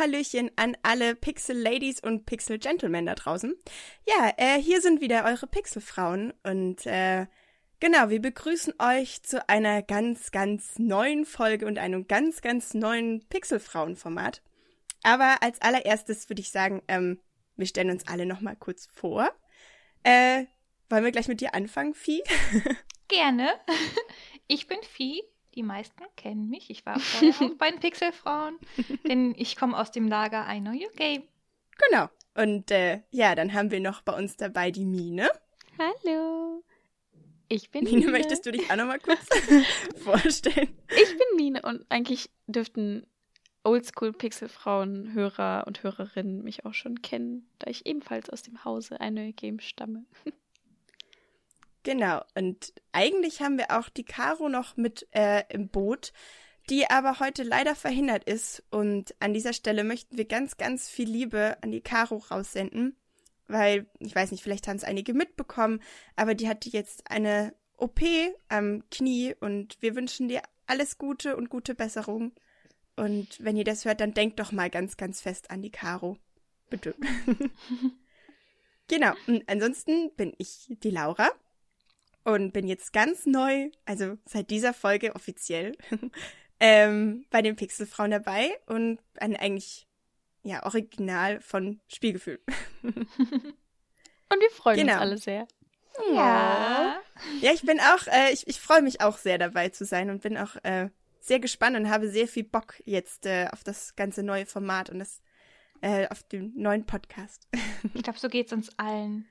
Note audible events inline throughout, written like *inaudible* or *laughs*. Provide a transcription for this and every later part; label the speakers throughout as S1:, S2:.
S1: Hallöchen an alle Pixel Ladies und Pixel Gentlemen da draußen. Ja, äh, hier sind wieder eure Pixelfrauen und äh, genau, wir begrüßen euch zu einer ganz, ganz neuen Folge und einem ganz, ganz neuen Pixelfrauen-Format. Aber als allererstes würde ich sagen, ähm, wir stellen uns alle nochmal kurz vor. Äh, wollen wir gleich mit dir anfangen, Vieh? *laughs*
S2: Gerne. *laughs* Ich bin Vieh die meisten kennen mich. Ich war *laughs* vorher auch bei den Pixelfrauen, denn ich komme aus dem Lager I Know Your Game.
S1: Genau. Und äh, ja, dann haben wir noch bei uns dabei die Mine.
S3: Hallo. Ich bin
S1: Mine. Mine, möchtest du dich auch noch mal kurz *laughs* vorstellen?
S3: Ich bin Mine und eigentlich dürften Oldschool Pixelfrauen Hörer und Hörerinnen mich auch schon kennen, da ich ebenfalls aus dem Hause I Know Your Game stamme. *laughs*
S1: Genau, und eigentlich haben wir auch die Caro noch mit äh, im Boot, die aber heute leider verhindert ist. Und an dieser Stelle möchten wir ganz, ganz viel Liebe an die Caro raussenden, weil, ich weiß nicht, vielleicht haben es einige mitbekommen, aber die hatte jetzt eine OP am Knie und wir wünschen dir alles Gute und gute Besserung. Und wenn ihr das hört, dann denkt doch mal ganz, ganz fest an die Caro. Bitte. *laughs* genau. Und ansonsten bin ich die Laura und bin jetzt ganz neu, also seit dieser Folge offiziell, *laughs* ähm, bei den Pixelfrauen dabei und ein eigentlich ja Original von Spielgefühl. *laughs*
S3: und wir freuen genau. uns alle sehr.
S1: Ja. Ja, ich bin auch, äh, ich, ich freue mich auch sehr dabei zu sein und bin auch äh, sehr gespannt und habe sehr viel Bock jetzt äh, auf das ganze neue Format und das äh, auf den neuen Podcast.
S2: ich glaube, so geht's uns allen.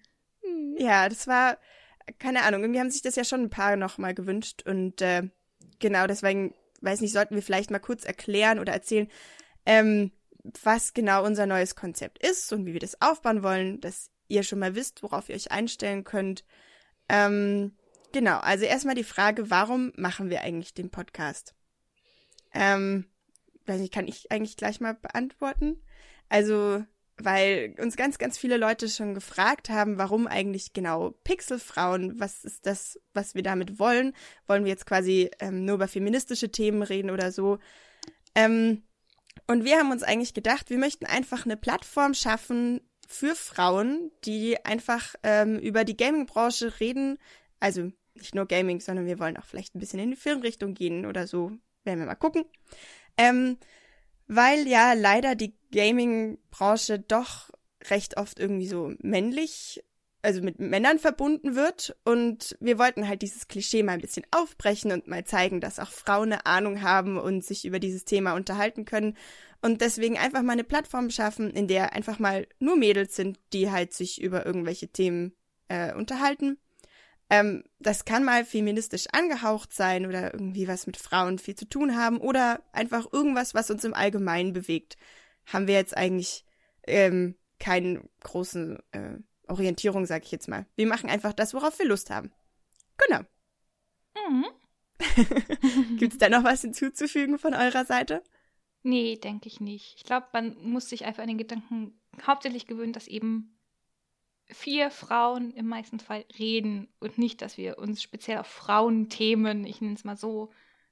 S1: Ja, das war keine Ahnung, irgendwie haben sich das ja schon ein paar nochmal gewünscht und äh, genau, deswegen, weiß nicht, sollten wir vielleicht mal kurz erklären oder erzählen, ähm, was genau unser neues Konzept ist und wie wir das aufbauen wollen, dass ihr schon mal wisst, worauf ihr euch einstellen könnt. Ähm, genau, also erstmal die Frage, warum machen wir eigentlich den Podcast? Ähm, weiß nicht, kann ich eigentlich gleich mal beantworten? Also, weil uns ganz, ganz viele Leute schon gefragt haben, warum eigentlich genau Pixelfrauen, was ist das, was wir damit wollen? Wollen wir jetzt quasi ähm, nur über feministische Themen reden oder so? Ähm, und wir haben uns eigentlich gedacht, wir möchten einfach eine Plattform schaffen für Frauen, die einfach ähm, über die Gaming-Branche reden. Also nicht nur Gaming, sondern wir wollen auch vielleicht ein bisschen in die Filmrichtung gehen oder so. Werden wir mal gucken. Ähm, weil ja leider die Gaming-Branche doch recht oft irgendwie so männlich, also mit Männern verbunden wird. Und wir wollten halt dieses Klischee mal ein bisschen aufbrechen und mal zeigen, dass auch Frauen eine Ahnung haben und sich über dieses Thema unterhalten können. Und deswegen einfach mal eine Plattform schaffen, in der einfach mal nur Mädels sind, die halt sich über irgendwelche Themen äh, unterhalten. Ähm, das kann mal feministisch angehaucht sein oder irgendwie was mit Frauen viel zu tun haben oder einfach irgendwas, was uns im Allgemeinen bewegt. Haben wir jetzt eigentlich ähm, keine großen äh, Orientierung, sag ich jetzt mal. Wir machen einfach das, worauf wir Lust haben. Genau. Mhm. *laughs* Gibt es da noch was hinzuzufügen von eurer Seite?
S2: Nee, denke ich nicht. Ich glaube, man muss sich einfach an den Gedanken hauptsächlich gewöhnen, dass eben vier Frauen im meisten Fall reden und nicht, dass wir uns speziell auf Frauenthemen, ich nenne es mal so,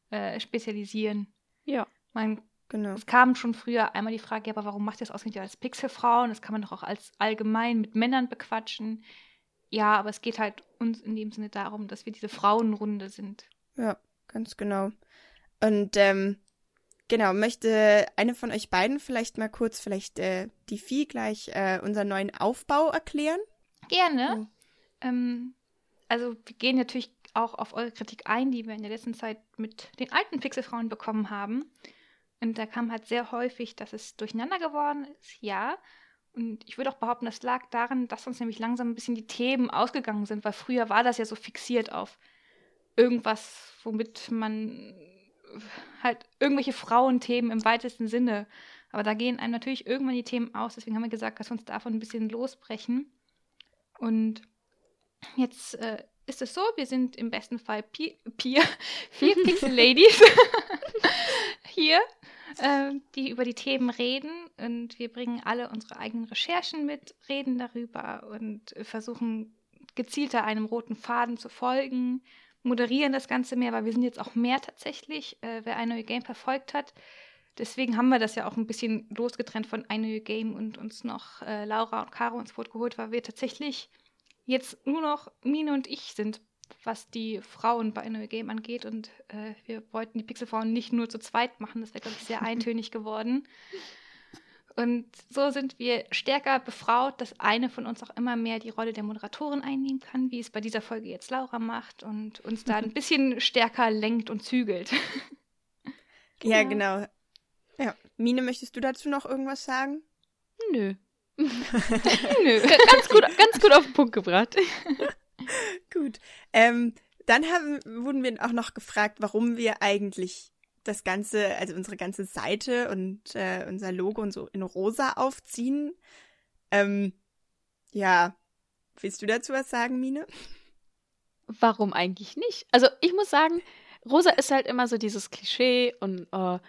S2: äh, spezialisieren.
S3: Ja.
S2: Man, genau. Es kam schon früher einmal die Frage, aber warum macht ihr das ausgerechnet als Pixelfrauen? Das kann man doch auch als allgemein mit Männern bequatschen. Ja, aber es geht halt uns in dem Sinne darum, dass wir diese Frauenrunde sind.
S1: Ja, ganz genau. Und ähm, Genau, möchte eine von euch beiden vielleicht mal kurz, vielleicht äh, die Vieh gleich äh, unseren neuen Aufbau erklären?
S2: Gerne. Oh. Ähm, also wir gehen natürlich auch auf eure Kritik ein, die wir in der letzten Zeit mit den alten Pixelfrauen bekommen haben. Und da kam halt sehr häufig, dass es durcheinander geworden ist, ja. Und ich würde auch behaupten, das lag daran, dass uns nämlich langsam ein bisschen die Themen ausgegangen sind, weil früher war das ja so fixiert auf irgendwas, womit man halt irgendwelche Frauenthemen im weitesten Sinne. Aber da gehen einem natürlich irgendwann die Themen aus. Deswegen haben wir gesagt, dass wir uns davon ein bisschen losbrechen. Und jetzt äh, ist es so, wir sind im besten Fall Pier *laughs* vier *laughs* Pixel Ladies *laughs* hier, äh, die über die Themen reden. Und wir bringen alle unsere eigenen Recherchen mit, reden darüber und versuchen gezielter einem roten Faden zu folgen moderieren das Ganze mehr, weil wir sind jetzt auch mehr tatsächlich. Äh, wer ein neues Game verfolgt hat, Deswegen haben wir das ja auch ein bisschen losgetrennt von eine Game und uns noch äh, Laura und Caro ins Boot geholt, weil wir tatsächlich jetzt nur noch Mine und ich sind, was die Frauen bei eine Game angeht. Und äh, wir wollten die Pixelfrauen nicht nur zu zweit machen. Das wäre, glaube ich, sehr *laughs* eintönig geworden. Und so sind wir stärker befraut, dass eine von uns auch immer mehr die Rolle der Moderatorin einnehmen kann, wie es bei dieser Folge jetzt Laura macht und uns da ein *laughs* bisschen stärker lenkt und zügelt. *laughs*
S1: Ja, genau. Ja. Mine, möchtest du dazu noch irgendwas sagen?
S3: Nö. *laughs* Nö. ganz, gut, ganz gut auf den Punkt gebracht.
S1: gut. Ähm, dann haben, wurden wir auch noch gefragt, warum wir eigentlich das Ganze, also unsere ganze Seite und äh, unser Logo und so in rosa aufziehen. Ähm, ja, willst du dazu was sagen, Mine?
S3: Warum eigentlich nicht? Also ich muss sagen, rosa ist halt immer so dieses Klischee und uh,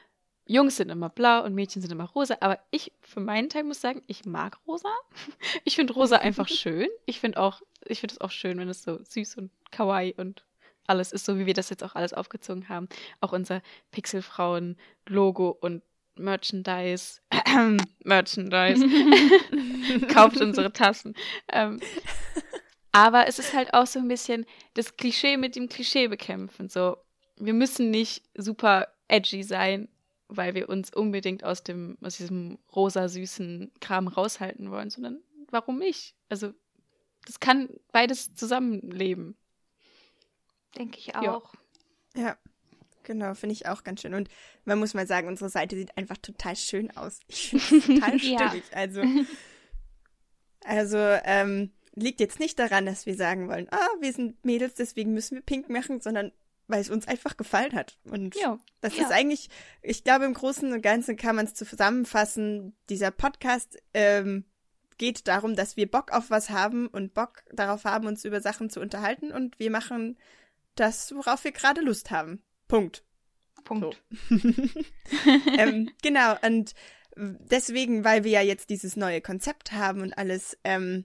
S3: Jungs sind immer blau und Mädchen sind immer rosa. Aber ich für meinen Teil muss sagen, ich mag rosa. *laughs* Ich finde rosa einfach *laughs* schön. Ich finde auch, ich finde es auch schön, wenn es so süß und kawaii und alles ist, so wie wir das jetzt auch alles aufgezogen haben. Auch unser Pixelfrauen-Logo und Merchandise. *clears throat* Merchandise. *laughs* Kauft unsere Tassen. Ähm, aber es ist halt auch so ein bisschen das Klischee mit dem Klischee bekämpfen. So, wir müssen nicht super edgy sein, weil wir uns unbedingt aus dem, aus diesem rosa süßen Kram raushalten wollen, sondern warum nicht? Also, das kann beides zusammenleben.
S2: Denke ich auch.
S1: Ja. ja. Genau, finde ich auch ganz schön. Und man muss mal sagen, unsere Seite sieht einfach total schön aus. Ich finde es total *laughs* stimmig. Also, *laughs* also ähm, liegt jetzt nicht daran, dass wir sagen wollen, ah, wir sind Mädels, deswegen müssen wir pink machen, sondern weil es uns einfach gefallen hat. Und ja, das ja. ist eigentlich, ich glaube, im Großen und Ganzen kann man es zusammenfassen. Dieser Podcast ähm, geht darum, dass wir Bock auf was haben und Bock darauf haben, uns über Sachen zu unterhalten. Und wir machen das, worauf wir gerade Lust haben. Punkt.
S2: Punkt.
S1: So. *laughs* ähm, genau, und deswegen, weil wir ja jetzt dieses neue Konzept haben und alles, ähm,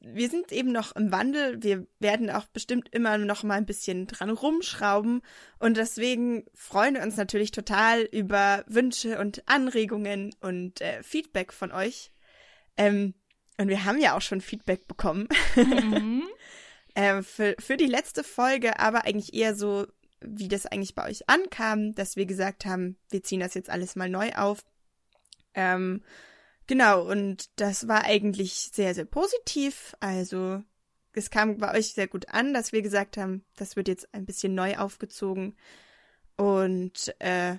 S1: wir sind eben noch im Wandel. Wir werden auch bestimmt immer noch mal ein bisschen dran rumschrauben. Und deswegen freuen wir uns natürlich total über Wünsche und Anregungen und äh, Feedback von euch. Ähm, und wir haben ja auch schon Feedback bekommen. *laughs* Mhm. Äh, für, für die letzte Folge, aber eigentlich eher so, wie das eigentlich bei euch ankam, dass wir gesagt haben, wir ziehen das jetzt alles mal neu auf. Ähm, genau, und das war eigentlich sehr, sehr positiv. Also es kam bei euch sehr gut an, dass wir gesagt haben, das wird jetzt ein bisschen neu aufgezogen. Und äh,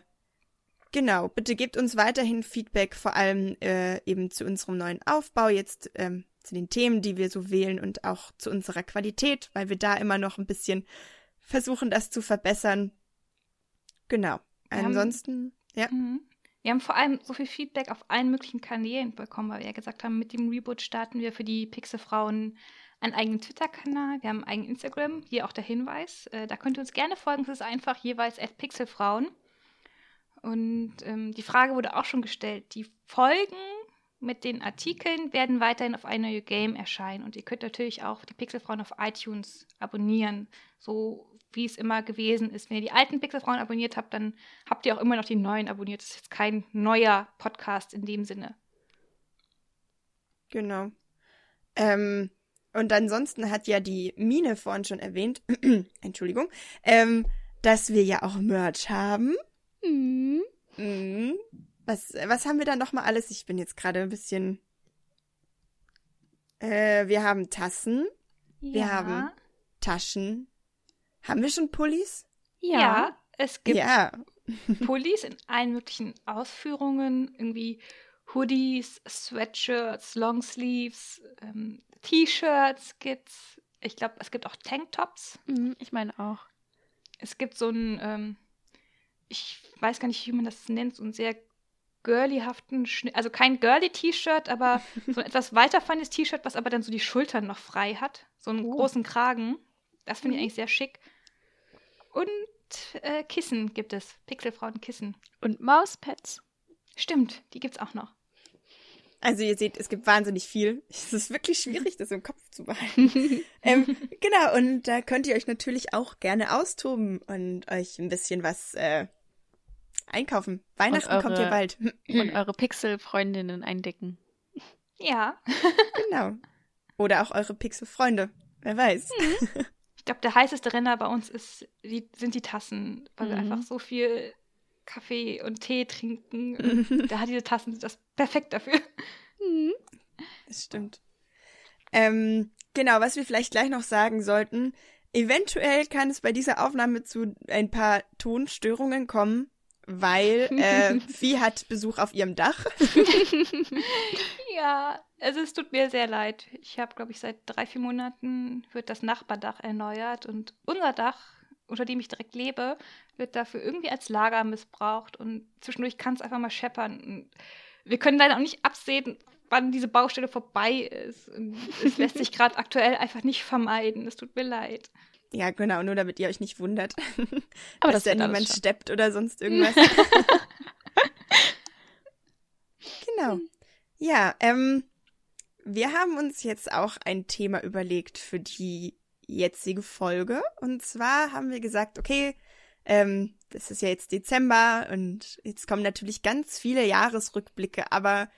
S1: genau, bitte gebt uns weiterhin Feedback, vor allem äh, eben zu unserem neuen Aufbau jetzt. Ähm, zu den Themen, die wir so wählen und auch zu unserer Qualität, weil wir da immer noch ein bisschen versuchen, das zu verbessern. Genau. Ansonsten,
S2: haben, ja. Mhm. Wir haben vor allem so viel Feedback auf allen möglichen Kanälen bekommen, weil wir ja gesagt haben, mit dem Reboot starten wir für die Pixelfrauen einen eigenen Twitter-Kanal, wir haben einen eigenen Instagram, hier auch der Hinweis. Äh, da könnt ihr uns gerne folgen, es ist einfach jeweils at Pixelfrauen. Und ähm, die Frage wurde auch schon gestellt, die Folgen mit den Artikeln werden weiterhin auf ein neue Game erscheinen. Und ihr könnt natürlich auch die Pixelfrauen auf iTunes abonnieren, so wie es immer gewesen ist. Wenn ihr die alten Pixelfrauen abonniert habt, dann habt ihr auch immer noch die neuen abonniert. Das ist jetzt kein neuer Podcast in dem Sinne.
S1: Genau. Ähm, und ansonsten hat ja die Mine vorhin schon erwähnt, *clears throat* Entschuldigung, ähm, dass wir ja auch Merch haben. Mhm. Mhm. Was, was haben wir da nochmal alles? Ich bin jetzt gerade ein bisschen. Äh, wir haben Tassen. Ja. Wir haben Taschen. Haben wir schon Pullis?
S2: Ja, ja es gibt ja. *laughs* Pullis in allen möglichen Ausführungen. Irgendwie Hoodies, Sweatshirts, Longsleeves, ähm, T-Shirts gibt's. Ich glaube, es gibt auch Tanktops.
S3: Mhm, ich meine auch.
S2: Es gibt so ein, ähm, ich weiß gar nicht, wie man das nennt, so ein sehr girlyhaften Schnitt, also kein girly-T-Shirt, aber *laughs* so ein etwas weiterfallendes T-Shirt, was aber dann so die Schultern noch frei hat. So einen oh. großen Kragen. Das finde ich mhm. eigentlich sehr schick. Und äh, Kissen gibt es. Pixelfrauen-Kissen.
S3: Und Mauspads.
S2: Stimmt, die gibt es auch noch.
S1: Also ihr seht, es gibt wahnsinnig viel. *laughs* Es ist wirklich schwierig, das im Kopf zu behalten. *laughs* ähm, genau, und da könnt ihr euch natürlich auch gerne austoben und euch ein bisschen was äh, einkaufen. Weihnachten
S3: eure-
S1: kommt ja bald. *clears throat*
S3: Und eure Pixel-Freundinnen eindecken.
S2: Ja. *laughs*
S1: genau. Oder auch eure Pixel-Freunde. Wer weiß. *laughs*
S2: Ich glaube, der heißeste Renner bei uns ist, die, sind die Tassen, weil wir
S3: Mhm.
S2: einfach so viel Kaffee und Tee trinken. Und *laughs* da hat diese Tassen das perfekt dafür.
S1: Das stimmt. Ähm, genau, was wir vielleicht gleich noch sagen sollten. Eventuell kann es bei dieser Aufnahme zu ein paar Tonstörungen kommen, weil *laughs* äh, Vieh hat Besuch auf ihrem Dach. *laughs*
S2: Ja, also es tut mir sehr leid. Ich habe, glaube ich, seit drei, vier Monaten wird das Nachbardach erneuert und unser Dach, unter dem ich direkt lebe, wird dafür irgendwie als Lager missbraucht und zwischendurch kann es einfach mal scheppern. Und wir können leider auch nicht absehen, wann diese Baustelle vorbei ist. Und es lässt sich *laughs* gerade aktuell einfach nicht vermeiden. Es tut mir leid.
S1: Ja, genau, nur damit ihr euch nicht wundert, *laughs*
S3: Aber
S1: dass
S3: das
S1: da niemand steppt oder sonst irgendwas. *laughs* genau. Ja, ähm, wir haben uns jetzt auch ein Thema überlegt für die jetzige Folge. Und zwar haben wir gesagt, okay, ähm, das ist ja jetzt Dezember und jetzt kommen natürlich ganz viele Jahresrückblicke, aber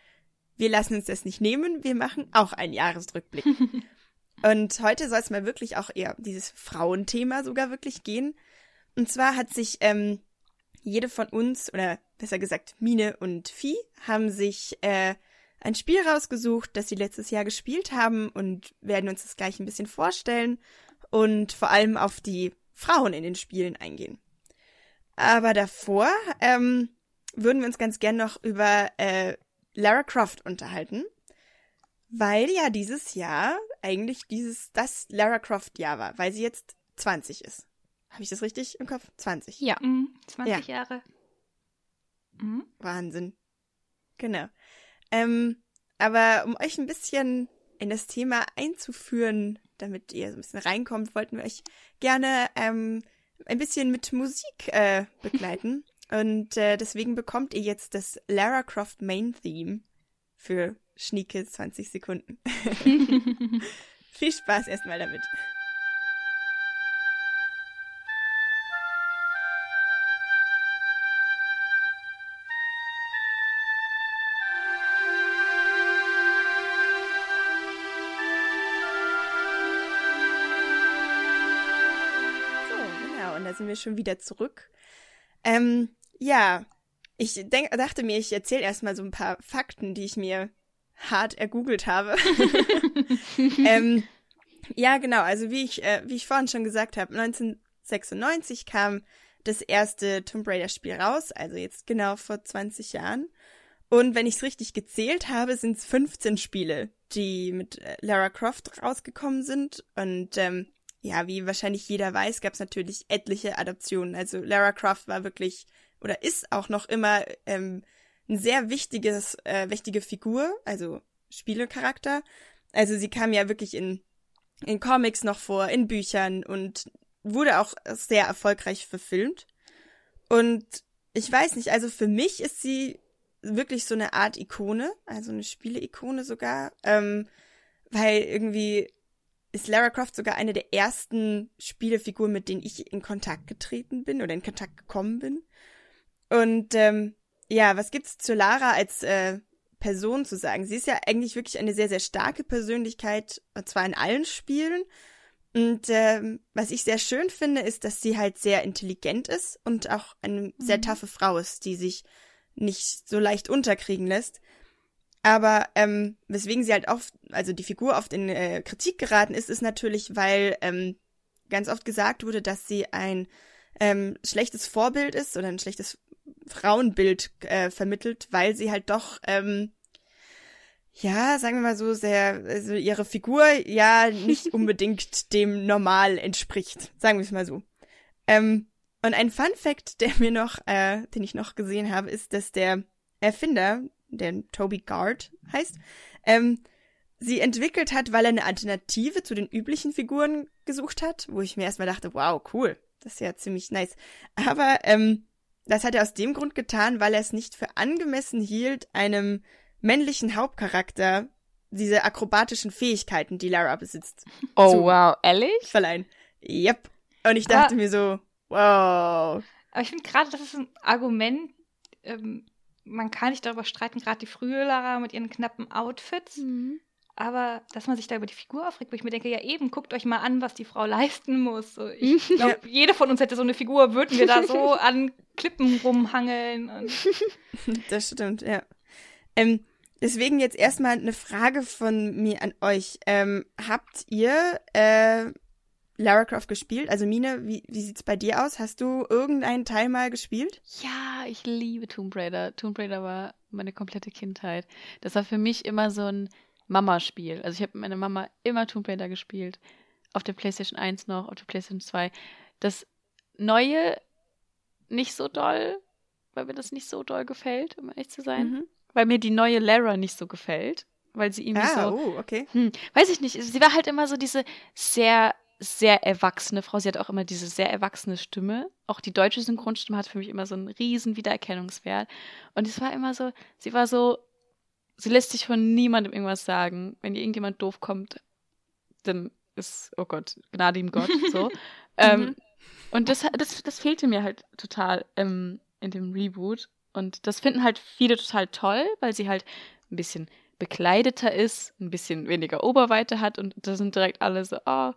S1: wir lassen uns das nicht nehmen. Wir machen auch einen Jahresrückblick. *laughs* Und heute soll es mal wirklich auch eher dieses Frauenthema sogar wirklich gehen. Und zwar hat sich ähm, jede von uns, oder besser gesagt Mine und Vieh, haben sich äh, ein Spiel rausgesucht, das sie letztes Jahr gespielt haben und werden uns das gleich ein bisschen vorstellen und vor allem auf die Frauen in den Spielen eingehen. Aber davor ähm, würden wir uns ganz gern noch über äh, Lara Croft unterhalten, weil ja dieses Jahr eigentlich dieses das Lara Croft Jahr war, weil sie jetzt 20 ist. Habe ich das richtig im Kopf? 20.
S3: Ja.
S2: Mhm, 20 Jahre. Mhm.
S1: Wahnsinn. Genau. Ähm, aber um euch ein bisschen in das Thema einzuführen, damit ihr so ein bisschen reinkommt, wollten wir euch gerne ähm, ein bisschen mit Musik äh, begleiten. *laughs* Und äh, deswegen bekommt ihr jetzt das Lara Croft Main Theme für schnieke 20 Sekunden. *laughs* Viel Spaß erstmal damit. So, genau. Und da sind wir schon wieder zurück. Ähm, ja, ich denk, dachte mir, ich erzähle erstmal so ein paar Fakten, die ich mir hart ergoogelt habe. *laughs* ähm, ja, genau. Also wie ich, äh, wie ich vorhin schon gesagt habe, 1996 kam das erste Tomb Raider Spiel raus, also jetzt genau vor 20 Jahren. Und wenn ich es richtig gezählt habe, sind es 15 Spiele, die mit äh, Lara Croft rausgekommen sind. Und ähm, ja, wie wahrscheinlich jeder weiß, gab es natürlich etliche Adaptionen. Also Lara Croft war wirklich oder ist auch noch immer ähm, ein sehr wichtiges, äh, wichtige Figur, also Spielecharakter. Also sie kam ja wirklich in, in Comics noch vor, in Büchern und wurde auch sehr erfolgreich verfilmt. Und ich weiß nicht, also für mich ist sie wirklich so eine Art Ikone, also eine Spiele-Ikone sogar, ähm, weil irgendwie ist Lara Croft sogar eine der ersten Spielefiguren, mit denen ich in Kontakt getreten bin oder in Kontakt gekommen bin. Und ähm, ja, was gibt's zu Lara als äh, Person zu sagen? Sie ist ja eigentlich wirklich eine sehr, sehr starke Persönlichkeit, und zwar in allen Spielen. Und ähm, was ich sehr schön finde, ist, dass sie halt sehr intelligent ist und auch eine sehr
S2: Mhm.
S1: taffe Frau ist, die sich nicht so leicht unterkriegen lässt. Aber ähm, weswegen sie halt oft, also die Figur oft in äh, Kritik geraten ist, ist natürlich, weil ähm, ganz oft gesagt wurde, dass sie ein ähm, schlechtes Vorbild ist oder ein schlechtes Frauenbild äh, vermittelt, weil sie halt doch, ähm, ja, sagen wir mal so, sehr, also ihre Figur ja nicht *laughs* unbedingt dem Normal entspricht, sagen wir es mal so. Ähm, und ein Fun Fact, der mir noch, äh, den ich noch gesehen habe, ist, dass der Erfinder, der Toby Gard heißt, ähm, sie entwickelt hat, weil er eine Alternative zu den üblichen Figuren gesucht hat, wo ich mir erstmal dachte, wow, cool, das ist ja ziemlich nice. Aber ähm, das hat er aus dem Grund getan, weil er es nicht für angemessen hielt, einem männlichen Hauptcharakter diese akrobatischen Fähigkeiten, die Lara besitzt,
S3: Oh,
S1: So.
S3: wow, ehrlich?
S1: verleihen. Yep. Und ich dachte
S2: Aber-
S1: mir so, wow.
S2: Aber ich finde gerade, das ist ein Argument, ähm, man kann nicht darüber streiten, gerade die frühe Lara mit ihren knappen Outfits.
S3: Mhm.
S2: Aber dass man sich da über die Figur aufregt, wo ich mir denke, ja eben, guckt euch mal an, was die Frau *laughs* leisten muss. So, ich glaube, jede von uns hätte so eine Figur, würden wir da so *laughs* an Klippen rumhangeln. Und *laughs*
S1: Das stimmt, ja. Ähm, deswegen jetzt erstmal eine Frage von mir an euch. Ähm, habt ihr äh, Lara Croft gespielt? Also Mine, wie, wie sieht's bei dir aus? Hast du irgendeinen Teil mal gespielt?
S3: Ja, ich liebe Tomb Raider. Tomb Raider war meine komplette Kindheit. Das war für mich immer so ein Mama-Spiel. Also ich habe mit meiner Mama immer Tomb Raider gespielt. Auf der PlayStation 1 noch, auf der PlayStation 2. Das Neue nicht so doll, weil mir das nicht so doll gefällt, um ehrlich zu sein.
S1: Mhm.
S3: Weil mir die neue Lara nicht so gefällt. Weil sie irgendwie
S1: Ah,
S3: so
S1: oh, okay.
S3: hm, weiß ich nicht. Sie war halt immer so diese sehr, sehr erwachsene Frau. Sie hat auch immer diese sehr erwachsene Stimme. Auch die deutsche Synchronstimme hat für mich immer so einen riesen Wiedererkennungswert. Und es war immer so, sie war so, sie lässt sich von niemandem irgendwas sagen. Wenn ihr irgendjemand doof kommt, dann ist, oh Gott, Gnade ihm Gott, so. *laughs* ähm, und das, das, das fehlte mir halt total ähm, in dem Reboot. Und das finden halt viele total toll, weil sie halt ein bisschen bekleideter ist, ein bisschen weniger Oberweite hat und da sind direkt alle so, oh,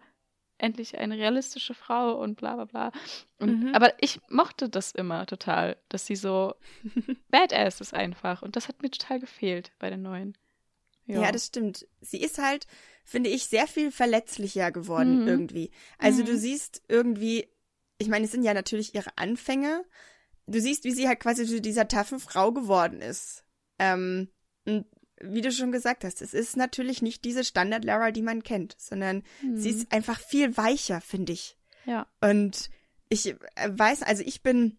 S3: endlich eine realistische Frau und bla bla bla. Und,
S1: Mhm.
S3: Aber ich mochte das immer total, dass sie so *laughs* badass ist einfach. Und das hat mir total gefehlt bei den neuen.
S1: Ja. das stimmt. Sie ist halt, finde ich, sehr viel verletzlicher geworden
S3: Mhm.
S1: irgendwie. Also
S2: Mhm.
S1: du siehst irgendwie, ich meine, es sind ja natürlich ihre Anfänge. Du siehst, wie sie halt quasi zu dieser taffen Frau geworden ist. Ähm, und wie du schon gesagt hast, es ist natürlich nicht diese Standard-Lara, die man kennt, sondern sie
S3: Mhm.
S1: ist einfach viel weicher, finde ich.
S3: Ja.
S1: Und ich äh, weiß, also ich bin,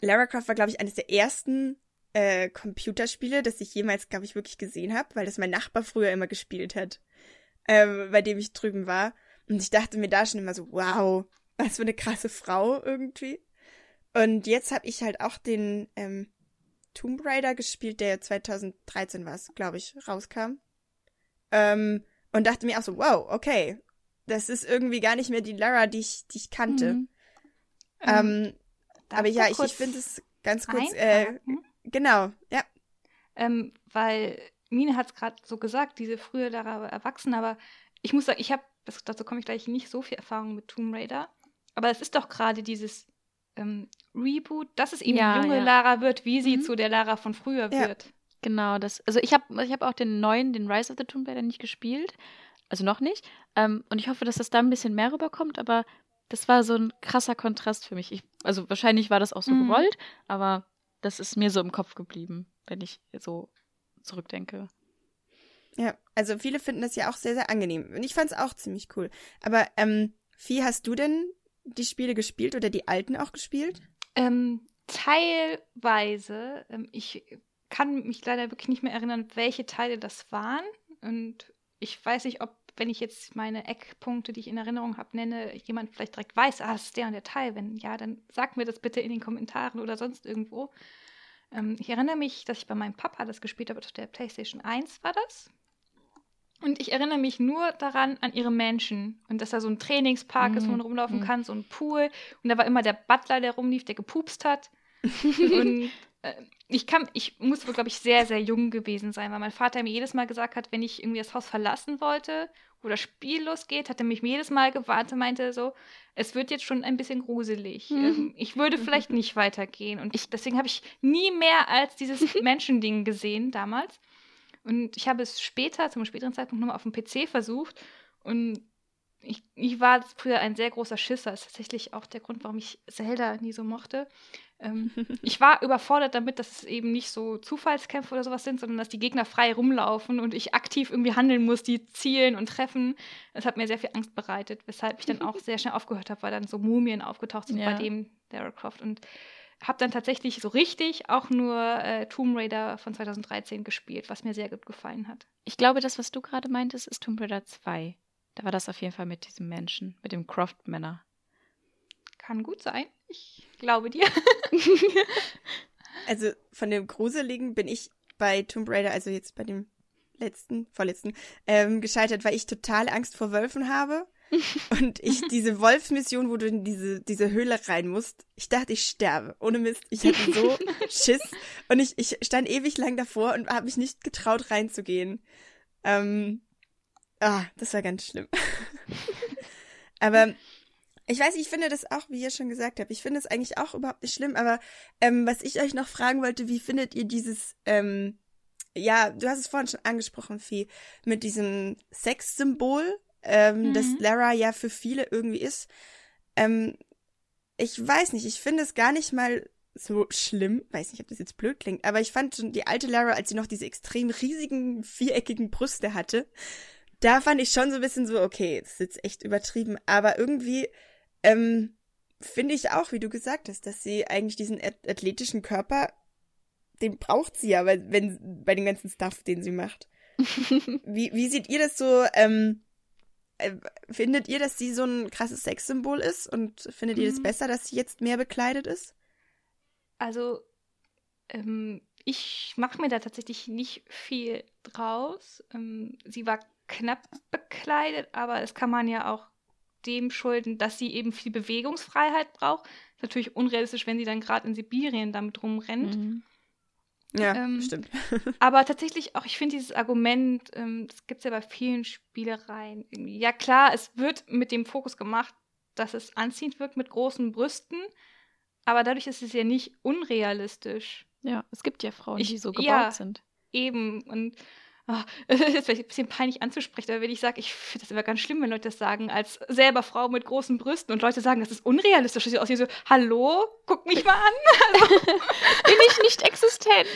S1: Lara Croft war, glaube ich, eines der ersten äh, Computerspiele, das ich jemals, glaube ich, wirklich gesehen habe, weil das mein Nachbar früher immer gespielt hat, ähm, bei dem ich drüben war. Und ich dachte mir da schon immer so, wow, was für eine krasse Frau irgendwie. Und jetzt habe ich halt auch den ähm, Tomb Raider gespielt, der 2013 war, glaube ich, rauskam. Ähm, und dachte mir auch so, wow, okay, das ist irgendwie gar nicht mehr die Lara, die ich, die ich kannte.
S3: Mhm.
S1: Ähm,
S2: darf
S1: aber ja, ich, ich finde es ganz kurz, äh, genau, ja.
S2: Ähm, weil Mine hat es gerade so gesagt, diese frühe Lara war erwachsen, aber ich muss sagen, ich habe, dazu komme ich gleich, nicht so viel Erfahrung mit Tomb Raider. Aber es ist doch gerade dieses ähm, Reboot, dass es eben
S3: Ja,
S2: die junge
S3: ja.
S2: Lara wird, wie sie
S3: Mhm.
S2: zu der Lara von früher
S1: Ja.
S2: wird.
S3: Genau, das. Also ich habe ich hab auch den neuen, den Rise of the Tomb Raider nicht gespielt. Also noch nicht. Ähm, und ich hoffe, dass das da ein bisschen mehr rüberkommt, aber das war so ein krasser Kontrast für mich. Ich, also wahrscheinlich war das auch so
S2: Mhm.
S3: gewollt, aber das ist mir so im Kopf geblieben, wenn ich so zurückdenke.
S1: Ja, also viele finden das ja auch sehr, sehr angenehm. Und ich fand es auch ziemlich cool. Aber, ähm, Vieh, hast du denn die Spiele gespielt oder die alten auch gespielt?
S2: Ähm, teilweise. Ähm, ich kann mich leider wirklich nicht mehr erinnern, welche Teile das waren. Und ich weiß nicht, ob, wenn ich jetzt meine Eckpunkte, die ich in Erinnerung habe, nenne, jemand vielleicht direkt weiß, ah, das ist der und der Teil. Wenn ja, dann sag mir das bitte in den Kommentaren oder sonst irgendwo. Ähm, ich erinnere mich, dass ich bei meinem Papa das gespielt habe, auf der PlayStation 1 war das. Und ich erinnere mich nur daran, an ihre Menschen. Und dass da so ein Trainingspark ist, wo man
S3: Mhm.
S2: rumlaufen
S3: Mhm.
S2: kann, so ein Pool. Und da war immer der Butler, der rumlief, der gepupst hat. *laughs* Und äh, ich kann, ich muss wohl, glaube ich, sehr, sehr jung gewesen sein, weil mein Vater mir jedes Mal gesagt hat, wenn ich irgendwie das Haus verlassen wollte, wo das Spiel losgeht, hat er mich jedes Mal gewartet, meinte so, es wird jetzt schon ein bisschen gruselig.
S3: Mhm.
S2: Ähm, ich würde vielleicht nicht weitergehen. Und ich, deswegen habe ich nie mehr als dieses *laughs* Menschending gesehen damals. Und ich habe es später, zum späteren Zeitpunkt, nochmal auf dem PC versucht. Und ich, ich war früher ein sehr großer Schisser. Das ist tatsächlich auch der Grund, warum ich Zelda nie so mochte. Ähm, *laughs* ich war überfordert damit, dass es eben nicht so Zufallskämpfe oder sowas sind, sondern dass die Gegner frei rumlaufen und ich aktiv irgendwie handeln muss, die zielen und treffen. Das hat mir sehr viel Angst bereitet, weshalb ich dann *laughs* auch sehr schnell aufgehört habe, weil dann so Mumien aufgetaucht sind
S3: Ja.
S2: bei dem Lara Croft. Und habe dann tatsächlich so richtig auch nur äh, Tomb Raider von 2013 gespielt, was mir sehr gut gefallen hat.
S3: Ich glaube, das, was du gerade meintest, ist Tomb Raider 2. Da war das auf jeden Fall mit diesem Menschen, mit dem Croft-Männer.
S2: Kann gut sein. Ich glaube dir. *laughs*
S1: Also von dem Gruseligen bin ich bei Tomb Raider, also jetzt bei dem letzten, vorletzten, ähm, gescheitert, weil ich total Angst vor Wölfen habe. *laughs* Und ich, diese Wolfsmission, wo du in diese, diese Höhle rein musst, ich dachte, ich sterbe. Ohne Mist. Ich hatte so *laughs* Schiss. Und ich, ich stand ewig lang davor und habe mich nicht getraut, reinzugehen. Ähm, ah, das war ganz schlimm. *laughs* aber ich weiß, ich finde das auch, wie ihr schon gesagt habt, ich finde es eigentlich auch überhaupt nicht schlimm, aber ähm, was ich euch noch fragen wollte, wie findet ihr dieses, ähm, ja, du hast es vorhin schon angesprochen, Vieh, mit diesem Sexsymbol, ähm, mhm. das Lara ja für viele irgendwie ist. Ähm, ich weiß nicht, ich finde es gar nicht mal so schlimm, weiß nicht, ob das jetzt blöd klingt, aber ich fand schon die alte Lara, als sie noch diese extrem riesigen, viereckigen Brüste hatte, da fand ich schon so ein bisschen so, okay, das ist jetzt echt übertrieben, aber irgendwie ähm, finde ich auch, wie du gesagt hast, dass sie eigentlich diesen athletischen Körper, den braucht sie ja, weil, wenn, bei dem ganzen Stuff, den sie macht. *laughs* wie, wie seht ihr das so? Ähm, äh, findet ihr, dass sie so ein krasses Sexsymbol ist? Und findet ihr es das mhm. besser, dass sie jetzt mehr bekleidet ist?
S2: Also, ähm, ich mache mir da tatsächlich nicht viel draus. Ähm, sie war knapp bekleidet, aber es kann man ja auch dem schulden, dass sie eben viel Bewegungsfreiheit braucht. Ist natürlich unrealistisch, wenn sie dann gerade in Sibirien damit rumrennt. Mhm.
S1: Ja, ähm, stimmt. *laughs*
S2: aber tatsächlich auch, ich finde dieses Argument, ähm, das gibt es ja bei vielen Spielereien. Ja klar, es wird mit dem Fokus gemacht, dass es anziehend wirkt mit großen Brüsten, aber dadurch ist es ja nicht unrealistisch.
S3: Ja, es gibt ja Frauen, ich, die so gebaut ja, sind.
S2: Eben. Und *laughs* oh, es ist vielleicht ein bisschen peinlich anzusprechen, aber wenn ich sage, ich finde das immer ganz schlimm, wenn Leute das sagen, als selber Frau mit großen Brüsten und Leute sagen, das ist unrealistisch, das sieht aus wie so, hallo, guck mich mal an. *laughs* Also, *laughs*
S3: Bin ich nicht existent?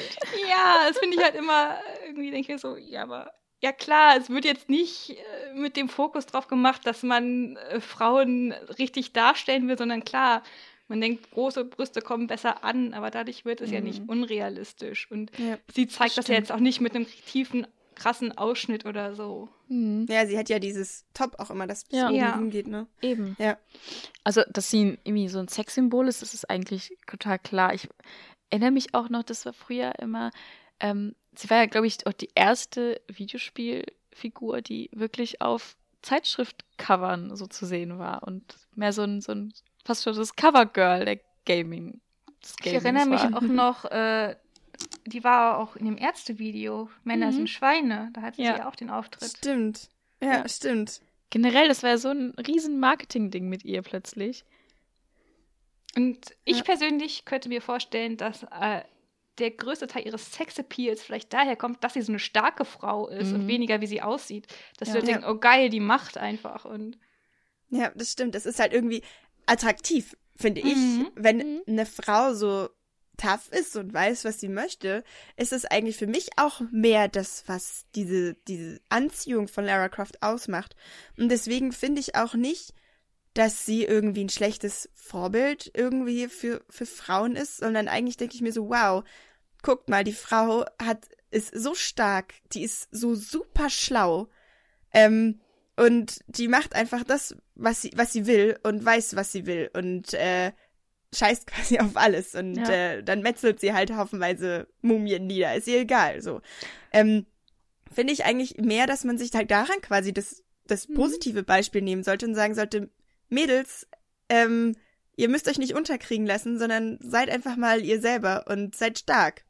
S2: ja, das finde ich halt immer, irgendwie denke ich so, ja, aber ja klar, es wird jetzt nicht äh, mit dem Fokus drauf gemacht, dass man äh, Frauen richtig darstellen will, sondern klar, man denkt, große Brüste kommen besser an, aber dadurch wird es mhm. ja nicht mhm. unrealistisch. Und ja, sie zeigt das, das ja jetzt auch nicht mit einem tiefen krassen Ausschnitt oder so.
S1: Mhm. Ja, sie hat ja dieses Top auch immer, das bis
S3: ja.
S1: oben
S3: ja.
S1: hingeht, ne?
S3: Eben. Ja. Also, dass sie irgendwie so ein Sexsymbol ist, das ist eigentlich total klar. Ich erinnere mich auch noch, das war früher immer, ähm, sie war ja, glaube ich, auch die erste Videospielfigur, die wirklich auf Zeitschriftcovern so zu sehen war und mehr so ein, so ein fast schon das Covergirl der Gaming.
S2: Ich erinnere mich auch noch, äh, die war auch in dem Ärztevideo, Männer mhm. sind Schweine, da hatte ja. sie auch den Auftritt.
S1: Stimmt. Ja, ja, stimmt.
S3: Generell, das war ja so ein riesen Marketing-Ding mit ihr plötzlich.
S2: Und ich ja. persönlich könnte mir vorstellen, dass äh, der größte Teil ihres Sexappeals vielleicht daher kommt, dass sie so eine starke Frau ist mhm. und weniger, wie sie aussieht. Dass ja. wir denken, oh geil, die macht einfach. Und
S1: ja, das stimmt. Das ist halt irgendwie attraktiv, finde ich. Mhm. Wenn mhm. eine Frau so tough ist und weiß, was sie möchte, ist es eigentlich für mich auch mehr das, was diese, diese Anziehung von Lara Croft ausmacht. Und deswegen finde ich auch nicht, dass sie irgendwie ein schlechtes Vorbild irgendwie für, für Frauen ist, sondern eigentlich denke ich mir so, wow, guckt mal, die Frau hat, ist so stark, die ist so super schlau, ähm, und die macht einfach das, was sie, was sie will und weiß, was sie will und äh, scheißt quasi auf alles und ja. äh, dann metzelt sie halt haufenweise Mumien nieder. Ist ihr egal. So. Ähm, Finde ich eigentlich mehr, dass man sich halt daran quasi das, das mhm. positive Beispiel nehmen sollte und sagen sollte, Mädels, ähm, ihr müsst euch nicht unterkriegen lassen, sondern seid einfach mal ihr selber und seid stark.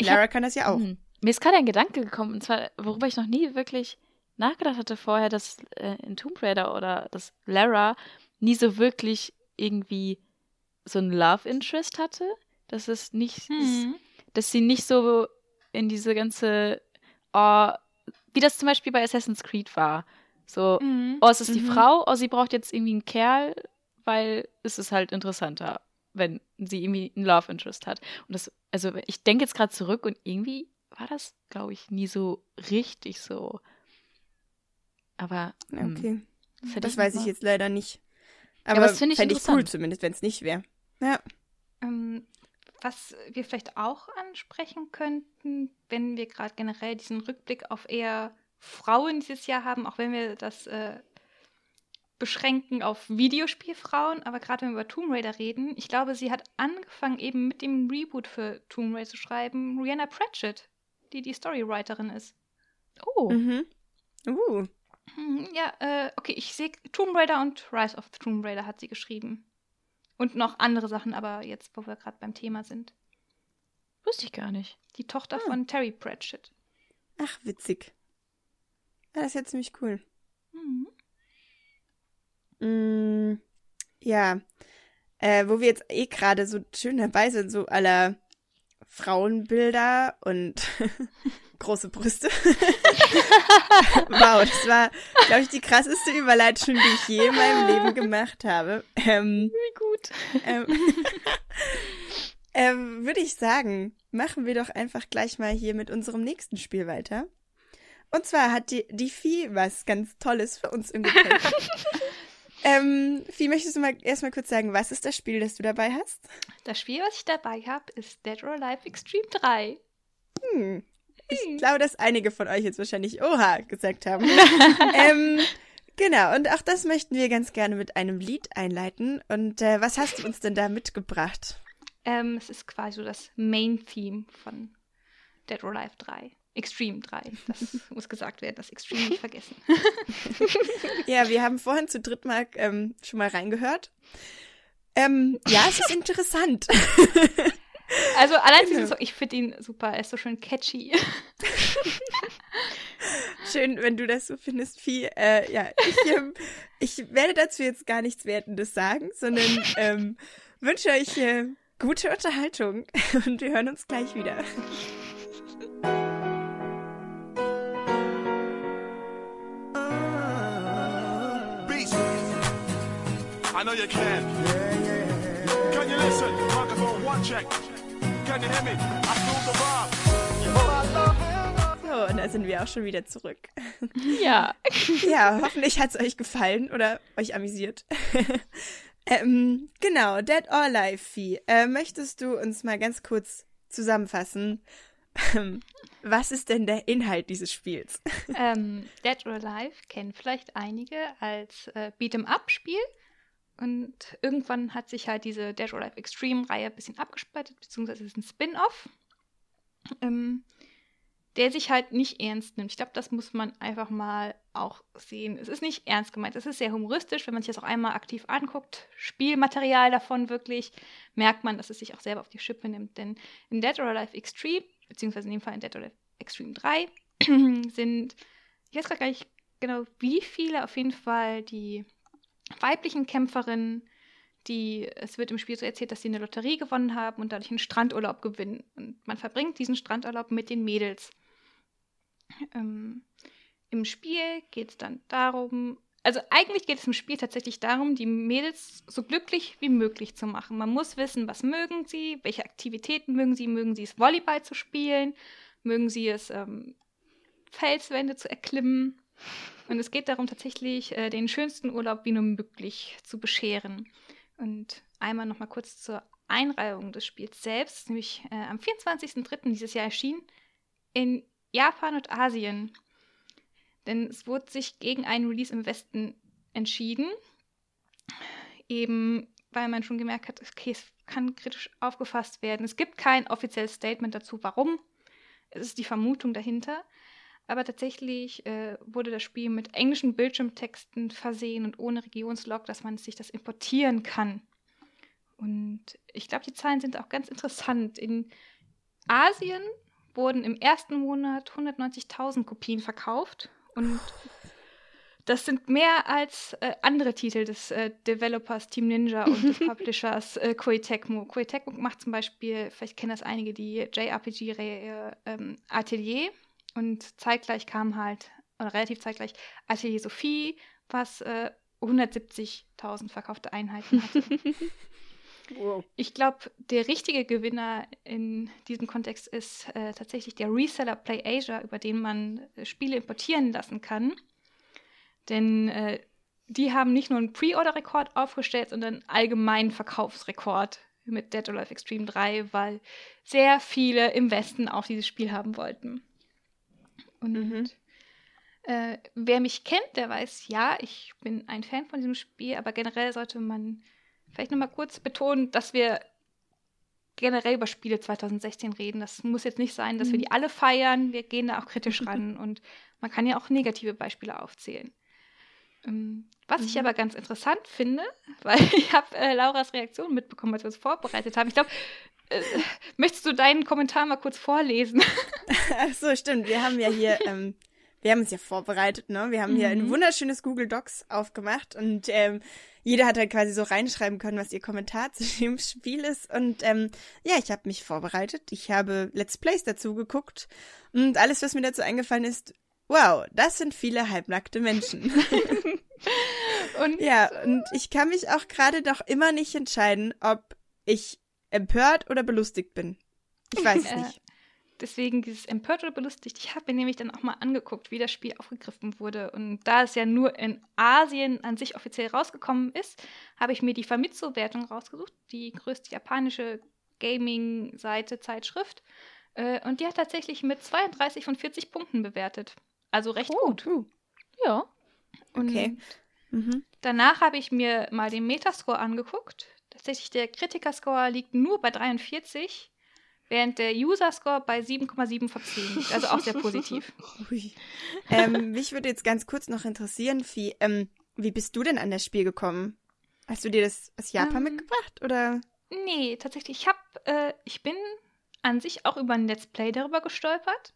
S1: Lara hab, kann das ja auch. Mh.
S3: Mir ist gerade ein Gedanke gekommen, und zwar, worüber ich noch nie wirklich nachgedacht hatte vorher, dass äh, in Tomb Raider oder dass Lara nie so wirklich irgendwie so ein Love Interest hatte. Dass es nicht, mhm. dass sie nicht so in diese ganze, oh, wie das zum Beispiel bei Assassin's Creed war. So, mhm. oh, es ist die mhm. Frau, oh, sie braucht jetzt irgendwie einen Kerl, weil es ist halt interessanter, wenn sie irgendwie einen Love Interest hat. Und das, also ich denke jetzt gerade zurück und irgendwie war das, glaube ich, nie so richtig so. Aber
S1: ähm, okay. Das, das weiß ich jetzt leider nicht. Aber, ja, das finde ich, fänd ich cool zumindest, wenn es nicht wäre. Ja.
S2: Ähm, was wir vielleicht auch ansprechen könnten, wenn wir gerade generell diesen Rückblick auf eher Frauen dieses Jahr haben, auch wenn wir das äh, beschränken auf Videospielfrauen, aber gerade wenn wir über Tomb Raider reden, ich glaube, sie hat angefangen eben mit dem Reboot für Tomb Raider zu schreiben, Rihanna Pratchett, die die Storywriterin ist.
S1: Oh. Mhm. Uh.
S2: Hm, Ja, äh, okay, ich sehe Tomb Raider und Rise of the Tomb Raider hat sie geschrieben. Und noch andere Sachen, aber jetzt, wo wir gerade beim Thema sind.
S3: Wusste ich gar nicht.
S2: Die Tochter
S1: Ah.
S2: von Terry Pratchett.
S1: Ach, witzig. Ja, das ist ja ziemlich cool.
S2: Mhm.
S1: Mm, ja, äh, wo wir jetzt eh gerade so schön dabei sind, so aller Frauenbilder und *laughs* *laughs* große Brüste. *laughs* wow, das war, glaube ich, die krasseste Überleitung, die ich je in meinem Leben gemacht habe. Ähm,
S3: Wie gut.
S1: ähm, *laughs* ähm, Würde ich sagen, machen wir doch einfach gleich mal hier mit unserem nächsten Spiel weiter. Und zwar hat die, die Vieh was ganz Tolles für uns im Gepäck. *laughs* ähm, Vieh, möchtest du mal erstmal kurz sagen, was ist das Spiel, das du dabei hast?
S2: Das Spiel, was ich dabei habe, ist Dead or Alive Extreme 3.
S1: Hm. Ich glaube, dass einige von euch jetzt wahrscheinlich Oha gesagt haben. *laughs* ähm, genau, und auch das möchten wir ganz gerne mit einem Lied einleiten. Und äh, was hast du uns denn da mitgebracht?
S2: Ähm, es ist quasi so das Main-Theme von Dead or Alive 3. Extreme 3. Das *laughs* muss gesagt werden, das Extreme nicht vergessen. *laughs*
S1: Ja, wir haben vorhin zu dritt mal ähm, schon mal reingehört. Ähm, ja, es ist interessant.
S2: Also allein
S1: Genau.
S2: diesen Song, ich finde ihn super, er ist so schön catchy. *laughs*
S1: Schön, wenn du das so findest, Vieh. Äh, ja, ich, ähm, ich werde dazu jetzt gar nichts Wertendes sagen, sondern ähm, wünsche euch äh, gute Unterhaltung *laughs* und wir hören uns gleich wieder.
S4: I know you can. Can you listen? Microphone one check. I feel the vibe.
S1: So, und da sind wir auch schon wieder zurück. *laughs*
S3: Ja.
S1: Ja, hoffentlich hat es euch gefallen oder euch amüsiert. *laughs* ähm, genau, Dead or Alive, Vieh. Äh, möchtest du uns mal ganz kurz zusammenfassen? ähm, Was ist denn der Inhalt dieses Spiels? *laughs*
S2: ähm, Dead or Alive kennen vielleicht einige als äh, Beat'em-up-Spiel. Und irgendwann hat sich halt diese Dead or Alive Extreme-Reihe ein bisschen abgespaltet, beziehungsweise ist ein Spin-off, ähm, der sich halt nicht ernst nimmt. Ich glaube, das muss man einfach mal auch sehen. Es ist nicht ernst gemeint. Es ist sehr humoristisch, wenn man sich das auch einmal aktiv anguckt. Spielmaterial davon wirklich, merkt man, dass es sich auch selber auf die Schippe nimmt. Denn in Dead or Alive Extreme, beziehungsweise in dem Fall in Dead or Alive Extreme 3, *clears throat* sind, ich weiß gerade gar nicht genau, wie viele auf jeden Fall die weiblichen Kämpferinnen, die, es wird im Spiel so erzählt, dass sie eine Lotterie gewonnen haben und dadurch einen Strandurlaub gewinnen. Und man verbringt diesen Strandurlaub mit den Mädels. Ähm, Im Spiel geht es dann darum, also eigentlich geht es im Spiel tatsächlich darum, die Mädels so glücklich wie möglich zu machen. Man muss wissen, was mögen sie, welche Aktivitäten mögen sie, mögen sie es Volleyball zu spielen, mögen sie es ähm, Felswände zu erklimmen. Und es geht darum, tatsächlich äh, den schönsten Urlaub wie nur möglich zu bescheren. Und einmal noch mal kurz zur Einreihung des Spiels selbst, nämlich äh, am 24.03. dieses Jahr erschienen in Japan und Asien. Denn es wurde sich gegen einen Release im Westen entschieden. Eben weil man schon gemerkt hat, okay, es kann kritisch aufgefasst werden. Es gibt kein offizielles Statement dazu, warum. Es ist die Vermutung dahinter. Aber tatsächlich äh, wurde das Spiel mit englischen Bildschirmtexten versehen und ohne Regionslog, dass man sich das importieren kann. Und ich glaube, die Zahlen sind auch ganz interessant. In Asien wurden im ersten Monat 190.000 Kopien verkauft und das sind mehr als äh, andere Titel des äh, Developers Team Ninja und des *laughs* Publishers äh, Koei Tecmo. Koei Tecmo macht zum Beispiel, vielleicht kennen das einige, die JRPG-Reihe ähm, Atelier und zeitgleich kam halt, oder relativ zeitgleich, Atelier Sophie, was äh, 170.000 verkaufte Einheiten hatte. *laughs*
S1: Wow.
S2: Ich glaube, der richtige Gewinner in diesem Kontext ist äh, tatsächlich der Reseller Play Asia, über den man äh, Spiele importieren lassen kann. Denn äh, die haben nicht nur einen Pre-Order-Rekord aufgestellt, sondern einen allgemeinen Verkaufsrekord mit Dead or Alive Extreme 3, weil sehr viele im Westen auch dieses Spiel haben wollten. Und
S1: Mhm.
S2: äh, wer mich kennt, der weiß, ja, ich bin ein Fan von diesem Spiel, aber generell sollte man vielleicht nochmal kurz betonen, dass wir generell über Spiele 2016 reden. Das muss jetzt nicht sein, dass wir die alle feiern. Wir gehen da auch kritisch *laughs* ran und man kann ja auch negative Beispiele aufzählen. Ähm, was ich aber ganz interessant finde, *laughs* weil ich habe äh, Lauras Reaktion mitbekommen, als wir uns vorbereitet haben. Ich glaube, äh, möchtest du deinen Kommentar mal kurz vorlesen? *laughs*
S1: Ach so, stimmt. Wir haben ja hier, ähm, wir haben uns ja vorbereitet, ne? Wir haben hier ein wunderschönes Google Docs aufgemacht und ähm, jeder hat halt quasi so reinschreiben können, was ihr Kommentar *laughs* zu dem Spiel ist. Und ähm, ja, ich habe mich vorbereitet. Ich habe Let's Plays dazu geguckt und alles, was mir dazu eingefallen ist, wow, das sind viele halbnackte Menschen. *laughs*
S2: Und
S1: ja, und ich kann mich auch gerade noch immer nicht entscheiden, ob ich empört oder belustigt bin. Ich weiß es
S2: Äh,
S1: nicht.
S2: Deswegen dieses empört oder belustigt. Ich habe mir nämlich dann auch mal angeguckt, wie das Spiel aufgegriffen wurde. Und da es ja nur in Asien an sich offiziell rausgekommen ist, habe ich mir die Famitsu-Wertung rausgesucht, die größte japanische Gaming-Seite, Zeitschrift. Äh, und die hat tatsächlich mit 32 von 40 Punkten bewertet. Also recht gut.
S1: Uh,
S3: Ja.
S2: Und
S1: okay. Mhm.
S2: Danach habe ich mir mal den Metascore angeguckt. Tatsächlich, der Kritikerscore liegt nur bei 43, während der User-Score bei 7,7 von 10 liegt. Also auch sehr *laughs* positiv.
S1: Ähm, mich würde jetzt ganz kurz noch interessieren, Vieh, ähm, wie bist du denn an das Spiel gekommen? Hast du dir das aus Japan
S2: Ähm,
S1: mitgebracht oder?
S2: Nee, tatsächlich. Ich hab, äh, ich bin an sich auch über ein Let's Play darüber gestolpert.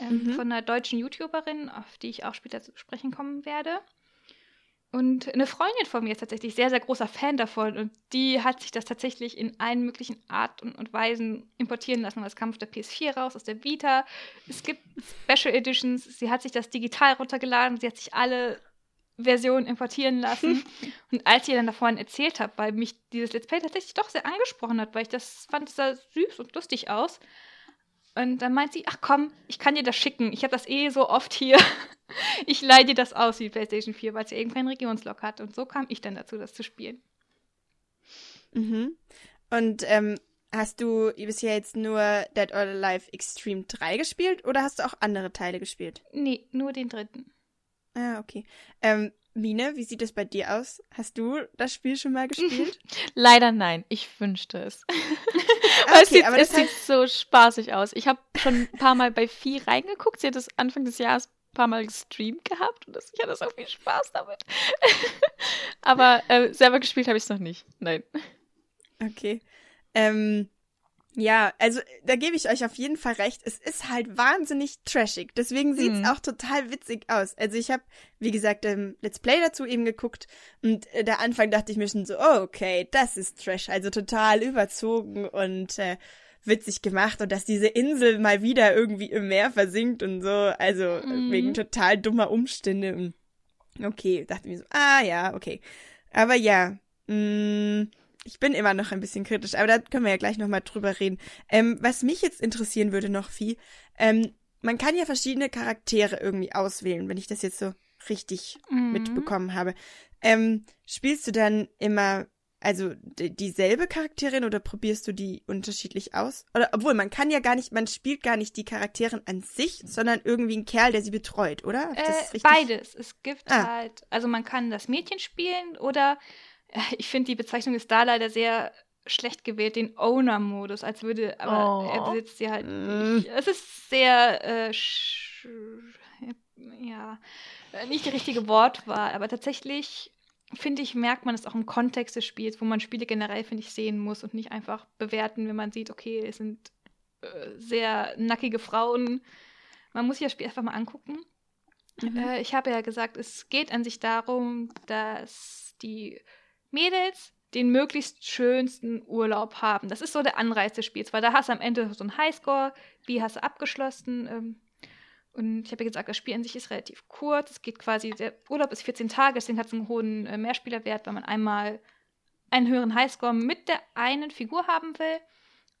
S2: Ähm,
S1: Mhm.
S2: Von einer deutschen YouTuberin, auf die ich auch später zu sprechen kommen werde. Und eine Freundin von mir ist tatsächlich sehr, sehr großer Fan davon. Und die hat sich das tatsächlich in allen möglichen Art und, und Weisen importieren lassen. Das kam auf der PS4 raus, aus der Vita. Es gibt Special Editions. Sie hat sich das digital runtergeladen. Sie hat sich alle Versionen importieren lassen. *laughs* und als ich ihr dann davon erzählt habe, weil mich dieses Let's Play tatsächlich doch sehr angesprochen hat, weil ich das fand, es sah süß und lustig aus. Und dann meint sie, ach komm, ich kann dir das schicken. Ich habe das eh so oft hier. *laughs* Ich leihe dir das aus, wie PlayStation 4, weil es ja eben keinen Regionslog hat. Und so kam ich dann dazu, das zu spielen.
S1: Mhm. Und ähm, hast du bisher jetzt nur Dead or Alive Extreme 3 gespielt oder hast du auch andere Teile gespielt?
S2: Nee, nur den dritten.
S1: Ah, okay. Ähm, Mine, wie sieht es bei dir aus? Hast du das Spiel schon mal gespielt? *laughs*
S3: Leider nein. Ich wünschte es. *laughs* Aber es,
S1: okay,
S3: sieht,
S1: aber
S3: es
S1: das
S3: sieht
S1: heißt,
S3: so spaßig aus. Ich habe schon ein paar Mal bei Vieh reingeguckt. Sie hat es Anfang des Jahres ein paar Mal gestreamt gehabt und das, ich hatte so viel Spaß damit. *laughs* Aber äh, selber gespielt habe ich es noch nicht. Nein.
S1: okay. Ähm, ja, also da gebe ich euch auf jeden Fall recht. Es ist halt wahnsinnig trashig. Deswegen sieht es
S3: Mhm.
S1: auch total witzig aus. Also ich habe, wie gesagt, ähm, Let's Play dazu eben geguckt und äh, der Anfang dachte ich mir schon so, oh, okay, das ist Trash. Also total überzogen und äh, witzig gemacht und dass diese Insel mal wieder irgendwie im Meer versinkt und so. Also
S2: Mhm.
S1: wegen total dummer Umstände. Okay, dachte mir so, ah ja, okay. Aber ja, mh, ich bin immer noch ein bisschen kritisch, aber da können wir ja gleich nochmal drüber reden. Ähm, was mich jetzt interessieren würde noch viel, ähm, man kann ja verschiedene Charaktere irgendwie auswählen, wenn ich das jetzt so richtig
S2: Mhm.
S1: mitbekommen habe. Ähm, spielst du dann immer also dieselbe Charakterin oder probierst du die unterschiedlich aus? Oder obwohl man kann ja gar nicht, man spielt gar nicht die Charakterin an sich, sondern irgendwie einen Kerl, der sie betreut, oder?
S2: Äh, beides. Es gibt
S1: Ah.
S2: halt, also man kann das Mädchen spielen oder *laughs* ich finde die Bezeichnung ist da leider sehr schlecht gewählt, den Owner-Modus, als würde, aber
S3: Oh.
S2: er besitzt sie halt
S1: Mm.
S2: nicht. Es ist sehr, äh, ja, äh, nicht die richtige Wortwahl, aber tatsächlich finde ich, merkt man es auch im Kontext des Spiels, wo man Spiele generell, finde ich, sehen muss und nicht einfach bewerten, wenn man sieht, okay, es sind äh, sehr nackige Frauen. Man muss sich das Spiel einfach mal angucken.
S1: Mhm.
S2: Äh, ich habe ja gesagt, es geht an sich darum, dass die Mädels den möglichst schönsten Urlaub haben. Das ist so der Anreiz des Spiels, weil da hast du am Ende so einen Highscore, wie hast du abgeschlossen. Ähm, und ich habe ja gesagt, das Spiel an sich ist relativ kurz. Es geht quasi, der Urlaub ist 14 Tage, deswegen hat es einen hohen äh, Mehrspielerwert, weil man einmal einen höheren Highscore mit der einen Figur haben will.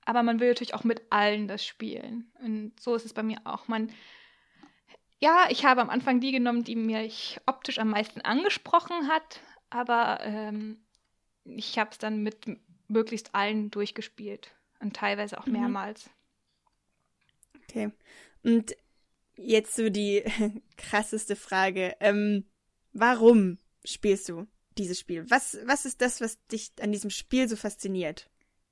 S2: Aber man will natürlich auch mit allen das spielen. Und so ist es bei mir auch. Man, ja, ich habe am Anfang die genommen, die mich optisch am meisten angesprochen hat. Aber ähm, ich habe es dann mit möglichst allen durchgespielt. Und teilweise auch
S1: Mhm.
S2: mehrmals.
S1: Okay. Und jetzt so die *laughs* krasseste Frage. Ähm, warum spielst du dieses Spiel? Was, was ist das, was dich an diesem Spiel so fasziniert?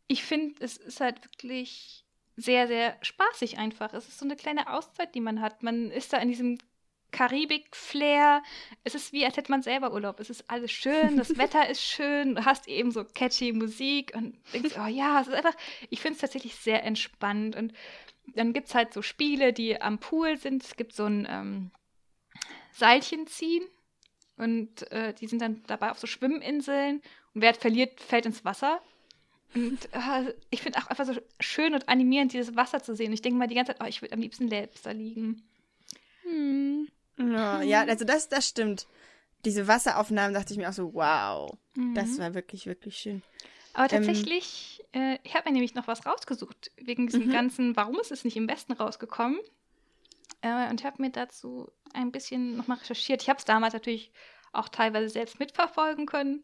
S2: ich finde, es ist halt wirklich sehr, sehr spaßig einfach. Es ist so eine kleine Auszeit, die man hat. Man ist da in diesem Karibik-Flair. Es ist wie, als hätte man selber Urlaub. Es ist alles schön, das *laughs* Wetter ist schön, du hast eben so catchy Musik und denkst, oh ja, es ist einfach, ich finde es tatsächlich sehr entspannt. Und dann gibt es halt so Spiele, die am Pool sind. Es gibt so ein ähm, Seilchen ziehen und äh, die sind dann dabei auf so Schwimminseln und wer verliert, fällt ins Wasser. Und äh, ich finde auch einfach so schön und animierend, dieses Wasser zu sehen. Und ich denke mal die ganze Zeit, oh, ich würde am liebsten selbst da liegen.
S1: Hm. Ja, ja, also das, das stimmt. Diese Wasseraufnahmen dachte ich mir auch so, wow, mhm. das war wirklich, wirklich schön.
S2: Aber ähm, tatsächlich, ähm, äh, ich habe mir nämlich noch was rausgesucht, wegen diesem mhm. ganzen, warum ist es nicht im Westen rausgekommen? Äh, und ich habe mir dazu ein bisschen nochmal recherchiert. Ich habe es damals natürlich auch teilweise selbst mitverfolgen können,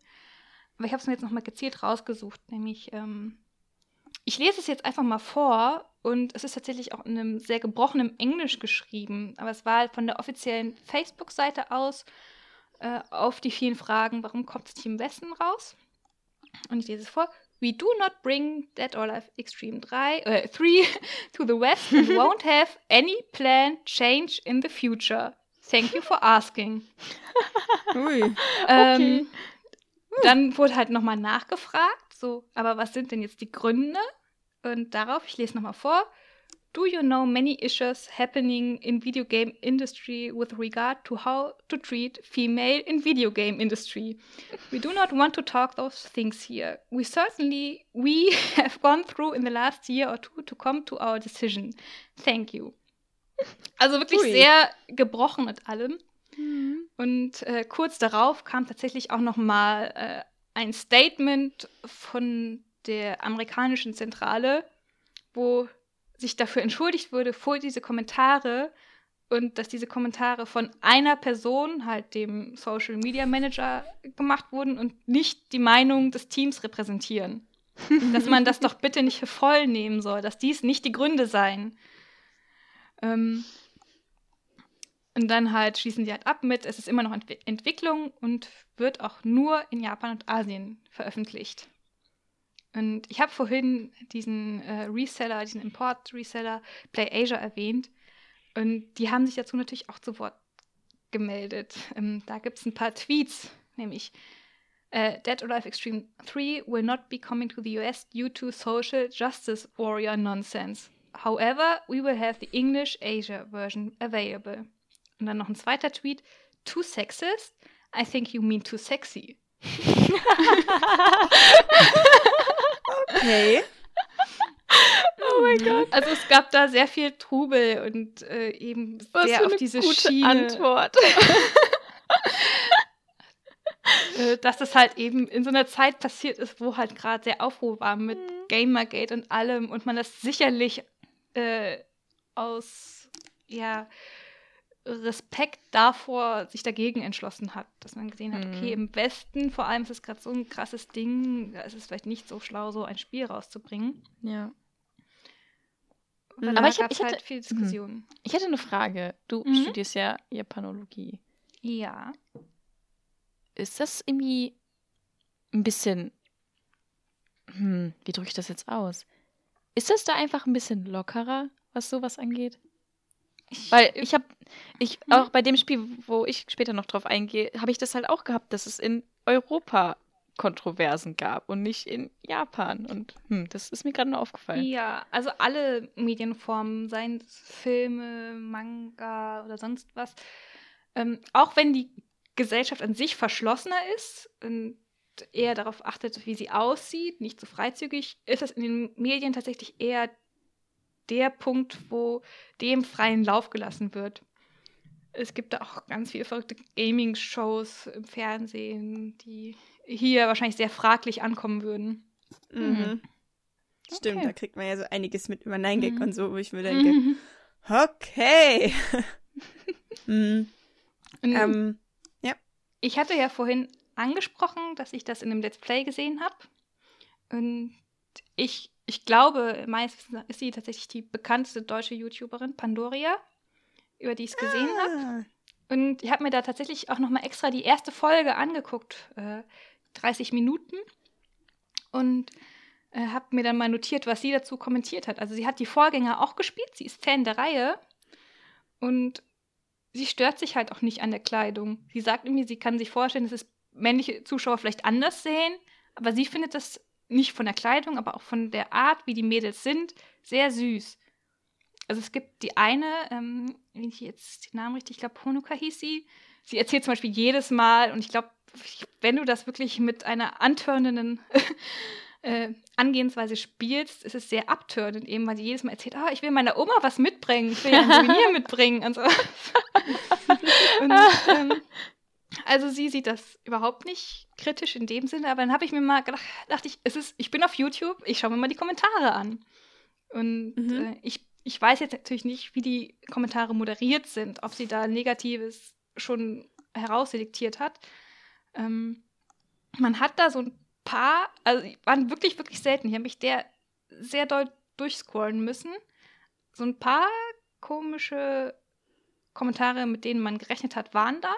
S2: aber ich habe es mir jetzt nochmal gezielt rausgesucht, nämlich, ähm, ich lese es jetzt einfach mal vor und es ist tatsächlich auch in einem sehr gebrochenen Englisch geschrieben, aber es war halt von der offiziellen Facebook-Seite aus äh, auf die vielen Fragen, warum kommt es nicht im Westen raus? Und ich lese es vor. We do not bring Dead or Alive Extreme 3, äh, 3 *laughs* to the West and *laughs* won't have any planned change in the future. Thank you for asking. *laughs* Ui. Ähm, okay. Dann wurde halt nochmal nachgefragt, so, aber was sind denn jetzt die Gründe? Und darauf, ich lese nochmal vor. Do you know many issues happening in video game industry with regard to how to treat female in video game industry? We do not want to talk those things here. We certainly we *laughs* have gone through in the last year or two to come to our decision. Thank you. Also wirklich Ui. sehr gebrochen mit allem. Mhm. Und äh, kurz darauf kam tatsächlich auch noch mal äh, ein Statement von der amerikanischen Zentrale, wo sich dafür entschuldigt wurde, vor diese Kommentare und dass diese Kommentare von einer Person, halt dem Social Media Manager, gemacht wurden und nicht die Meinung des Teams repräsentieren. *laughs* dass man das doch bitte nicht für voll nehmen soll, dass dies nicht die Gründe seien. Ähm, und dann halt schließen sie halt ab mit, es ist immer noch Ent Entwicklung und wird auch nur in Japan und Asien veröffentlicht. Und ich habe vorhin diesen äh, Reseller, diesen Import-Reseller PlayAsia erwähnt. Und die haben sich dazu natürlich auch zu Wort gemeldet. Ähm, da gibt es ein paar Tweets, nämlich uh, Dead or Alive Extreme 3 will not be coming to the US due to social justice warrior nonsense. However, we will have the English Asia version available. Und dann noch ein zweiter Tweet. Too sexist? I think you mean too sexy. *laughs* *laughs*
S1: okay. *laughs*
S2: Oh mein Gott. Also es gab da sehr viel Trubel und äh, eben Was sehr auf diese gute Schiene.
S3: Antwort. *laughs*
S2: äh, dass das halt eben in so einer Zeit passiert ist, wo halt gerade sehr Aufruhr war mit mhm. Gamergate und allem und man das sicherlich äh, aus ja Respekt davor sich dagegen entschlossen hat, dass man gesehen hat, okay, mhm. im Westen vor allem ist es gerade so ein krasses Ding, da ist es vielleicht nicht so schlau, so ein Spiel rauszubringen.
S3: Ja.
S2: Aber ich, hab, ich hatte halt viel Diskussion.
S3: Mhm. Ich hätte eine Frage. Du mhm. studierst ja Japanologie.
S2: Ja.
S3: Ist das irgendwie ein bisschen, hm, wie drücke ich das jetzt aus? Ist das da einfach ein bisschen lockerer, was sowas angeht? Weil ich habe, ich hm? auch bei dem Spiel, wo ich später noch drauf eingehe, habe ich das halt auch gehabt, dass es in Europa Kontroversen gab und nicht in Japan. Und hm, das ist mir gerade nur aufgefallen.
S2: Ja, also alle Medienformen, seien es Filme, Manga oder sonst was, ähm, auch wenn die Gesellschaft an sich verschlossener ist und eher darauf achtet, wie sie aussieht, nicht so freizügig, ist es in den Medien tatsächlich eher der Punkt, wo dem freien Lauf gelassen wird. Es gibt da auch ganz viele verrückte Gaming-Shows im Fernsehen, die hier wahrscheinlich sehr fraglich ankommen würden.
S1: Mhm. mhm. Stimmt, okay. da kriegt man ja so einiges mit über Nine Gag mhm. und so, wo ich mir denke, mhm. okay. *laughs*
S2: mhm. ähm, ja. Ich hatte ja vorhin angesprochen, dass ich das in einem Let's Play gesehen habe. Und ich ich glaube, meines Wissens ist sie tatsächlich die bekannteste deutsche YouTuberin, Pandoria, über die ich es gesehen ah. habe. Und ich habe mir da tatsächlich auch nochmal extra die erste Folge angeguckt, äh, 30 Minuten. Und äh, habe mir dann mal notiert, was sie dazu kommentiert hat. Also sie hat die Vorgänger auch gespielt, sie ist Fan der Reihe und sie stört sich halt auch nicht an der Kleidung. Sie sagt irgendwie, sie kann sich vorstellen, dass es männliche Zuschauer vielleicht anders sehen, aber sie findet das nicht von der Kleidung, aber auch von der Art, wie die Mädels sind, sehr süß. Also es gibt die eine, ähm, wenn ich jetzt den Namen richtig, ich glaube Honuka hieß sie, sie erzählt zum Beispiel jedes Mal und ich glaube, wenn du das wirklich mit einer antörnenden *laughs* äh, Angehensweise spielst, ist es sehr abtörnend eben, weil sie jedes Mal erzählt, ah, ich will meiner Oma was mitbringen, ich will ein *laughs* Souvenir mitbringen und so. *laughs* und, ähm, also sie sieht das überhaupt nicht kritisch in dem Sinne, aber dann habe ich mir mal gedacht, dachte ich, es ist, ich bin auf YouTube, ich schaue mir mal die Kommentare an. Und mhm. äh, ich, ich weiß jetzt natürlich nicht, wie die Kommentare moderiert sind, ob sie da Negatives schon herausselektiert hat. Ähm, man hat da so ein paar, also waren wirklich, wirklich selten. Ich habe mich der sehr doll durchscrollen müssen. So ein paar komische Kommentare, mit denen man gerechnet hat, waren da.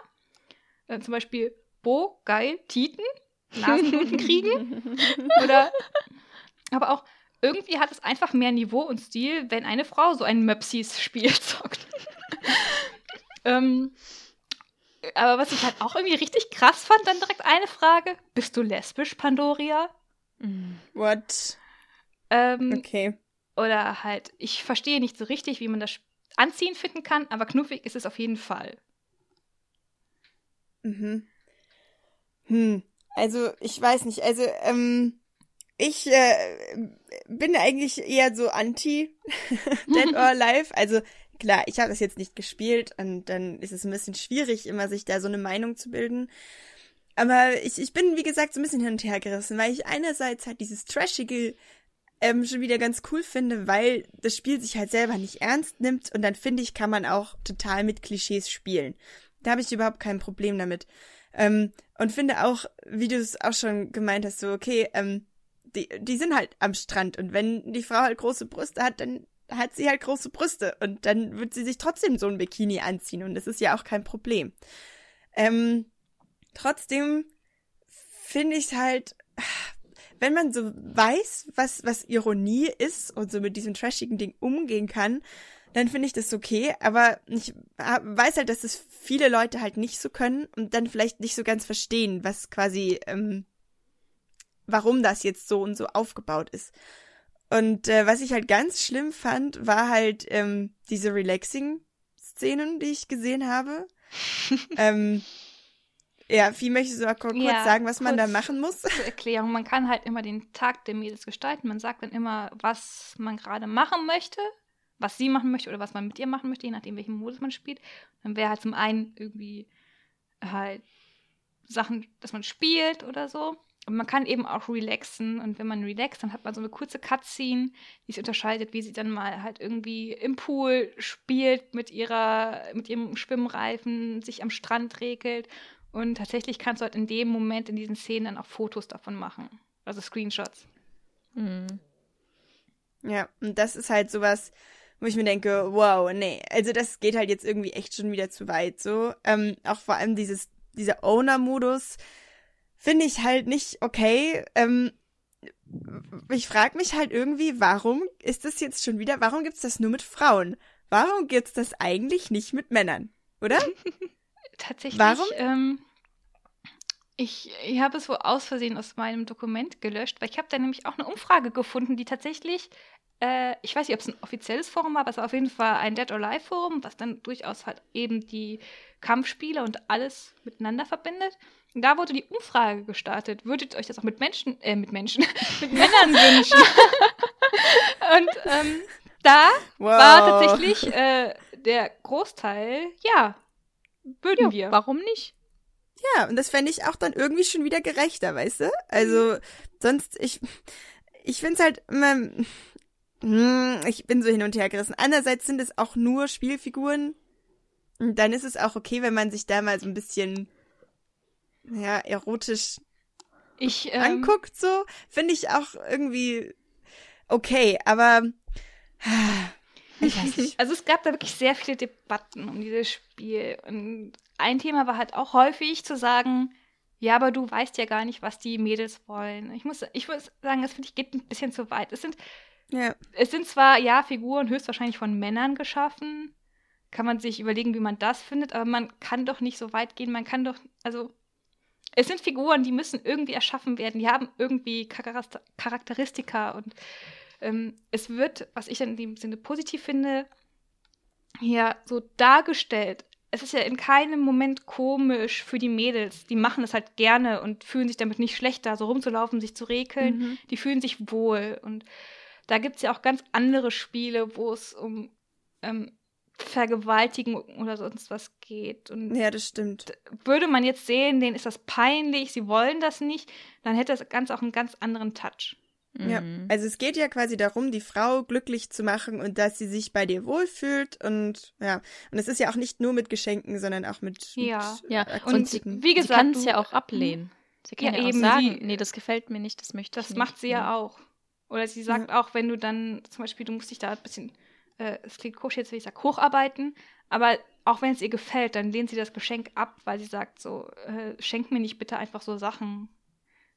S2: Äh, zum Beispiel, Bo, geil, Titen, *laughs* Nasenbluten kriegen. *laughs* Oder, aber auch, irgendwie hat es einfach mehr Niveau und Stil, wenn eine Frau so ein Möpsis-Spiel zockt. *laughs* ähm, aber was ich halt auch irgendwie richtig krass fand, dann direkt eine Frage: Bist du lesbisch, Pandoria?
S1: What?
S2: Ähm,
S1: Okay.
S2: Oder halt, ich verstehe nicht so richtig, wie man das anziehen finden kann, aber knuffig ist es auf jeden Fall.
S1: Mhm. Hm. Also, ich weiß nicht. Also, ähm, ich äh, bin eigentlich eher so anti *laughs* Dead or Alive. Also, klar, ich habe das jetzt nicht gespielt und dann ist es ein bisschen schwierig, immer sich da so eine Meinung zu bilden. Aber ich, ich bin, wie gesagt, so ein bisschen hin und her gerissen, weil ich einerseits halt dieses Trashige ähm, schon wieder ganz cool finde, weil das Spiel sich halt selber nicht ernst nimmt und dann finde ich, kann man auch total mit Klischees spielen. Da habe ich überhaupt kein Problem damit. Ähm, und finde auch, wie du es auch schon gemeint hast, so, okay, ähm, die, die sind halt am Strand und wenn die Frau halt große Brüste hat, dann hat sie halt große Brüste und dann wird sie sich trotzdem so ein Bikini anziehen und das ist ja auch kein Problem. Ähm, trotzdem finde ich halt, wenn man so weiß, was, was Ironie ist und so mit diesem trashigen Ding umgehen kann, dann finde ich das okay. Aber ich weiß halt, dass es viele Leute halt nicht so können und dann vielleicht nicht so ganz verstehen, was quasi, ähm, warum das jetzt so und so aufgebaut ist. Und äh, was ich halt ganz schlimm fand, war halt ähm, diese Relaxing-Szenen, die ich gesehen habe. *laughs* ähm, ja, wie möchtest du auch kurz
S2: Ja,
S1: sagen, was man da
S2: kurz
S1: machen muss?
S2: Zur Erklärung, man kann halt immer den Tag der Mädels gestalten. Man sagt dann immer, was man gerade machen möchte, was sie machen möchte oder was man mit ihr machen möchte, je nachdem, welchen Modus man spielt. Dann wäre halt zum einen irgendwie halt Sachen, dass man spielt oder so. Und man kann eben auch relaxen. Und wenn man relaxt, dann hat man so eine kurze Cutscene, die sich unterscheidet, wie sie dann mal halt irgendwie im Pool spielt mit ihrer, mit ihrem Schwimmreifen, sich am Strand regelt. Und tatsächlich kannst du halt in dem Moment, in diesen Szenen dann auch Fotos davon machen. Also Screenshots.
S3: Hm.
S1: Ja, und das ist halt sowas, wo ich mir denke, wow, nee, also das geht halt jetzt irgendwie echt schon wieder zu weit, so. Ähm, auch vor allem dieses, dieser Owner-Modus finde ich halt nicht okay. Ähm, ich frage mich halt irgendwie, warum ist das jetzt schon wieder, warum gibt's das nur mit Frauen? Warum gibt's das eigentlich nicht mit Männern? Oder? *laughs*
S2: Tatsächlich.
S1: Warum?
S2: Ähm, ich ich habe es wohl aus Versehen aus meinem Dokument gelöscht, weil ich habe da nämlich auch eine Umfrage gefunden, die tatsächlich, äh, ich weiß nicht, ob es ein offizielles Forum war, aber es war auf jeden Fall ein Dead or Alive Forum, was dann durchaus halt eben die Kampfspiele und alles miteinander verbindet. Und da wurde die Umfrage gestartet. Würdet ihr euch das auch mit Menschen, äh, mit Menschen, *laughs* mit Männern wünschen? *laughs* und ähm, da war
S1: Wow.
S2: tatsächlich äh, der Großteil, ja, würden
S3: Ja,
S2: wir.
S3: warum nicht?
S1: Ja, und das fände ich auch dann irgendwie schon wieder gerechter, weißt du? Also, sonst, ich, ich find's halt immer, hm, ich bin so hin und her gerissen. Andererseits sind es auch nur Spielfiguren. Und dann ist es auch okay, wenn man sich da mal so ein bisschen, ja, erotisch
S2: Ich, ähm,
S1: anguckt, so. Finde ich auch irgendwie okay, aber, *sighs* ich weiß nicht.
S2: Also es gab da wirklich sehr viele Debatten um dieses Spiel. Und ein Thema war halt auch häufig zu sagen, ja, aber du weißt ja gar nicht, was die Mädels wollen. Ich muss, ich muss sagen, das finde ich geht ein bisschen zu weit. Es sind,
S1: Ja.
S2: es sind zwar, ja, Figuren höchstwahrscheinlich von Männern geschaffen. Kann man sich überlegen, wie man das findet, aber man kann doch nicht so weit gehen. Man kann doch, also, es sind Figuren, die müssen irgendwie erschaffen werden. Die haben irgendwie Charakter- Charakteristika und ähm, es wird, was ich in dem Sinne positiv finde, hier so dargestellt. Es ist ja in keinem Moment komisch für die Mädels. Die machen das halt gerne und fühlen sich damit nicht schlecht, da so rumzulaufen, sich zu rekeln.
S1: Mhm.
S2: Die fühlen sich wohl. Und da gibt es ja auch ganz andere Spiele, wo es um ähm, Vergewaltigen oder sonst was geht. Und
S1: Ja, das stimmt.
S2: würde man jetzt sehen, denen ist das peinlich, sie wollen das nicht, dann hätte das Ganze auch einen ganz anderen Touch.
S1: Ja,
S3: Mhm.
S1: also es geht ja quasi darum, die Frau glücklich zu machen und dass sie sich bei dir wohlfühlt und ja, und es ist ja auch nicht nur mit Geschenken, sondern auch mit,
S2: Ja.
S1: mit
S3: Ja, und
S1: Akustiken.
S2: wie
S3: sie
S2: gesagt,
S3: kann es ja auch ablehnen. Sie kann
S2: Ja,
S3: ja,
S2: eben,
S3: auch sagen,
S2: sie-
S3: nee, das gefällt mir nicht, das möchte ich
S2: Das
S3: nicht.
S2: macht sie ja auch. Oder sie sagt auch, wenn du dann zum Beispiel, du musst dich da ein bisschen, äh, es klingt komisch jetzt, wenn ich sage, hocharbeiten, aber auch wenn es ihr gefällt, dann lehnt sie das Geschenk ab, weil sie sagt so, äh, schenk mir nicht bitte einfach so Sachen.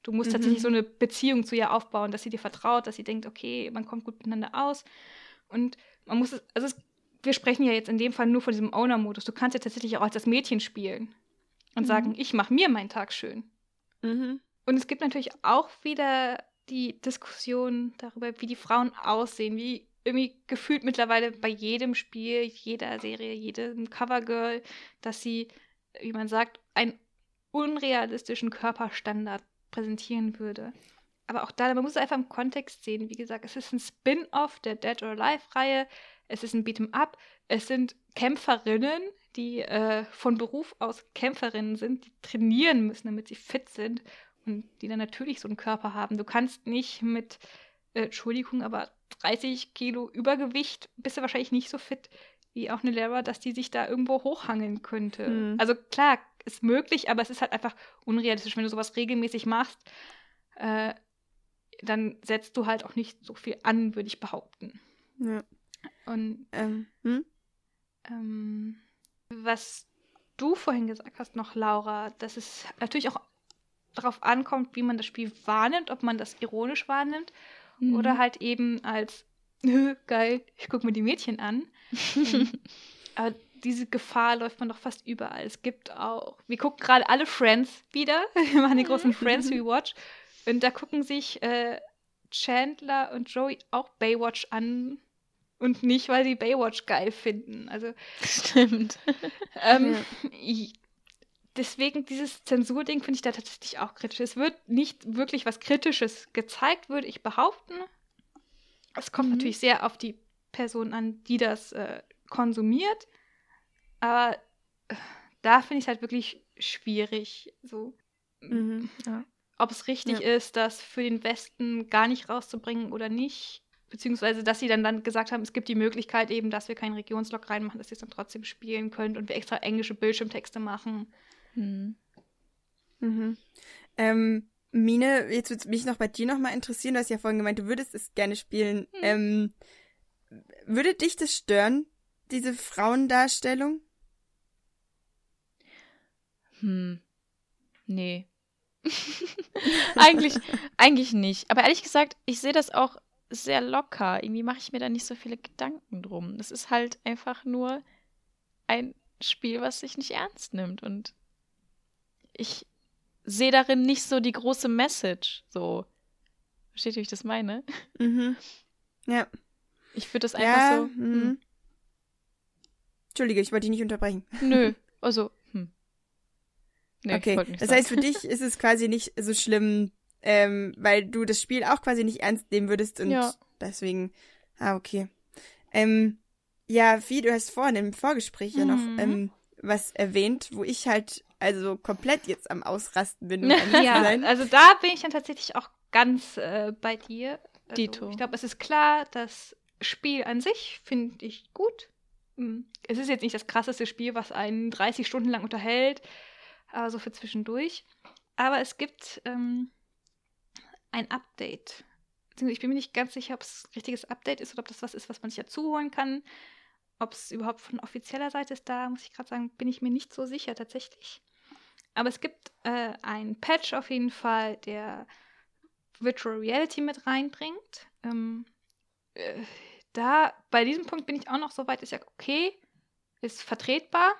S2: Du musst
S1: Mhm.
S2: tatsächlich so eine Beziehung zu ihr aufbauen, dass sie dir vertraut, dass sie denkt, okay, man kommt gut miteinander aus. Und man muss es, also es, wir sprechen ja jetzt in dem Fall nur von diesem Owner-Modus. Du kannst ja tatsächlich auch als das Mädchen spielen und sagen, ich mache mir meinen Tag schön.
S1: Mhm.
S2: Und es gibt natürlich auch wieder die Diskussion darüber, wie die Frauen aussehen, wie irgendwie gefühlt mittlerweile bei jedem Spiel, jeder Serie, jedem Covergirl, dass sie, wie man sagt, einen unrealistischen Körperstandard präsentieren würde. Aber auch da, man muss es einfach im Kontext sehen. Wie gesagt, es ist ein Spin-off der Dead or Alive-Reihe. Es ist ein Beat'em Up. Es sind Kämpferinnen, die äh, von Beruf aus Kämpferinnen sind, die trainieren müssen, damit sie fit sind und die dann natürlich so einen Körper haben. Du kannst nicht mit, äh, Entschuldigung, aber 30 Kilo Übergewicht bist du wahrscheinlich nicht so fit wie auch eine Lara, dass die sich da irgendwo hochhangeln könnte.
S1: Mhm.
S2: Also klar, ist möglich, aber es ist halt einfach unrealistisch. Wenn du sowas regelmäßig machst, äh, dann setzt du halt auch nicht so viel an, würde ich behaupten.
S1: Ja.
S2: Und
S1: Ähm, hm?
S2: ähm, was du vorhin gesagt hast noch, Laura, dass es natürlich auch darauf ankommt, wie man das Spiel wahrnimmt, ob man das ironisch wahrnimmt
S3: Mhm.
S2: oder halt eben als *laughs* geil, ich gucke mir die Mädchen an. Ähm, *laughs* Aber diese Gefahr läuft man doch fast überall. Es gibt auch, wir gucken gerade alle Friends wieder. *laughs* Wir machen den großen Friends Rewatch. Und da gucken sich äh, Chandler und Joey auch Baywatch an. Und nicht, weil sie Baywatch geil finden. Also,
S3: Stimmt.
S2: ähm, i- deswegen dieses Zensurding finde ich da tatsächlich auch kritisch. Es wird nicht wirklich was Kritisches gezeigt, würde ich behaupten. Es kommt
S1: Mhm.
S2: natürlich sehr auf die Person an, die das äh, konsumiert. Aber äh, da finde ich es halt wirklich schwierig. So,
S1: Mhm.
S2: ob es richtig
S1: Ja.
S2: ist, das für den Westen gar nicht rauszubringen oder nicht. Beziehungsweise, dass sie dann, dann gesagt haben, es gibt die Möglichkeit eben, dass wir keinen Regionslog reinmachen, dass ihr es dann trotzdem spielen könnt und wir extra englische Bildschirmtexte machen.
S3: Mhm.
S1: Mhm. Ähm, Mine, jetzt würde mich noch bei dir noch mal interessieren. Du hast ja vorhin gemeint, du würdest es gerne spielen. Ähm, würde dich das stören, diese Frauendarstellung?
S3: Hm. Nee. *laughs* eigentlich, eigentlich nicht. Aber ehrlich gesagt, ich sehe das auch sehr locker. Irgendwie mache ich mir da nicht so viele Gedanken drum. Das ist halt einfach nur ein Spiel, was sich nicht ernst nimmt. Und ich sehe darin nicht so die große Message. So. Versteht ihr, wie ich das meine?
S1: Mhm. Ja.
S3: Ich würde das einfach
S1: ja.
S3: so.
S1: mhm.
S3: Hm,
S1: Entschuldige, ich wollte dich nicht unterbrechen.
S3: nö. *laughs* Also, hm. Nee,
S1: okay, das
S3: sagen.
S1: heißt, für dich ist es quasi nicht so schlimm, ähm, weil du das Spiel auch quasi nicht ernst nehmen würdest und
S3: Ja.
S1: deswegen, ah, okay. Ähm, ja, wie du hast vorhin im Vorgespräch ja noch
S2: Mhm.
S1: ähm, was erwähnt, wo ich halt also komplett jetzt am Ausrasten bin. Um *laughs*
S2: Ja,
S1: sein.
S2: also da bin ich dann tatsächlich auch ganz äh, bei dir. Also,
S3: Dito.
S2: Ich glaube, es ist klar, das Spiel an sich finde ich gut. Mm, Es ist jetzt nicht das krasseste Spiel, was einen 30 Stunden lang unterhält, aber so für zwischendurch. Aber es gibt ähm, ein Update. Ich bin mir nicht ganz sicher, ob es ein richtiges Update ist oder ob das was ist, was man sich dazu holen kann. Ob es überhaupt von offizieller Seite ist, da muss ich gerade sagen, bin ich mir nicht so sicher tatsächlich. Aber es gibt äh, einen Patch auf jeden Fall, der Virtual Reality mit reinbringt. Ähm, äh, da, bei diesem Punkt bin ich auch noch so weit, ist ja okay, ist vertretbar.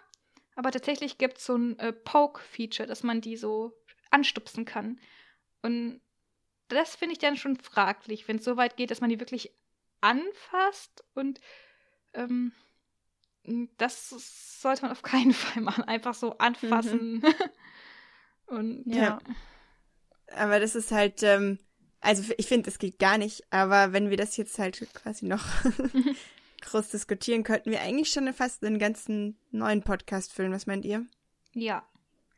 S2: Aber tatsächlich gibt es so ein äh, Poke-Feature, dass man die so anstupsen kann. Und das finde ich dann schon fraglich, wenn es so weit geht, dass man die wirklich anfasst. Und ähm, das sollte man auf *laughs* keinen Fall machen. Einfach so anfassen. Mhm. *laughs* und ja. ja.
S1: Aber das ist halt, ähm, also ich finde, das geht gar nicht. Aber wenn wir das jetzt halt quasi noch *laughs* groß diskutieren, könnten wir eigentlich schon fast einen ganzen neuen Podcast füllen. Was meint ihr?
S2: Ja.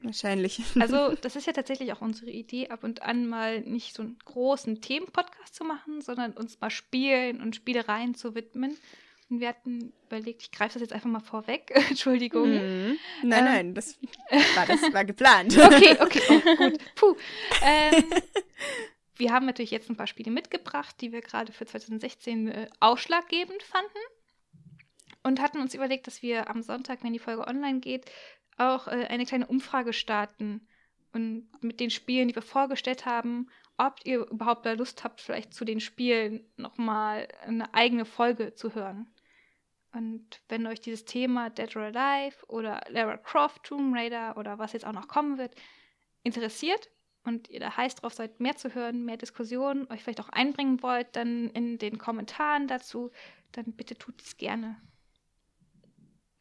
S1: Wahrscheinlich.
S2: Also, das ist ja tatsächlich auch unsere Idee, ab und an mal nicht so einen großen Themenpodcast zu machen, sondern uns mal Spielen und Spielereien zu widmen. Und wir hatten überlegt, ich greife das jetzt einfach mal vorweg. *laughs* Entschuldigung.
S1: Mhm. Nein, ähm, nein, das war, das war geplant. *laughs*
S2: okay, okay, oh, *laughs* gut. Puh. Ähm, wir haben natürlich jetzt ein paar Spiele mitgebracht, die wir gerade für 2016 äh, ausschlaggebend fanden. Und hatten uns überlegt, dass wir am Sonntag, wenn die Folge online geht, auch äh, eine kleine Umfrage starten. Und mit den Spielen, die wir vorgestellt haben, ob ihr überhaupt da Lust habt, vielleicht zu den Spielen nochmal eine eigene Folge zu hören. Und wenn euch dieses Thema Dead or Alive oder Lara Croft, Tomb Raider oder was jetzt auch noch kommen wird, interessiert, und ihr da heiß drauf seid, mehr zu hören, mehr Diskussionen, euch vielleicht auch einbringen wollt, dann in den Kommentaren dazu, dann bitte tut es gerne.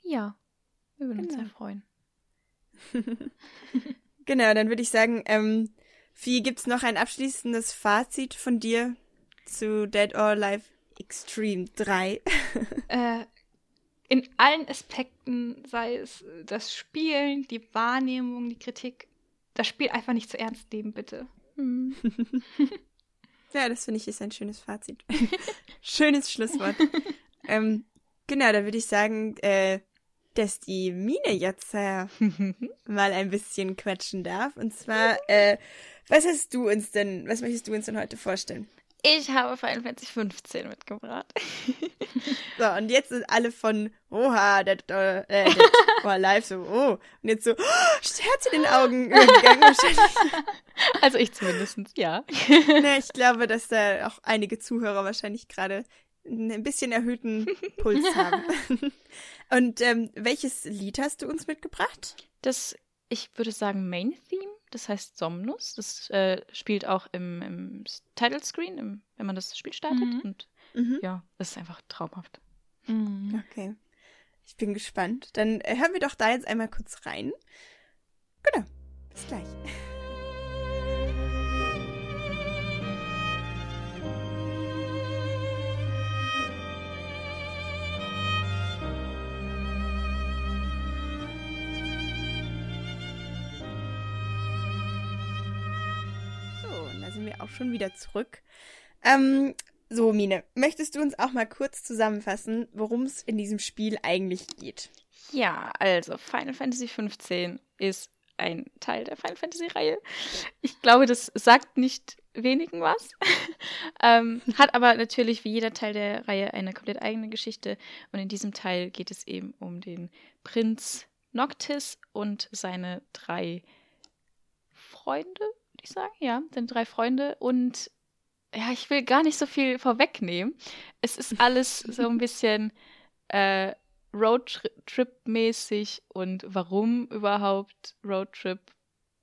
S3: Ja, wir würden genau. uns sehr freuen. *laughs*
S1: genau, dann würde ich sagen, ähm, wie gibt's noch ein abschließendes Fazit von dir zu Dead or Alive Extreme 3?
S2: äh, in allen Aspekten, sei es das Spielen, die Wahrnehmung, die Kritik, das Spiel einfach nicht zu ernst nehmen, bitte. Hm. *laughs*
S1: ja, das finde ich ist ein schönes Fazit. *laughs* schönes Schlusswort. *laughs* ähm, genau, da würde ich sagen, äh, dass die Mine jetzt äh, mal ein bisschen quatschen darf. Und zwar, äh, was hast du uns denn, was möchtest du uns denn heute vorstellen?
S3: Ich habe Final Fantasy 15 mitgebracht. *laughs*
S1: so, und jetzt sind alle von Oha, der, äh, der war *laughs* live so, oh. Und jetzt so, *gasps* oh, Herz in den Augen wahrscheinlich. *laughs*
S3: Also ich zumindest, ja.
S1: ne, ich glaube, dass da auch einige Zuhörer wahrscheinlich gerade ein bisschen erhöhten Puls haben. und ähm, welches Lied hast du uns mitgebracht?
S3: Das, ich würde sagen, Main Theme das heißt Somnus. Das äh, spielt auch im, im Title Screen, im, wenn man das Spiel startet. Mhm. Und mhm. ja, das ist einfach traumhaft.
S1: Mhm. Okay. Ich bin gespannt. Dann äh, hören wir doch da jetzt einmal kurz rein. Schon wieder zurück. Ähm, so, Mine, möchtest du uns auch mal kurz zusammenfassen, worum es in diesem Spiel eigentlich geht?
S3: Ja, also Final Fantasy XV ist ein Teil der Final Fantasy-Reihe. Ich glaube, das sagt nicht wenigen was. *laughs* ähm, hat aber natürlich wie jeder Teil der Reihe eine komplett eigene Geschichte. Und in diesem Teil geht es eben um den Prinz Noctis und seine drei Freunde, würde ich sagen. Ja, sind drei Freunde und ja, ich will gar nicht so viel vorwegnehmen. Es ist alles *laughs* so ein bisschen äh, Roadtrip-mäßig und warum überhaupt Roadtrip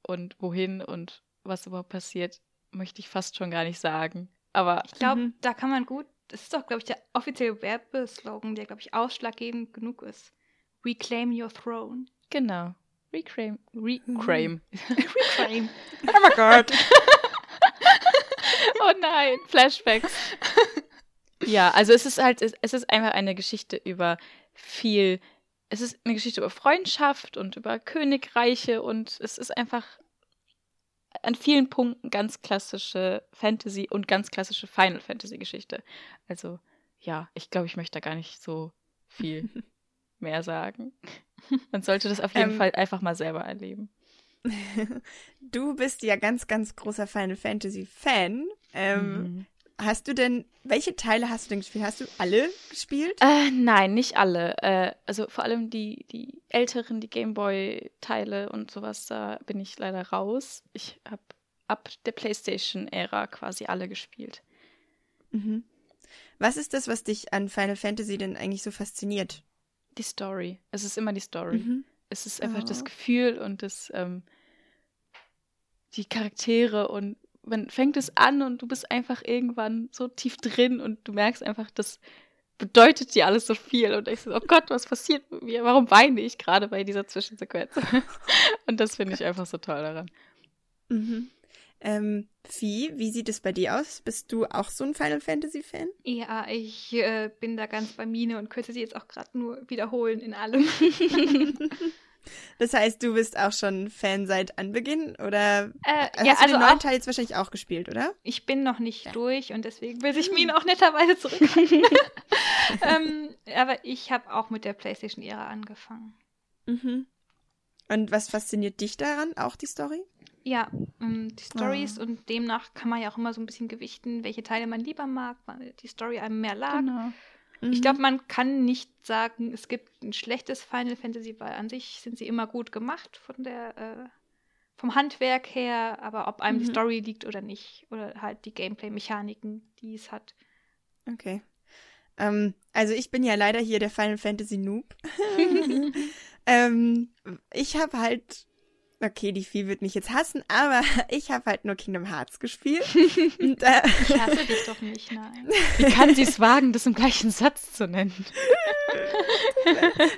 S3: und wohin und was überhaupt passiert, möchte ich fast schon gar nicht sagen. Aber
S2: ich glaube, mhm. da kann man gut, das ist doch, glaube ich, der offizielle Werbeslogan, der, glaube ich, ausschlaggebend genug ist. Reclaim your throne.
S3: Genau. Reclaim. Reclaim. *laughs*
S2: Reclaim.
S3: oh mein Gott. *laughs* oh nein, Flashbacks. ja, also es ist halt, es ist einfach eine Geschichte über viel, es ist eine Geschichte über Freundschaft und über Königreiche und es ist einfach an vielen Punkten ganz klassische Fantasy und ganz klassische Final Fantasy Geschichte. Also ja, ich glaube, ich möchte da gar nicht so viel *laughs* mehr sagen. *laughs* Man sollte das auf jeden ähm, Fall einfach mal selber erleben. *laughs*
S1: Du bist ja ganz, ganz großer Final Fantasy Fan. Ähm, mhm. hast du denn, welche Teile hast du denn gespielt? Hast du alle gespielt?
S3: Äh, nein, nicht alle. Äh, also vor allem die, die älteren, die Gameboy-Teile und sowas, da bin ich leider raus. Ich habe ab der PlayStation-Ära quasi alle gespielt.
S1: Mhm. Was ist das, was dich an Final Fantasy denn eigentlich so fasziniert?
S3: Die Story. Es ist immer die Story.
S1: Mhm.
S3: Es ist einfach
S1: Oh.
S3: das Gefühl und das, ähm, die Charaktere und man fängt es an und du bist einfach irgendwann so tief drin und du merkst einfach, das bedeutet dir alles so viel und denkst, oh Gott, was passiert mit mir? Warum weine ich gerade bei dieser Zwischensequenz? *laughs* und das finde ich einfach so toll daran.
S1: Mhm. Ähm, Vieh, wie sieht es bei dir aus? Bist du auch so ein Final Fantasy Fan?
S2: Ja, ich äh, bin da ganz bei Mine und könnte sie jetzt auch gerade nur wiederholen in allem. *laughs*
S1: Das heißt, du bist auch schon Fan seit Anbeginn oder
S2: Äh,
S1: hast
S2: ja,
S1: du
S2: also
S1: den neuen Teil jetzt wahrscheinlich auch gespielt, oder?
S2: ich bin noch nicht
S1: Ja.
S2: durch und deswegen will sich Mine auch netterweise zurückhalten. *laughs* ähm, aber ich habe auch mit der PlayStation-Ära angefangen.
S1: Mhm. Und was fasziniert dich daran? Auch die Story?
S2: Ja, ähm, die Stories
S1: Ah.
S2: und demnach kann man ja auch immer so ein bisschen gewichten, welche Teile man lieber mag, weil die Story einem mehr lag.
S3: Genau.
S2: Ich
S1: Mhm.
S2: glaube, man kann nicht sagen, es gibt ein schlechtes Final Fantasy, weil an sich sind sie immer gut gemacht von der, äh, vom Handwerk her, aber ob einem die
S1: Mhm.
S2: Story liegt oder nicht, oder halt die Gameplay-Mechaniken, die es hat.
S1: Okay. Ähm, also ich bin ja leider hier der Final Fantasy Noob. *laughs* *laughs* ähm, ich habe halt, okay, die Vieh wird mich jetzt hassen, aber *laughs* ich habe halt nur Kingdom Hearts gespielt. *laughs* Und, äh,
S2: Ich hasse *laughs* dich doch nicht, nein.
S3: Wie kann sie es wagen, das im gleichen Satz zu nennen?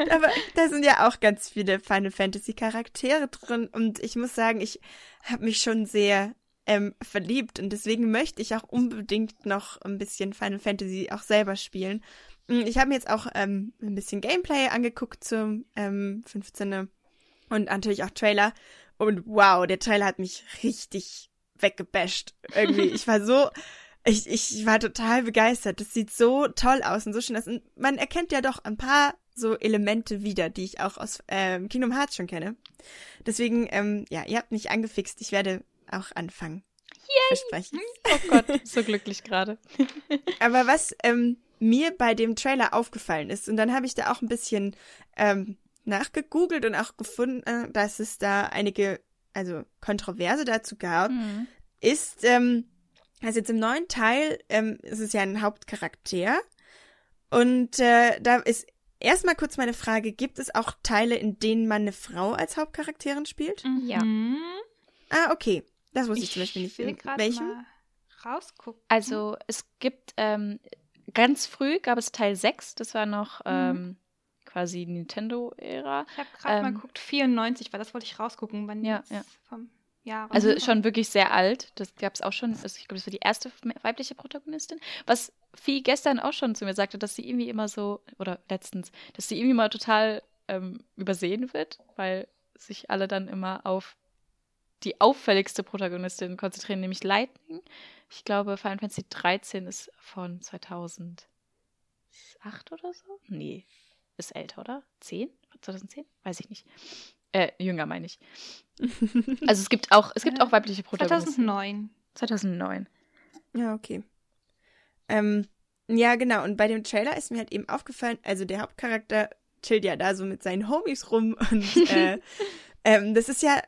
S1: aber da sind ja auch ganz viele Final Fantasy Charaktere drin und ich muss sagen, ich habe mich schon sehr ähm, verliebt und deswegen möchte ich auch unbedingt noch ein bisschen Final Fantasy auch selber spielen. Mm, Ich habe mir jetzt auch ähm, ein bisschen Gameplay angeguckt zum ähm, 15. und natürlich auch Trailer und wow, der Trailer hat mich richtig weggebasht. Irgendwie, *laughs* ich war so ich, ich war total begeistert. Das sieht so toll aus und so schön aus. Und man erkennt ja doch ein paar so Elemente wieder, die ich auch aus ähm, Kingdom Hearts schon kenne. Deswegen, ähm, ja, ihr habt mich angefixt. Ich werde auch anfangen. Versprechen.
S3: Oh Gott, *laughs* so glücklich gerade. *laughs*
S1: Aber was ähm, mir bei dem Trailer aufgefallen ist, und dann habe ich da auch ein bisschen ähm, nachgegoogelt und auch gefunden, äh, dass es da einige, also Kontroverse dazu gab,
S3: Mhm.
S1: ist, ähm, also jetzt im neuen Teil ähm, ist es ja ein Hauptcharakter. Und äh, da ist erstmal kurz meine Frage, gibt es auch Teile, in denen man eine Frau als Hauptcharakterin spielt?
S3: Ja.
S2: Mhm.
S1: Ah, okay. Das wusste ich, zum Beispiel nicht.
S2: will
S1: In
S2: gerade
S1: welchem?
S2: mal rausgucken.
S3: Also es gibt ähm, ganz früh gab es Teil 6, das war noch
S2: Mhm.
S3: ähm, quasi Nintendo-Ära.
S2: Ich habe gerade mal
S3: ähm,
S2: geguckt, 94, weil das wollte ich rausgucken, wann
S3: Ja, ja.
S2: vom Jahr
S3: Also
S2: rauskommt.
S3: schon wirklich sehr alt. Das gab es auch schon. Also ich glaube, das war die erste weibliche Protagonistin. Was Vieh gestern auch schon zu mir sagte, dass sie irgendwie immer so, oder letztens, dass sie irgendwie mal total ähm, übersehen wird, weil sich alle dann immer auf die auffälligste Protagonistin konzentrieren, nämlich Lightning. Ich glaube, Final Fantasy 13 ist von 2008 oder so? Nee, ist älter, oder? 10? 2010? Weiß ich nicht. Äh, jünger meine ich. *laughs* Also es gibt auch, es gibt
S2: Äh,
S3: auch weibliche Protagonisten.
S2: 2009.
S3: 2009.
S1: Ja, okay. Ähm, ja, genau. Und bei dem Trailer ist mir halt eben aufgefallen, also der Hauptcharakter chillt ja da so mit seinen Homies rum und *laughs* äh, ähm, das ist ja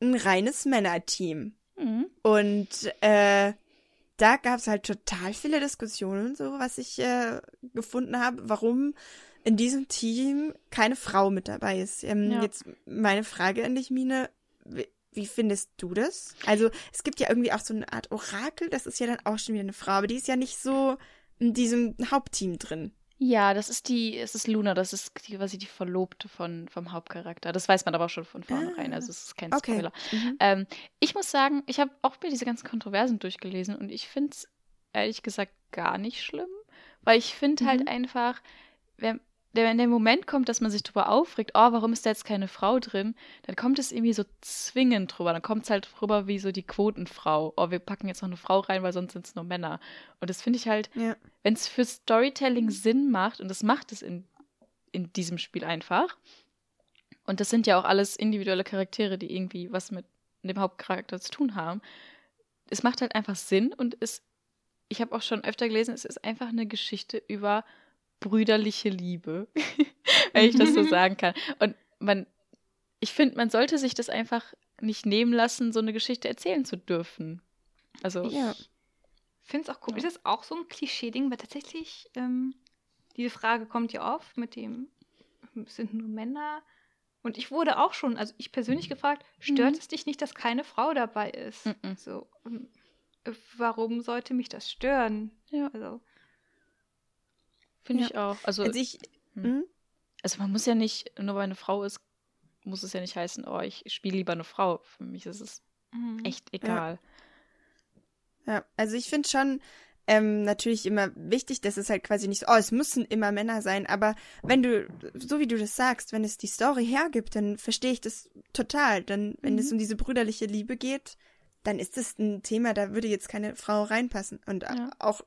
S1: ein reines Männerteam.
S3: Mhm.
S1: Und äh, da gab es halt total viele Diskussionen und so, was ich äh, gefunden habe, warum in diesem Team keine Frau mit dabei ist. Ähm,
S3: Ja.
S1: Jetzt meine Frage an dich, Mine. Wie, wie findest du das? Also es gibt ja irgendwie auch so eine Art Orakel, das ist ja dann auch schon wieder eine Frau, aber die ist ja nicht so in diesem Hauptteam drin.
S3: Ja, das ist die, es ist Luna, das ist die, quasi die Verlobte von, vom Hauptcharakter. Das weiß man aber auch schon von vornherein,
S1: Ah,
S3: also es ist kein
S1: Okay.
S3: Spoiler.
S1: Mhm.
S3: Ähm, ich muss sagen, ich habe auch mir diese ganzen Kontroversen durchgelesen und ich finde es ehrlich gesagt gar nicht schlimm, weil ich finde
S1: Mhm.
S3: halt einfach, wenn, wenn der Moment kommt, dass man sich drüber aufregt, oh, warum ist da jetzt keine Frau drin, dann kommt es irgendwie so zwingend drüber. Dann kommt es halt drüber wie so die Quotenfrau. Oh, wir packen jetzt noch eine Frau rein, weil sonst sind es nur Männer. Und das finde ich halt,
S1: Ja.
S3: wenn es für Storytelling Sinn macht, und das macht es in, in diesem Spiel einfach, und das sind ja auch alles individuelle Charaktere, die irgendwie was mit dem Hauptcharakter zu tun haben, es macht halt einfach Sinn und es ich habe auch schon öfter gelesen, es ist einfach eine Geschichte über brüderliche Liebe, *laughs* wenn ich das so sagen kann. Und man, ich finde, man sollte sich das einfach nicht nehmen lassen, so eine Geschichte erzählen zu dürfen. Also,
S1: Ja.
S2: Ich finde es auch cool.
S3: Ja.
S2: Ist das auch so ein Klischee-Ding? Weil tatsächlich, ähm, diese Frage kommt ja oft mit dem, sind nur Männer. Und ich wurde auch schon, also ich persönlich gefragt, stört
S3: Mhm.
S2: es dich nicht, dass keine Frau dabei ist?
S3: Mhm.
S2: So, äh, warum sollte mich das stören?
S3: Ja.
S2: Also,
S3: finde
S1: Ja.
S3: ich auch. Also,
S1: Also ich,
S3: Hm.
S1: hm?
S3: also man muss ja nicht, nur weil eine Frau ist, muss es ja nicht heißen, oh, ich spiele lieber eine Frau. Für mich ist es
S2: mhm.
S3: echt egal.
S1: Ja, also ich finde schon ähm, natürlich immer wichtig, dass es halt quasi nicht so, oh, es müssen immer Männer sein, aber wenn du, so wie du das sagst, wenn es die Story hergibt, dann verstehe ich das total. Dann, wenn es
S3: Mhm.
S1: um diese brüderliche Liebe geht, dann ist das ein Thema, da würde jetzt keine Frau reinpassen. Und
S3: Ja.
S1: auch,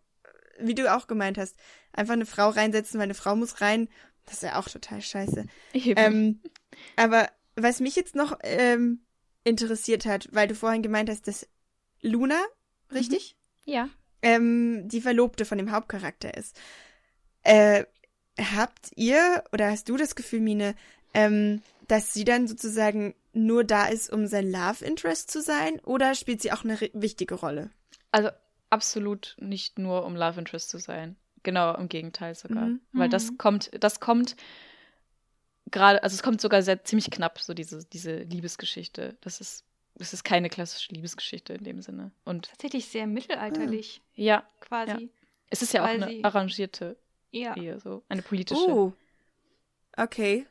S1: wie du auch gemeint hast, einfach eine Frau reinsetzen, weil eine Frau muss rein, das ist ja auch total scheiße. Ähm, aber was mich jetzt noch ähm, interessiert hat, weil du vorhin gemeint hast, dass Luna, richtig?
S3: ja.
S1: ähm, die Verlobte von dem Hauptcharakter ist. Äh, habt ihr oder hast du das Gefühl, Mine, ähm, dass sie dann sozusagen nur da ist, um sein Love Interest zu sein, oder spielt sie auch eine wichtige Rolle?
S3: Also absolut nicht nur um Love Interest zu sein. Genau, im Gegenteil sogar.
S1: Mhm.
S3: Weil das
S2: Mhm.
S3: kommt, das kommt gerade, also es kommt sogar sehr ziemlich knapp, so diese, diese Liebesgeschichte. Das ist, das ist keine klassische Liebesgeschichte in dem Sinne. Und
S2: tatsächlich sehr mittelalterlich,
S3: ja,
S2: quasi.
S3: es ist ja auch eine arrangierte
S2: Ja.
S3: Ehe, so eine politische.
S1: Oh. Okay.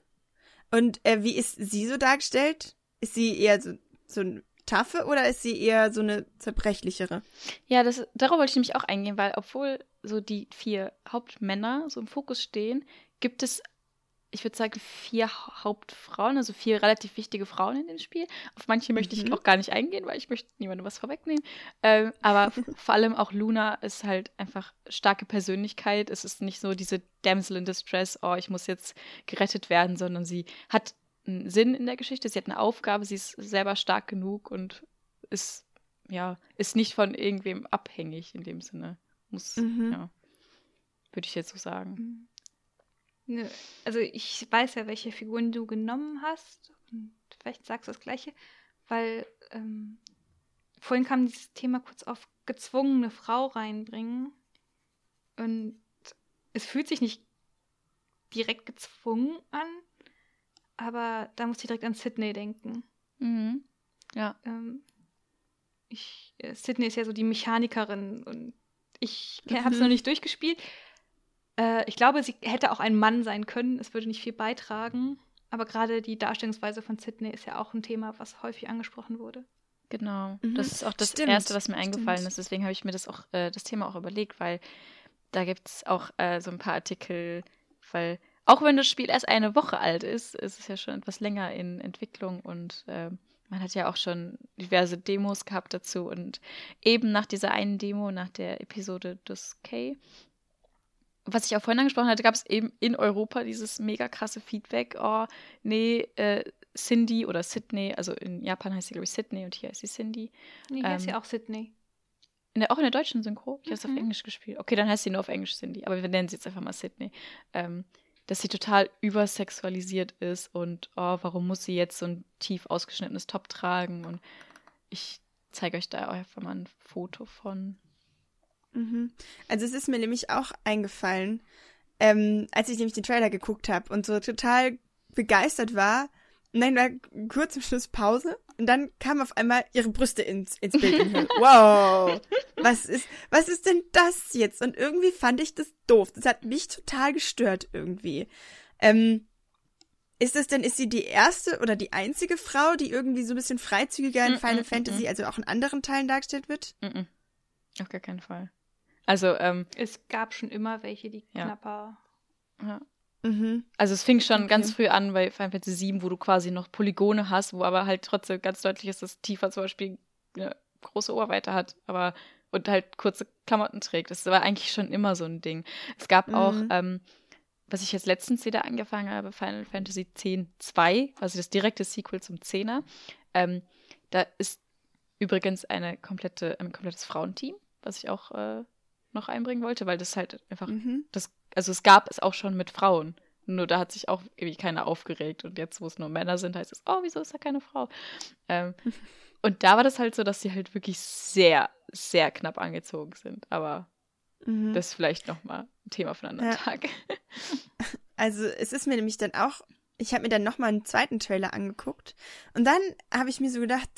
S1: Und äh, wie ist sie so dargestellt? Ist sie eher so, so ein Taffe oder ist sie eher so eine zerbrechlichere?
S3: Ja, das, darauf wollte ich nämlich auch eingehen, weil obwohl so die vier Hauptmänner so im Fokus stehen, gibt es, ich würde sagen, vier Ha- Hauptfrauen, also vier relativ wichtige Frauen in dem Spiel. Auf manche möchte ich
S1: Mhm.
S3: auch gar nicht eingehen, weil ich möchte niemandem was vorwegnehmen. Ähm, aber *laughs* vor allem auch Luna ist halt einfach starke Persönlichkeit. Es ist nicht so diese Damsel in Distress, oh, ich muss jetzt gerettet werden, sondern sie hat einen Sinn in der Geschichte, sie hat eine Aufgabe, sie ist selber stark genug und ist, ja, ist nicht von irgendwem abhängig in dem Sinne. Muss,
S1: Mhm.
S3: ja, würde ich jetzt so sagen.
S2: Nö, Also ich weiß ja, welche Figuren du genommen hast. Und vielleicht sagst du das gleiche, weil ähm, vorhin kam dieses Thema kurz auf gezwungene Frau reinbringen. Und es fühlt sich nicht direkt gezwungen an, aber da muss ich direkt an Sydney denken.
S3: Mhm. Ja.
S2: Ähm, ich, äh, Sydney ist ja so die Mechanikerin und ich habe es
S1: Mhm.
S2: noch nicht durchgespielt. Äh, ich glaube, sie hätte auch ein Mann sein können. Es würde nicht viel beitragen. Aber gerade die Darstellungsweise von Sydney ist ja auch ein Thema, was häufig angesprochen wurde.
S3: Genau.
S1: Mhm.
S3: Das ist auch das
S1: Stimmt,
S3: Erste, was mir eingefallen
S1: stimmt.
S3: ist. Deswegen habe ich mir das auch, äh, das Thema auch überlegt, weil da gibt es auch äh, so ein paar Artikel, weil auch wenn das Spiel erst eine Woche alt ist, ist es ja schon etwas länger in Entwicklung und äh, man hat ja auch schon diverse Demos gehabt dazu. Und eben nach dieser einen Demo, nach der Episode des K, was ich auch vorhin angesprochen hatte, gab es eben in Europa dieses mega krasse Feedback. Oh, nee, äh, Cindy oder Sydney, also in Japan heißt sie, glaube ich, Sydney und hier heißt sie Cindy.
S2: Nee, hier ist
S3: Ähm,
S2: ja auch Sydney.
S3: In der, auch in der deutschen Synchro? Ich habe es auf
S2: Mhm.
S3: Englisch gespielt. Okay, dann heißt sie nur auf Englisch Cindy, aber wir nennen sie jetzt einfach mal Sydney. Ähm, dass sie total übersexualisiert ist und oh, warum muss sie jetzt so ein tief ausgeschnittenes Top tragen? Und ich zeige euch da einfach mal ein Foto von.
S1: Mhm. Also es ist mir nämlich auch eingefallen, ähm, als ich nämlich den Trailer geguckt habe und so total begeistert war. Dann war kurz im Schluss Pause und dann kamen auf einmal ihre Brüste ins, ins Bild. Und *laughs* ich so, wow, was ist, was ist denn das jetzt? Und irgendwie fand ich das doof. Das hat mich total gestört irgendwie. Ähm, ist es denn, ist sie die erste oder die einzige Frau, die irgendwie so ein bisschen freizügiger in
S3: Mm,
S1: Final
S3: mm,
S1: Fantasy,
S3: mm.
S1: also auch in anderen Teilen dargestellt wird?
S3: Mm -mm. Auf gar keinen Fall. Also, ähm,
S2: Es gab schon immer welche, die
S3: Ja.
S2: knapper.
S3: ja.
S1: Mhm.
S3: Also es fing schon
S1: Okay.
S3: ganz früh an bei Final Fantasy VII, wo du quasi noch Polygone hast, wo aber halt trotzdem ganz deutlich ist, dass Tifa zum Beispiel eine große Oberweite hat, aber und halt kurze Klamotten trägt. Das war eigentlich schon immer so ein Ding. Es gab auch,
S1: Mhm.
S3: ähm, was ich jetzt letztens wieder angefangen habe, Final Fantasy X-2, also das direkte Sequel zum Zehner. Ähm, da ist übrigens eine komplette, ein komplettes Frauenteam, was ich auch äh, noch einbringen wollte, weil das halt einfach,
S1: Mhm.
S3: das, also es gab es auch schon mit Frauen. Nur da hat sich auch irgendwie keiner aufgeregt. Und jetzt, wo es nur Männer sind, heißt es, oh, wieso ist da keine Frau? Ähm, *laughs* und da war das halt so, dass sie halt wirklich sehr, sehr knapp angezogen sind. Aber
S1: Mhm.
S3: das ist vielleicht nochmal ein Thema für einen anderen
S1: Ja.
S3: Tag. *laughs*
S1: Also es ist mir nämlich dann auch, ich habe mir dann nochmal einen zweiten Trailer angeguckt und dann habe ich mir so gedacht,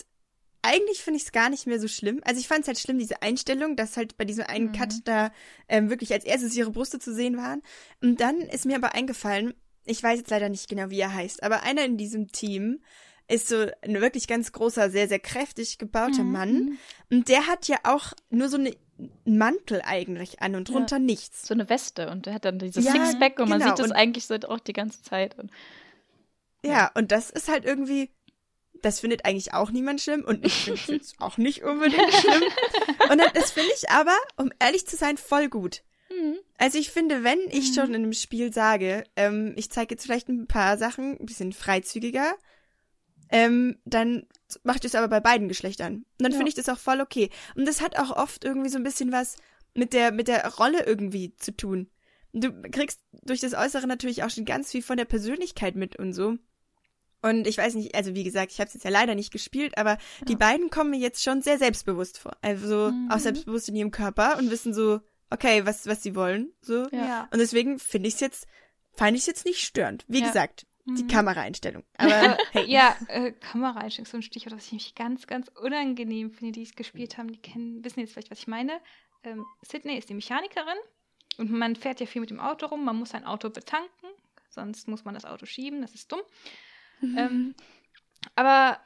S1: eigentlich finde ich es gar nicht mehr so schlimm. Also ich fand es halt schlimm, diese Einstellung, dass halt bei diesem einen
S3: Mhm.
S1: Cut da ähm, wirklich als erstes ihre Brüste zu sehen waren. Und dann ist mir aber eingefallen, ich weiß jetzt leider nicht genau, wie er heißt, aber einer in diesem Team ist so ein wirklich ganz großer, sehr, sehr kräftig gebauter
S3: Mhm.
S1: Mann. Und der hat ja auch nur so eine einen Mantel eigentlich an und
S3: Ja.
S1: drunter nichts.
S3: So eine Weste und der hat dann dieses
S1: Ja,
S3: Sixpack und man
S1: genau.
S3: sieht das
S1: Und-
S3: eigentlich so auch die ganze Zeit. Und
S1: Ja, und das ist halt irgendwie, das findet eigentlich auch niemand schlimm und ich finde es *laughs* jetzt auch nicht unbedingt schlimm. Und das finde ich aber, um ehrlich zu sein, voll gut. Also ich finde, wenn ich schon in einem Spiel sage, ähm, ich zeige jetzt vielleicht ein paar Sachen ein bisschen freizügiger, ähm, dann ich das aber bei beiden Geschlechtern. Und dann
S3: Ja.
S1: finde ich das auch voll okay. Und das hat auch oft irgendwie so ein bisschen was mit der, mit der Rolle irgendwie zu tun. Du kriegst durch das Äußere natürlich auch schon ganz viel von der Persönlichkeit mit und so. Und ich weiß nicht, also wie gesagt, ich habe es jetzt ja leider nicht gespielt, aber die beiden kommen mir jetzt schon sehr selbstbewusst vor. Also
S2: Mhm.
S1: auch selbstbewusst in ihrem Körper und wissen so, okay, was, was sie wollen. So.
S3: Ja.
S2: Ja.
S1: Und deswegen finde ich es jetzt, fand ich es jetzt nicht störend. Wie
S2: Ja.
S1: gesagt, die
S2: Mhm.
S1: Kameraeinstellung. Aber *laughs* hey,
S2: Ja, äh, Kameraeinstellung ist so ein Stichwort, das ich nämlich ganz, ganz unangenehm finde, die es gespielt haben. Die kennen, wissen jetzt vielleicht, was ich meine. Ähm, Sydney ist die Mechanikerin und man fährt ja viel mit dem Auto rum. Man muss sein Auto betanken, sonst muss man das Auto schieben. Das ist dumm. Ähm, aber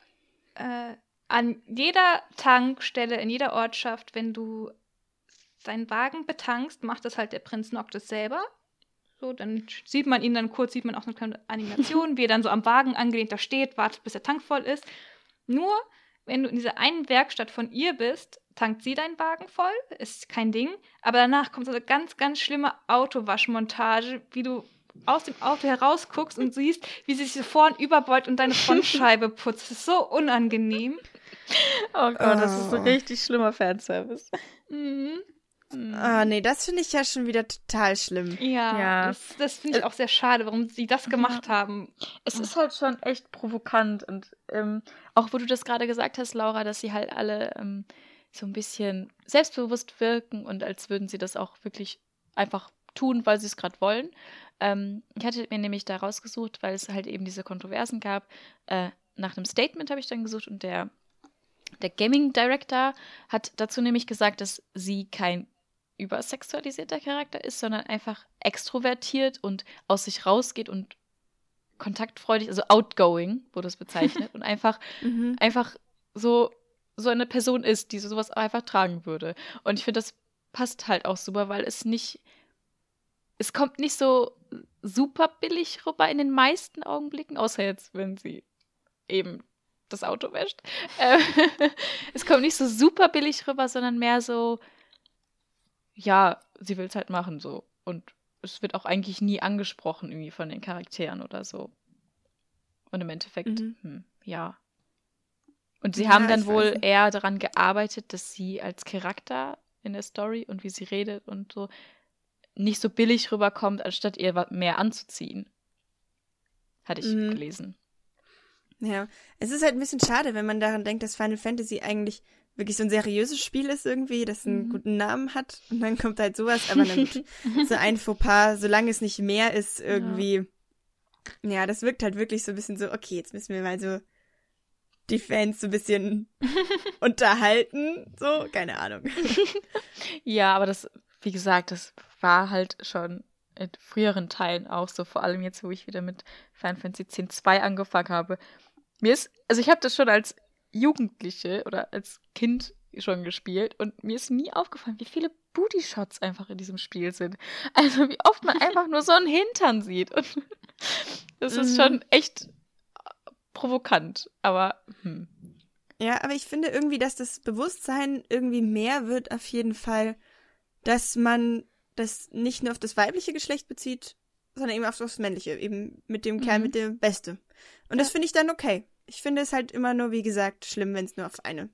S2: äh, an jeder Tankstelle, in jeder Ortschaft, wenn du deinen Wagen betankst, macht das halt der Prinz Noctis selber. So, dann sieht man ihn dann kurz, sieht man auch eine kleine Animation, wie er dann so am Wagen angelehnt da steht, wartet, bis der Tank voll ist. Nur, wenn du in dieser einen Werkstatt von ihr bist, tankt sie deinen Wagen voll, ist kein Ding. Aber danach kommt so eine ganz, ganz schlimme Autowaschmontage, wie du aus dem Auto herausguckst und siehst, wie sie sich so vorn überbeugt und deine Frontscheibe *laughs* putzt. Das ist so unangenehm.
S3: Oh Gott, das ist so
S1: Oh.
S3: richtig schlimmer Fanservice.
S2: Mhm.
S1: ah, nee, das finde ich ja schon wieder total schlimm.
S2: Ja,
S3: Ja.
S2: das, das finde ich auch sehr schade, warum sie das gemacht haben.
S3: Es ist halt schon echt provokant und ähm, auch wo du das gerade gesagt hast, Laura, dass sie halt alle ähm, so ein bisschen selbstbewusst wirken und als würden sie das auch wirklich einfach tun, weil sie es gerade wollen. Ähm, ich hatte mir nämlich da rausgesucht, weil es halt eben diese Kontroversen gab. Äh, nach einem Statement habe ich dann gesucht und der, der Gaming Director hat dazu nämlich gesagt, dass sie kein übersexualisierter Charakter ist, sondern einfach extrovertiert und aus sich rausgeht und kontaktfreudig, also outgoing wurde es bezeichnet *laughs* und einfach
S1: Mhm.
S3: einfach so so eine Person ist, die sowas auch einfach tragen würde. Und ich finde, das passt halt auch super, weil es nicht es kommt nicht so super billig rüber in den meisten Augenblicken, außer jetzt, wenn sie eben das Auto wäscht. *laughs* Äh, es kommt nicht so super billig rüber, sondern mehr so, ja, sie will es halt machen so. Und es wird auch eigentlich nie angesprochen irgendwie von den Charakteren oder so. Und im Endeffekt,
S1: Mhm.
S3: hm, ja. Und sie
S1: Ja,
S3: haben dann wohl eher daran gearbeitet, dass sie als Charakter in der Story und wie sie redet und so nicht so billig rüberkommt, anstatt ihr mehr anzuziehen. Hatte ich
S1: Mhm.
S3: gelesen.
S1: Ja, es ist halt ein bisschen schade, wenn man daran denkt, dass Final Fantasy eigentlich wirklich so ein seriöses Spiel ist irgendwie, das einen
S3: Mhm.
S1: guten Namen hat und dann kommt halt sowas, aber gut, *laughs* so ein Fauxpas, solange es nicht mehr ist irgendwie. Ja. das wirkt halt wirklich so ein bisschen so, okay, jetzt müssen wir mal so die Fans so ein bisschen *laughs* unterhalten, so, keine Ahnung. *laughs*
S3: Ja, aber das, wie gesagt, das war halt schon in früheren Teilen auch so, vor allem jetzt, wo ich wieder mit Final Fantasy X-2 angefangen habe. Mir ist, also ich habe das schon als Jugendliche oder als Kind schon gespielt und mir ist nie aufgefallen, wie viele Booty-Shots einfach in diesem Spiel sind. Also wie oft man *laughs* einfach nur so einen Hintern sieht. Und *laughs* das ist
S1: Mhm.
S3: schon echt provokant, aber hm.
S1: Ja, aber ich finde irgendwie, dass das Bewusstsein irgendwie mehr wird auf jeden Fall, dass man das nicht nur auf das weibliche Geschlecht bezieht, sondern eben auf das männliche, eben mit dem Kerl
S3: Mhm.
S1: mit der Beste. Und das finde ich dann okay. Ich finde es halt immer nur, wie gesagt, schlimm, wenn es nur auf eine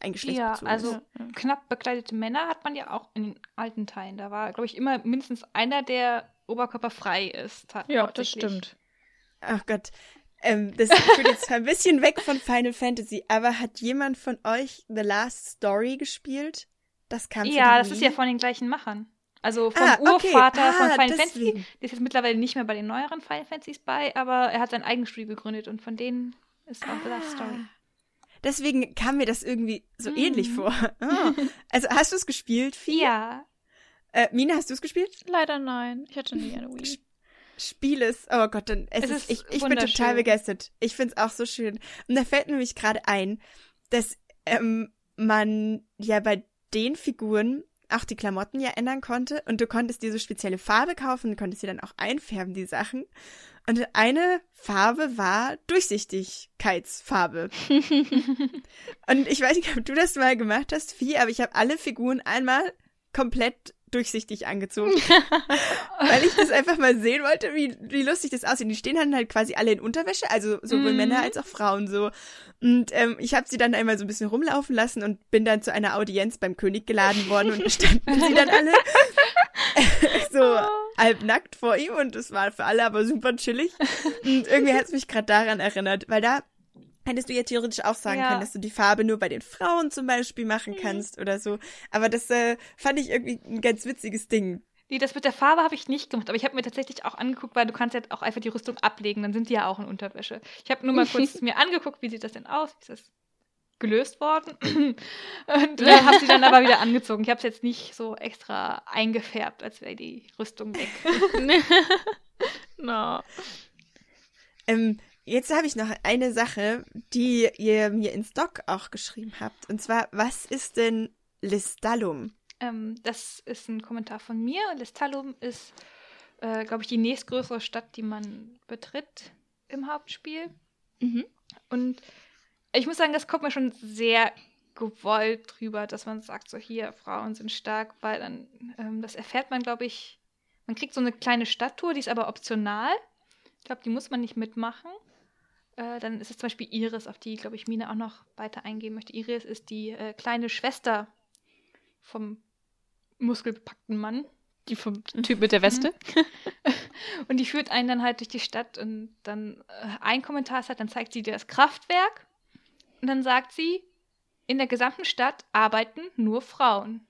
S1: ein Geschlecht
S2: Ja,
S1: bezogen
S2: also
S1: ist.
S2: knapp bekleidete Männer hat man ja auch in den alten Teilen. Da war, glaube ich, immer mindestens einer, der oberkörperfrei ist.
S3: Ja, das stimmt.
S1: Ach Gott. Ähm, das führt jetzt zwar ein bisschen weg von Final Fantasy, aber hat jemand von euch The Last Story gespielt? Das für
S2: Ja,
S1: die
S2: das ist
S1: Wii?
S2: ja von den gleichen Machern. Also vom
S1: Ah, okay.
S2: Urvater von
S1: Ah,
S2: Final Fantasy.
S1: deswegen.
S2: Der ist jetzt mittlerweile nicht mehr bei den neueren Final Fantasies bei, aber er hat sein eigenes Studio gegründet und von denen ist auch The Last Story.
S1: Deswegen kam mir das irgendwie so
S2: Mhm.
S1: ähnlich vor. *laughs* Ah. Also hast du es gespielt, Fie?
S2: Ja,
S1: Äh, Mina, hast du es gespielt?
S3: Leider nein. Ich hatte nie eine Wii.
S1: Spiel es. Oh Gott, dann es,
S2: Es
S1: ist,
S2: ist
S1: ich, ich bin total begeistert. Ich find's auch so schön. Und da fällt mir nämlich gerade ein, dass ähm, man ja bei den Figuren auch die Klamotten ja ändern konnte und du konntest dir so spezielle Farbe kaufen, du konntest sie dann auch einfärben, die Sachen. Und eine Farbe war Durchsichtigkeitsfarbe. *laughs* und ich weiß nicht, ob du das mal gemacht hast, Vieh, aber ich habe alle Figuren einmal komplett durchsichtig angezogen. *laughs* weil ich das einfach mal sehen wollte, wie, wie lustig das aussieht. Die stehen dann halt quasi alle in Unterwäsche, also sowohl
S2: Mhm.
S1: Männer als auch Frauen so. Und ähm, ich habe sie dann einmal so ein bisschen rumlaufen lassen und bin dann zu einer Audienz beim König geladen worden und standen sie dann alle *laughs* so halbnackt vor ihm und es war für alle aber super chillig. Und irgendwie hat es mich gerade daran erinnert, weil da hättest du ja theoretisch auch sagen
S2: Ja.
S1: können, dass du die Farbe nur bei den Frauen zum Beispiel machen kannst oder so. Aber das äh, fand ich irgendwie ein ganz witziges Ding.
S2: Nee, das mit der Farbe habe ich nicht gemacht, aber ich habe mir tatsächlich auch angeguckt, weil du kannst ja auch einfach die Rüstung ablegen, dann sind die ja auch in Unterwäsche. Ich habe nur mal kurz *laughs* mir angeguckt, wie sieht das denn aus? Wie ist das gelöst worden? *clears throat* Und äh, habe sie dann aber wieder angezogen. Ich habe es jetzt nicht so extra eingefärbt, als wäre die Rüstung weg. *laughs* *laughs*
S3: no.
S1: Ähm, jetzt habe ich noch eine Sache, die ihr mir in Stock auch geschrieben habt. Und zwar, was ist denn Listallum?
S2: ähm, das ist ein Kommentar von mir. Lestalum ist, äh, glaube ich, die nächstgrößere Stadt, die man betritt im Hauptspiel.
S3: Mhm.
S2: Und ich muss sagen, das kommt mir schon sehr gewollt drüber, dass man sagt, so hier, Frauen sind stark, weil dann, ähm, das erfährt man, glaube ich, man kriegt so eine kleine Stadttour, die ist aber optional. Ich glaube, die muss man nicht mitmachen. Äh, dann ist es zum Beispiel Iris, auf die, glaube ich, Mina auch noch weiter eingehen möchte. Iris ist die äh, kleine Schwester vom muskelbepackten Mann.
S3: Die vom Typ mit der Weste. *laughs*
S2: Und die führt einen dann halt durch die Stadt und dann äh, ein Kommentar ist halt, dann zeigt sie dir das Kraftwerk und dann sagt sie, in der gesamten Stadt arbeiten nur Frauen.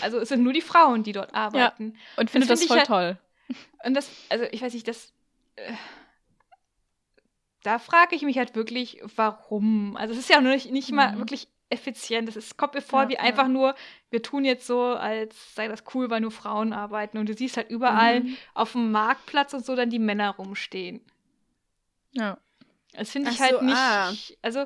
S2: Also es sind nur die Frauen, die dort arbeiten.
S3: Und finde
S2: Das
S3: das,
S2: find
S3: voll
S2: halt-
S3: toll.
S2: Und das, also ich weiß nicht, das. Äh, da frage ich mich halt wirklich, warum. Also es ist ja nur nicht, nicht mal
S3: Mhm.
S2: wirklich effizient. Es ist- kommt mir vor
S3: Ja,
S2: wie
S3: ja.
S2: einfach nur, wir tun jetzt so, als sei das cool, weil nur Frauen arbeiten. Und du siehst halt überall
S3: Mhm.
S2: auf dem Marktplatz und so dann die Männer rumstehen.
S3: Ja.
S2: Das finde ich
S1: so,
S2: halt nicht.
S1: ah.
S2: Also,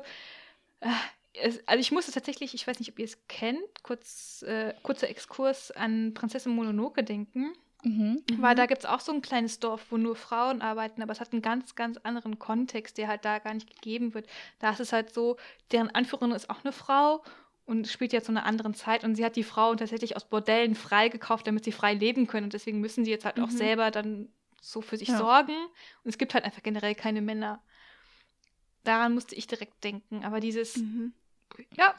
S2: äh, es, also ich musste tatsächlich, ich weiß nicht, ob ihr es kennt, kurz, äh, kurzer Exkurs an Prinzessin Mononoke denken.
S3: Mhm.
S2: Weil da gibt es auch so ein kleines Dorf, wo nur Frauen arbeiten, aber es hat einen ganz, ganz anderen Kontext, der halt da gar nicht gegeben wird. Da ist es halt so, deren Anführerin ist auch eine Frau und spielt ja zu einer anderen Zeit und sie hat die Frauen tatsächlich aus Bordellen freigekauft, damit sie frei leben können und deswegen müssen sie jetzt halt auch
S1: Mhm.
S2: selber dann so für sich
S3: Ja.
S2: sorgen und es gibt halt einfach generell keine Männer. Daran musste ich direkt denken, aber dieses,
S1: Mhm.
S2: ja,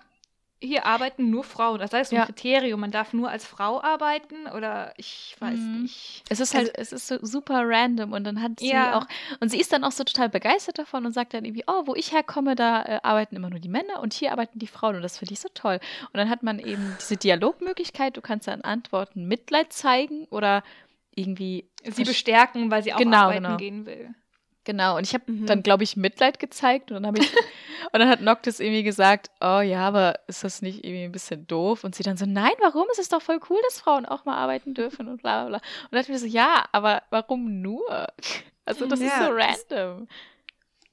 S2: hier arbeiten nur Frauen. Das heißt so ein
S3: Ja.
S2: Kriterium, man darf nur als Frau arbeiten oder ich weiß
S3: Mhm.
S2: nicht.
S3: Es ist halt, es ist so super random und dann hat sie
S2: Ja.
S3: auch, und sie ist dann auch so total begeistert davon und sagt dann irgendwie, oh, wo ich herkomme, da äh, arbeiten immer nur die Männer und hier arbeiten die Frauen und das finde ich so toll. Und dann hat man eben diese Dialogmöglichkeit, du kannst dann Antworten Mitleid zeigen oder irgendwie
S2: sie bestärken, weil sie auch
S3: Genau,
S2: arbeiten
S3: genau.
S2: gehen will.
S3: Genau, und ich habe
S1: Mhm.
S3: dann, glaube ich, Mitleid gezeigt und dann ich *laughs* und dann hat Noctis irgendwie gesagt, oh ja, aber ist das nicht irgendwie ein bisschen doof? Und sie dann so, nein, warum? Es ist doch voll cool, dass Frauen auch mal arbeiten dürfen und bla bla bla. Und dann dachte ich mir so, ja, aber warum nur? *laughs* Also das ist
S1: Ja,
S3: so
S1: das-
S3: random.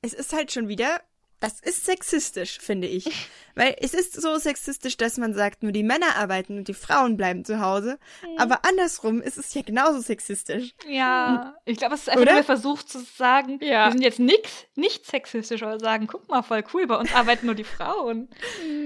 S1: Es ist halt schon wieder, das ist sexistisch, finde ich. *laughs* Weil es ist so sexistisch, dass man sagt, nur die Männer arbeiten und die Frauen bleiben zu Hause. Aber andersrum ist es ja genauso sexistisch.
S2: Ja, ich glaube, es ist einfach
S1: Oder?
S2: nur der Versuch zu sagen,
S3: Ja.
S2: wir sind jetzt nix, nicht sexistisch, aber sagen, guck mal, voll cool, bei uns arbeiten nur die Frauen. *laughs*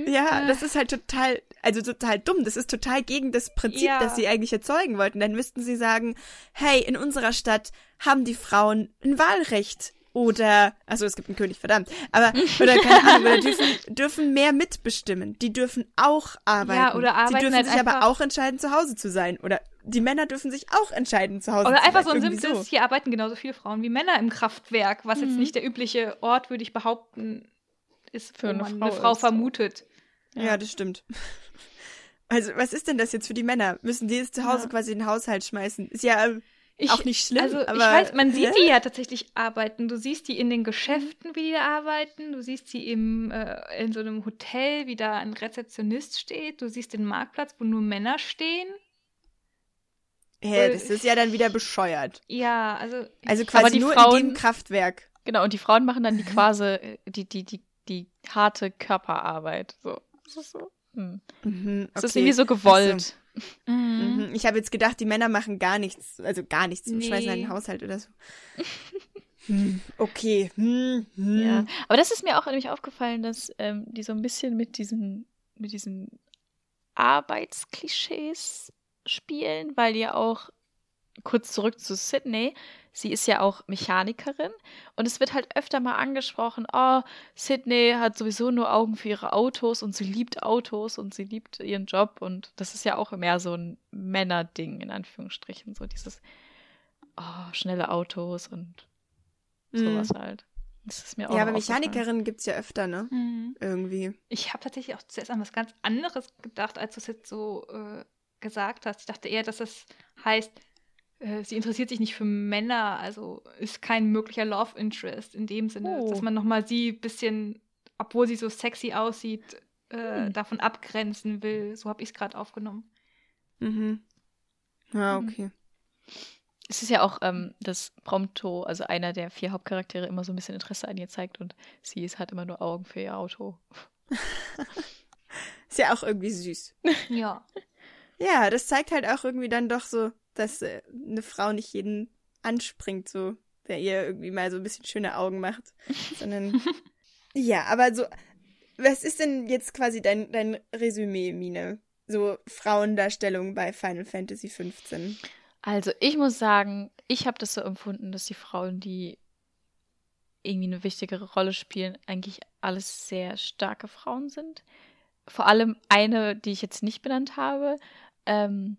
S1: Ja, das ist halt total, also total dumm. Das ist total gegen das Prinzip,
S2: Ja.
S1: das sie eigentlich erzeugen wollten. Dann müssten sie sagen, hey, in unserer Stadt haben die Frauen ein Wahlrecht. Oder, also es gibt einen König, verdammt. Aber, oder keine Ahnung, oder dürfen, *laughs* dürfen mehr mitbestimmen. Die dürfen auch arbeiten.
S2: Ja, oder arbeiten
S1: Sie dürfen
S2: halt
S1: sich aber
S2: einfach-
S1: auch entscheiden, zu Hause zu sein. Oder die Männer dürfen sich auch entscheiden, zu Hause
S2: Oder
S1: zu
S2: einfach
S1: sein.
S2: so ein
S1: Irgendwie
S2: simples, hier arbeiten genauso viele Frauen wie Männer im Kraftwerk, was jetzt nicht der übliche Ort, würde ich behaupten, ist,
S3: Für
S2: wo
S3: eine
S2: man
S3: Frau
S2: eine Frau
S3: ist.
S2: vermutet.
S1: Ja, das stimmt. *laughs* Also, was ist denn das jetzt für die Männer? Müssen die jetzt zu Hause
S2: Ja.
S1: quasi in den Haushalt schmeißen? Ist ja ähm,
S2: Ich,
S1: auch nicht schlimm,
S2: Also
S1: aber
S2: ich weiß, man sieht
S1: Hä?
S2: die *laughs* ja tatsächlich arbeiten. Du siehst die in den Geschäften, wie die da arbeiten. Du siehst sie im, äh, in so einem Hotel, wie da ein Rezeptionist steht. Du siehst den Marktplatz, wo nur Männer stehen.
S1: Hä, das ist ja dann wieder bescheuert.
S2: Ja, also
S1: Also quasi nur
S3: Frauen-
S1: in dem Kraftwerk.
S3: Genau, und die Frauen machen dann die quasi, äh, die, die, die, die harte Körperarbeit. So. Das ist so. Hm.
S1: Mhm,
S3: Das ist
S1: okay.
S3: irgendwie so gewollt.
S2: mhm.
S1: Mhm. Ich habe jetzt gedacht, die Männer machen gar nichts, also gar nichts,
S2: Nee.
S1: schmeißen halt den Haushalt oder so. *laughs* Hm, okay. Hm, hm.
S3: Ja. Aber das ist mir auch nämlich aufgefallen, dass ähm, die so ein bisschen mit diesen, mit diesen Arbeitsklischees spielen, weil ja auch kurz zurück zu Sydney, sie ist ja auch Mechanikerin und es wird halt öfter mal angesprochen, oh, Sydney hat sowieso nur Augen für ihre Autos und sie liebt Autos und sie liebt ihren Job und das ist ja auch mehr so ein Männerding in Anführungsstrichen, so dieses oh, schnelle Autos und sowas halt. Das ist mir auch
S1: Mhm. Ja, aber
S3: aufgefallen.
S1: Mechanikerin gibt's ja öfter, ne?
S2: Mhm.
S1: Irgendwie.
S2: Ich habe tatsächlich auch zuerst an was ganz anderes gedacht, als du es jetzt so äh, gesagt hast. Ich dachte eher, dass es heißt, äh, sie interessiert sich nicht für Männer, also ist kein möglicher Love Interest in dem Sinne,
S3: Oh.
S2: dass man nochmal sie ein bisschen, obwohl sie so sexy aussieht, äh,
S3: Hm.
S2: davon abgrenzen will. So habe ich es gerade aufgenommen.
S1: Mhm. Ja,
S3: Mhm.
S1: okay.
S3: Es ist ja auch, ähm, dass Prompto, also einer der vier Hauptcharaktere, immer so ein bisschen Interesse an ihr zeigt und sie ist, hat immer nur Augen für ihr Auto. *laughs*
S1: Ist ja auch irgendwie süß.
S2: Ja.
S1: Ja, das zeigt halt auch irgendwie dann doch so, dass äh, eine Frau nicht jeden anspringt, so, der ihr irgendwie mal so ein bisschen schöne Augen macht. *laughs* Sondern. ja, aber so. Was ist denn jetzt quasi dein, dein Resümee, Mine? So Frauendarstellung bei Final Fantasy 15.
S3: Also ich muss sagen, ich habe das so empfunden, dass die Frauen, die irgendwie eine wichtigere Rolle spielen, eigentlich alles sehr starke Frauen sind. Vor allem eine, die ich jetzt nicht benannt habe ähm,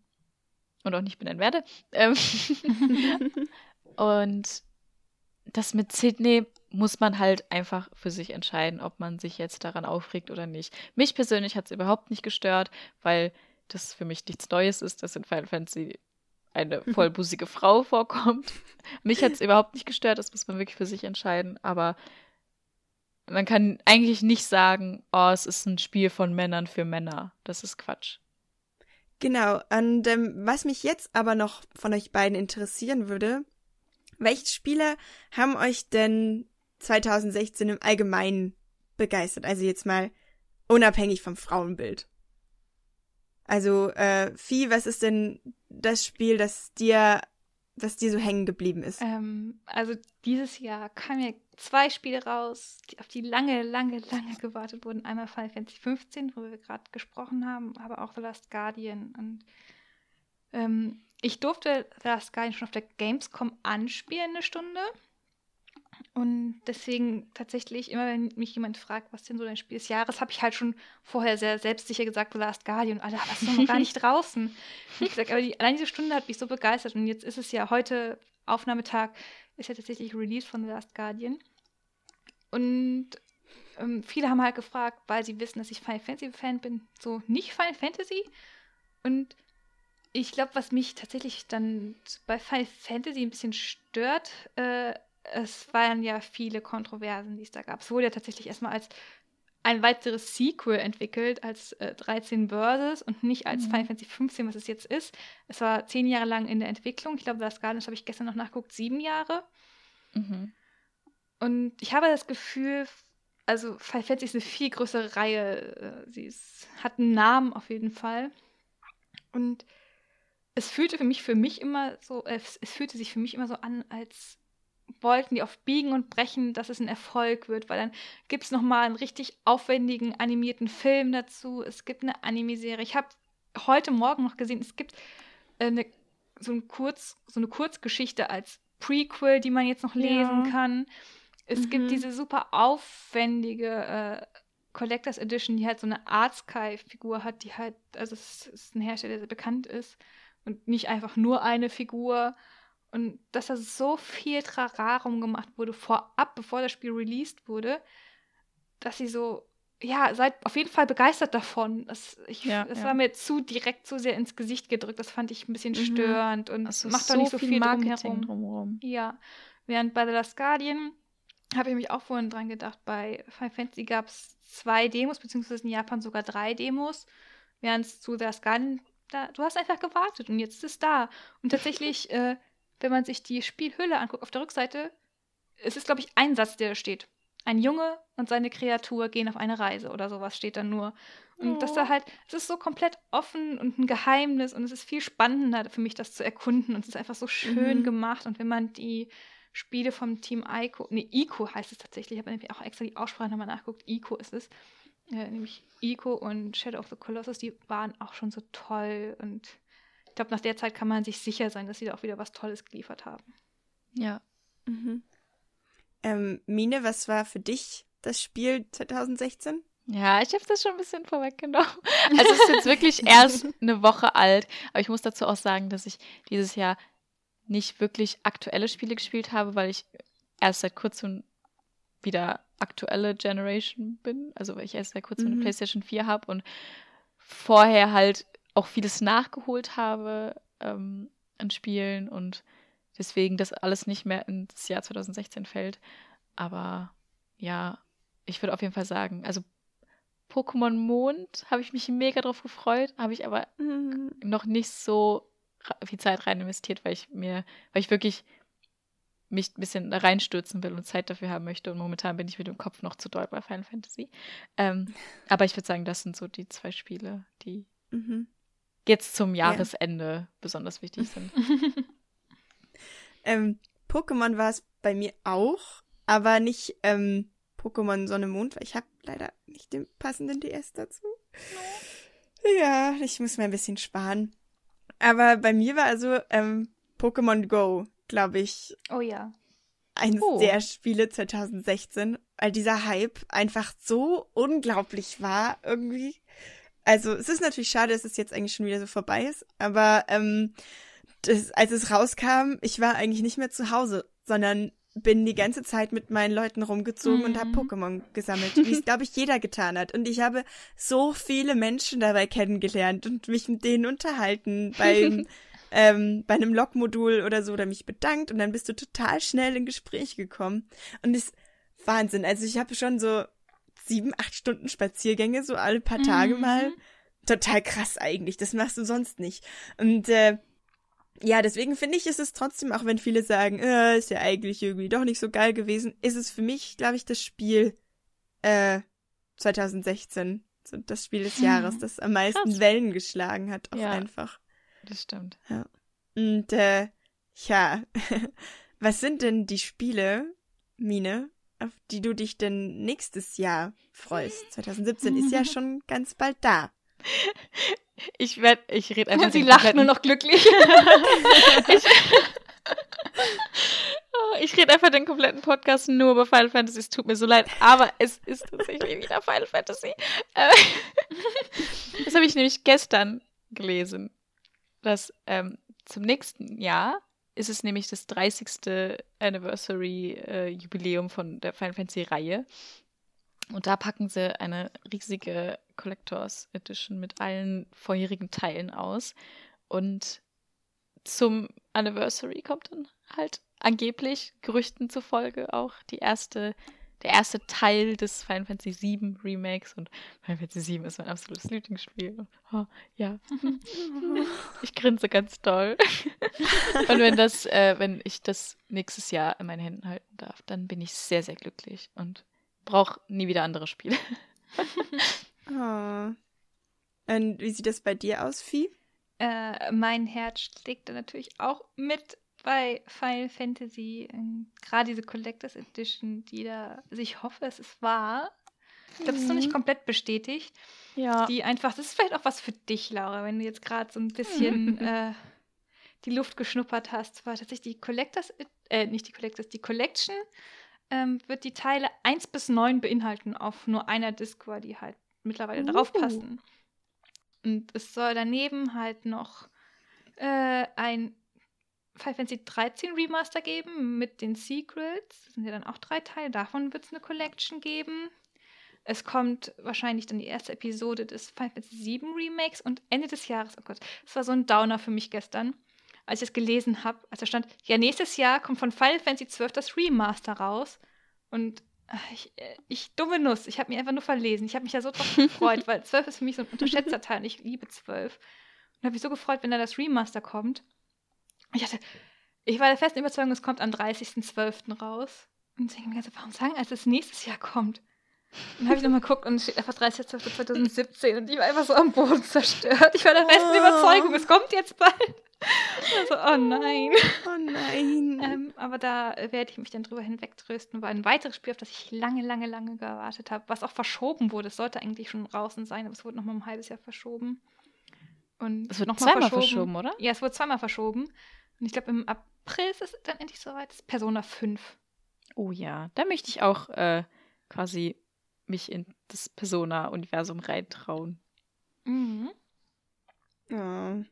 S3: und auch nicht benennen werde. Ähm, *laughs* und das mit Sydney muss man halt einfach für sich entscheiden, ob man sich jetzt daran aufregt oder nicht. Mich persönlich hat es überhaupt nicht gestört, weil das für mich nichts Neues ist, dass in Final Fantasy eine vollbusige Frau vorkommt. Mich hat es überhaupt nicht gestört, das muss man wirklich für sich entscheiden. Aber man kann eigentlich nicht sagen, oh, es ist ein Spiel von Männern für Männer. Das ist Quatsch.
S1: Genau, und ähm, was mich jetzt aber noch von euch beiden interessieren würde, welche Spiele haben euch denn 2016 im Allgemeinen begeistert? Also jetzt mal unabhängig vom Frauenbild. Also, äh, Vieh, was ist denn das Spiel, das dir, das dir so hängen geblieben ist?
S2: Ähm, also dieses Jahr kamen ja zwei Spiele raus, die, auf die lange, lange, lange gewartet wurden. Einmal Final Fantasy 15, worüber wir gerade gesprochen haben, aber auch The Last Guardian. Und ähm, ich durfte The Last Guardian schon auf der Gamescom anspielen, eine Stunde. Und deswegen tatsächlich, immer wenn mich jemand fragt, was denn so dein Spiel des Jahres, habe ich halt schon vorher sehr selbstsicher gesagt, The Last Guardian. Aber es ist noch gar nicht *laughs* draußen. Ich gesagt, aber die, allein diese Stunde hat mich so begeistert. Und jetzt ist es ja heute, Aufnahmetag, ist ja tatsächlich Release von The Last Guardian. Und ähm, viele haben halt gefragt, weil sie wissen, dass ich Final Fantasy Fan bin, so nicht Final Fantasy. Und ich glaube, was mich tatsächlich dann bei Final Fantasy ein bisschen stört, äh, es waren ja viele Kontroversen, die es da gab. Es wurde ja tatsächlich erstmal als ein weiteres Sequel entwickelt, als äh, 13 Versus und nicht als
S3: Mhm.
S2: Final Fantasy 15, was es jetzt ist. Es war zehn Jahre lang in der Entwicklung. Ich glaube, das Guardian habe ich gestern noch nachgeguckt, sieben Jahre.
S3: Mhm.
S2: Und ich habe das Gefühl, also Final Fantasy ist eine viel größere Reihe. äh, Sie ist, hat einen Namen auf jeden Fall. Und es fühlte für mich, für mich immer so, äh, es, es fühlte sich für mich immer so an, als wollten die auf Biegen und Brechen, dass es ein Erfolg wird, weil dann gibt es nochmal einen richtig aufwendigen animierten Film dazu. Es gibt eine Anime-Serie. Ich habe heute Morgen noch gesehen, es gibt äh, eine, so, ein Kurz, so eine Kurzgeschichte als Prequel, die man jetzt noch lesen
S1: Ja.
S2: kann. Es
S1: Mhm.
S2: gibt diese super aufwendige äh, Collectors Edition, die halt so eine Art Sky-Figur hat, die halt, also es ist ein Hersteller, der sehr bekannt ist und nicht einfach nur eine Figur. Und dass da so viel Trararum gemacht wurde vorab, bevor das Spiel released wurde, dass sie so, ja, seid auf jeden Fall begeistert davon. Das, ich,
S3: Ja,
S2: das
S3: ja.
S2: war mir zu direkt zu sehr ins Gesicht gedrückt. Das fand ich ein bisschen
S1: Mhm.
S2: störend und
S3: Also
S2: macht doch nicht so viel
S3: Marketing
S2: drumherum. Ja, während bei The Last Guardian habe ich mich auch vorhin dran gedacht, bei Final Fantasy gab es zwei Demos, beziehungsweise in Japan sogar drei Demos, während es zu The Last Guardian, da, du hast einfach gewartet und jetzt ist es da. Und tatsächlich, *laughs* äh, wenn man sich die Spielhülle anguckt, auf der Rückseite, es ist, glaube ich, ein Satz, der da steht. Ein Junge und seine Kreatur gehen auf eine Reise oder sowas steht dann nur. Und das da
S3: Oh.
S2: halt, es ist so komplett offen und ein Geheimnis und es ist viel spannender für mich, das zu erkunden. Und es ist einfach so schön
S1: Mhm.
S2: gemacht. Und wenn man die Spiele vom Team Ico, nee, Ico heißt es tatsächlich, ich habe nämlich auch extra die Aussprache nochmal nachgeguckt, Ico ist es. Äh, nämlich Ico und Shadow of the Colossus, die waren auch schon so toll. Und ich glaube, nach der Zeit kann man sich sicher sein, dass sie da auch wieder was Tolles geliefert haben.
S3: Ja.
S1: Mhm. Ähm, Mine, was war für dich das Spiel 2016?
S3: Ja, ich habe das schon ein bisschen vorweggenommen. Also es ist jetzt wirklich *laughs* erst eine Woche alt, aber ich muss dazu auch sagen, dass ich dieses Jahr nicht wirklich aktuelle Spiele gespielt habe, weil ich erst seit kurzem wieder aktuelle Generation bin, also weil ich erst seit kurzem eine
S1: Mhm.
S3: PlayStation 4 habe und vorher halt auch vieles nachgeholt habe ähm, an Spielen und deswegen das alles nicht mehr ins Jahr 2016 fällt. Aber ja, ich würde auf jeden Fall sagen, also Pokémon Mond habe ich mich mega drauf gefreut, habe ich aber
S1: Mhm.
S3: noch nicht so viel Zeit rein investiert, weil ich mir, weil ich wirklich mich ein bisschen da reinstürzen will und Zeit dafür haben möchte. Und momentan bin ich mit dem Kopf noch zu doll bei Final Fantasy. Ähm, *laughs* aber ich würde sagen, das sind so die zwei Spiele, die
S1: Mhm.
S3: Jetzt zum Jahresende besonders wichtig sind. *laughs*
S1: Ähm, Pokémon war es bei mir auch, aber nicht ähm, Pokémon Sonne Mond, weil ich habe leider nicht den passenden DS dazu. Ja, ich muss mir ein bisschen sparen. Aber bei mir war also ähm, Pokémon Go, glaube ich,
S2: Oh ja.
S1: eines
S3: Oh.
S1: der Spiele 2016, weil dieser Hype einfach so unglaublich war irgendwie. Also es ist natürlich schade, dass es jetzt eigentlich schon wieder so vorbei ist, aber ähm, das, als es rauskam, ich war eigentlich nicht mehr zu Hause, sondern bin die ganze Zeit mit meinen Leuten rumgezogen und habe
S2: Mhm.
S1: Pokémon gesammelt, *laughs* wie es, glaube ich, jeder getan hat. Und ich habe so viele Menschen dabei kennengelernt und mich mit denen unterhalten beim *laughs* ähm, bei einem Logmodul oder so oder mich bedankt und dann bist du total schnell in Gespräch gekommen. Und das ist Wahnsinn. Also ich habe schon so sieben, acht Stunden Spaziergänge, so alle paar Tage
S2: Mhm.
S1: mal. Total krass eigentlich. Das machst du sonst nicht. Und äh, ja, deswegen finde ich, ist es trotzdem, auch wenn viele sagen, äh, ist ja eigentlich irgendwie doch nicht so geil gewesen, ist es für mich, glaube ich, das Spiel äh, 2016. So das Spiel des
S2: Hm.
S1: Jahres, das am meisten
S3: Krass.
S1: Wellen geschlagen hat, auch
S3: Ja.
S1: einfach.
S3: Das stimmt.
S1: Und äh, ja, *laughs* was sind denn die Spiele, Mine, auf die du dich denn nächstes Jahr freust? *laughs* 2017 ist ja schon ganz bald da.
S3: Ich werde, ich rede einfach
S2: Und sie
S3: den
S2: lacht nur
S3: kompletten-
S2: noch glücklich. *laughs* *laughs*
S3: ich, Oh, ich rede einfach den kompletten Podcast nur über Final Fantasy. Es tut mir so leid, aber es ist tatsächlich wieder Final Fantasy. Äh, Das habe ich nämlich gestern gelesen, dass ähm, zum nächsten Jahr ist es nämlich das 30. Anniversary äh, von der Final Fantasy Reihe. Und da packen sie eine riesige Collectors Edition mit allen vorherigen Teilen aus. Und zum Anniversary kommt dann halt angeblich Gerüchten zufolge auch die erste, der erste Teil des Final Fantasy VII Remakes und Final Fantasy VII ist mein absolutes Lieblingsspiel. Oh, ja, *laughs* ich grinse ganz toll. und wenn das, äh, wenn ich das nächstes Jahr in meinen Händen halten darf, dann bin ich sehr, sehr glücklich und brauche nie wieder andere Spiele. *laughs*
S1: Oh. Und wie sieht das bei dir aus, Vieh?
S2: äh, mein Herz schlägt da natürlich auch mit bei Final Fantasy. ähm, Gerade diese Collectors Edition, die da, also ich hoffe, es ist wahr. Ich glaube, es ist noch nicht komplett bestätigt.
S3: Ja.
S2: Die einfach, das ist vielleicht auch was für dich, Laura, wenn du jetzt gerade so ein bisschen *laughs* äh, die Luft geschnuppert hast, war tatsächlich die Collectors, äh, nicht die Collectors, die Collection ähm, wird die Teile 1 bis 9 beinhalten auf nur einer Disc, weil die halt mittlerweile
S1: Uh.
S2: drauf passen. Und es soll daneben halt noch äh, ein Final Fantasy 13 Remaster geben mit den Secrets. Das sind ja dann auch drei Teile. Davon wird es eine Collection geben. Es kommt wahrscheinlich dann die erste Episode des Final Fantasy 7 Remakes und Ende des Jahres, oh Gott, das war so ein Downer für mich gestern, als ich es gelesen habe, als da stand, ja, nächstes Jahr kommt von Final Fantasy 12 das Remaster raus. Und ich, äh, ich dumme Nuss, ich habe mich einfach nur verlesen. Ich habe mich ja so drauf *laughs* gefreut, weil 12 ist für mich so ein unterschätzter Teil und ich liebe 12. Und habe mich so gefreut, wenn da das Remaster kommt. Ich dachte, ich war der festen Überzeugung, es kommt am 30.12. raus. Und ich denke mir, warum sagen, als es nächstes Jahr kommt? Dann habe ich nochmal geguckt und es steht einfach 30.12.2017 und ich war einfach so am Boden zerstört. Ich war der festen
S1: Oh.
S2: Überzeugung, es kommt jetzt bald. Also, oh nein.
S1: Oh nein.
S2: Ähm, aber da werde ich mich dann drüber hinwegtrösten, weil ein weiteres Spiel, auf das ich lange, lange, lange gewartet habe, was auch verschoben wurde. Es sollte eigentlich schon draußen sein, aber es wurde nochmal ein halbes Jahr verschoben. Und
S3: Es wird
S2: noch mal
S3: zweimal verschoben, oder?
S2: Ja, es wurde zweimal verschoben. Und ich glaube, im April ist es dann endlich soweit. Das ist Persona 5.
S3: Oh ja, da möchte ich auch äh, quasi mich in das Persona-Universum reintrauen.
S2: Mhm.
S1: Oh.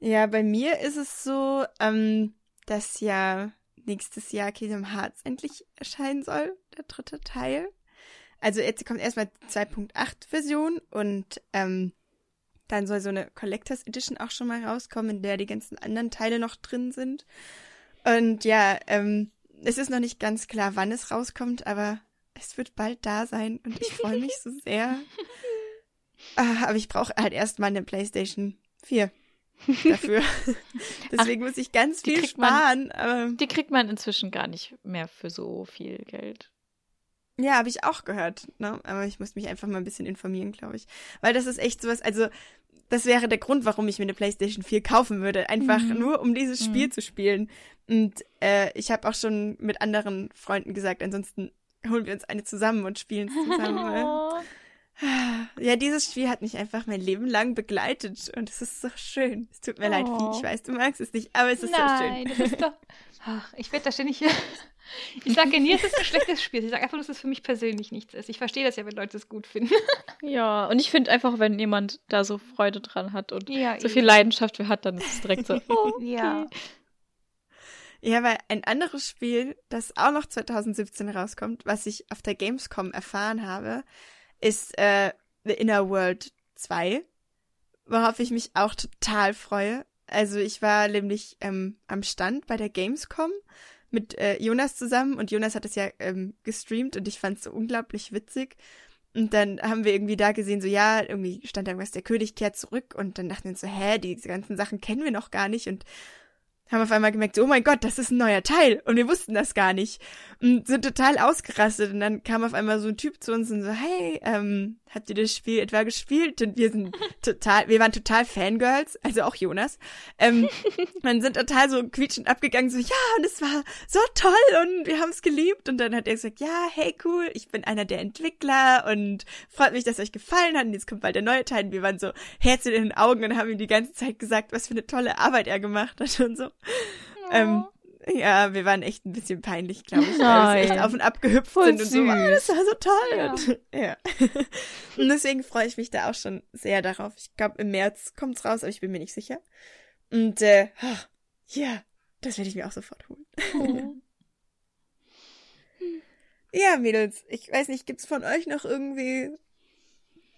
S1: Ja, bei mir ist es so, ähm, dass ja nächstes Jahr Kingdom Hearts endlich erscheinen soll, der dritte Teil. Also jetzt kommt erstmal die 2.8 Version und ähm, dann soll so eine Collectors Edition auch schon mal rauskommen, in der die ganzen anderen Teile noch drin sind. Und ja, ähm, es ist noch nicht ganz klar, wann es rauskommt, aber es wird bald da sein und ich freue mich so *laughs* sehr. Ah, aber ich brauche halt erstmal eine PlayStation 4 dafür. *laughs* Deswegen muss ich ganz viel
S3: man-
S1: sparen. Aber
S3: Die kriegt man inzwischen gar nicht mehr für so viel Geld.
S1: ja, habe ich auch gehört. Ne? Aber ich muss mich einfach mal ein bisschen informieren, glaube ich. Weil das ist echt sowas, also das wäre der Grund, warum ich mir eine PlayStation 4 kaufen würde. Einfach
S3: Mhm.
S1: nur, um dieses Spiel
S3: Mhm.
S1: zu spielen. Und äh, ich habe auch schon mit anderen Freunden gesagt, ansonsten holen wir uns eine zusammen und spielen es zusammen.
S3: Oh. *laughs*
S1: Ja, dieses Spiel hat mich einfach mein Leben lang begleitet und es ist so schön. Es tut mir leid,
S3: Oh.
S1: Vieh, ich weiß, du magst es nicht, aber es ist so
S2: Nein,
S1: schön.
S2: das ist doch. *laughs* Ach, ich werde da ständig. *laughs* Ich sage ja nie, es ist ein schlechtes Spiel. Ich sage einfach, dass es für mich persönlich nichts ist. Ich verstehe das ja, wenn Leute es gut finden. *laughs*
S3: Ja, und ich finde einfach, wenn jemand da so Freude dran hat und
S2: Ja,
S3: so viel Leidenschaft für hat, dann ist es direkt so, *laughs* oh, okay.
S2: Ja.
S1: Ja, weil ein anderes Spiel, das auch noch 2017 rauskommt, was ich auf der Gamescom erfahren habe, ist äh, The Inner World 2, worauf ich mich auch total freue. Also ich war nämlich ähm, am Stand bei der Gamescom mit äh, Jonas zusammen und Jonas hat es ja ähm, gestreamt und ich fand es so unglaublich witzig. Und dann haben wir irgendwie da gesehen, so ja, irgendwie stand da irgendwas, der König kehrt zurück und dann dachten wir so, hä, diese ganzen Sachen kennen wir noch gar nicht und haben auf einmal gemerkt, so, oh mein Gott, das ist ein neuer Teil. Und wir wussten das gar nicht. Und sind total ausgerastet. Und dann kam auf einmal so ein Typ zu uns und so, hey, ähm, habt ihr das Spiel etwa gespielt? Und wir sind *laughs* total, wir waren total Fangirls, also auch Jonas. Ähm, *laughs* und sind total so quietschend abgegangen, so, ja, und es war so toll und wir haben es geliebt. Und dann hat er gesagt, ja, hey, cool, ich bin einer der Entwickler und freut mich, dass es euch gefallen hat. Und jetzt kommt bald der neue Teil. Und wir waren so Herzen in den Augen und haben ihm die ganze Zeit gesagt, was für eine tolle Arbeit er gemacht hat und so. *laughs* Ähm, ja, wir waren echt ein bisschen peinlich, glaube ich, weil wir
S3: Nein.
S1: echt auf und ab gehüpft
S3: Voll
S1: sind und so, ah, das war so toll.
S2: Ja.
S1: Und, ja. *laughs* und deswegen freue ich mich da auch schon sehr darauf. Ich glaube, im März kommt's raus, aber ich bin mir nicht sicher. Und äh, ah, ja, das werde ich mir auch sofort holen.
S3: Oh. *laughs*
S1: Ja, Mädels, ich weiß nicht, gibt's von euch noch irgendwie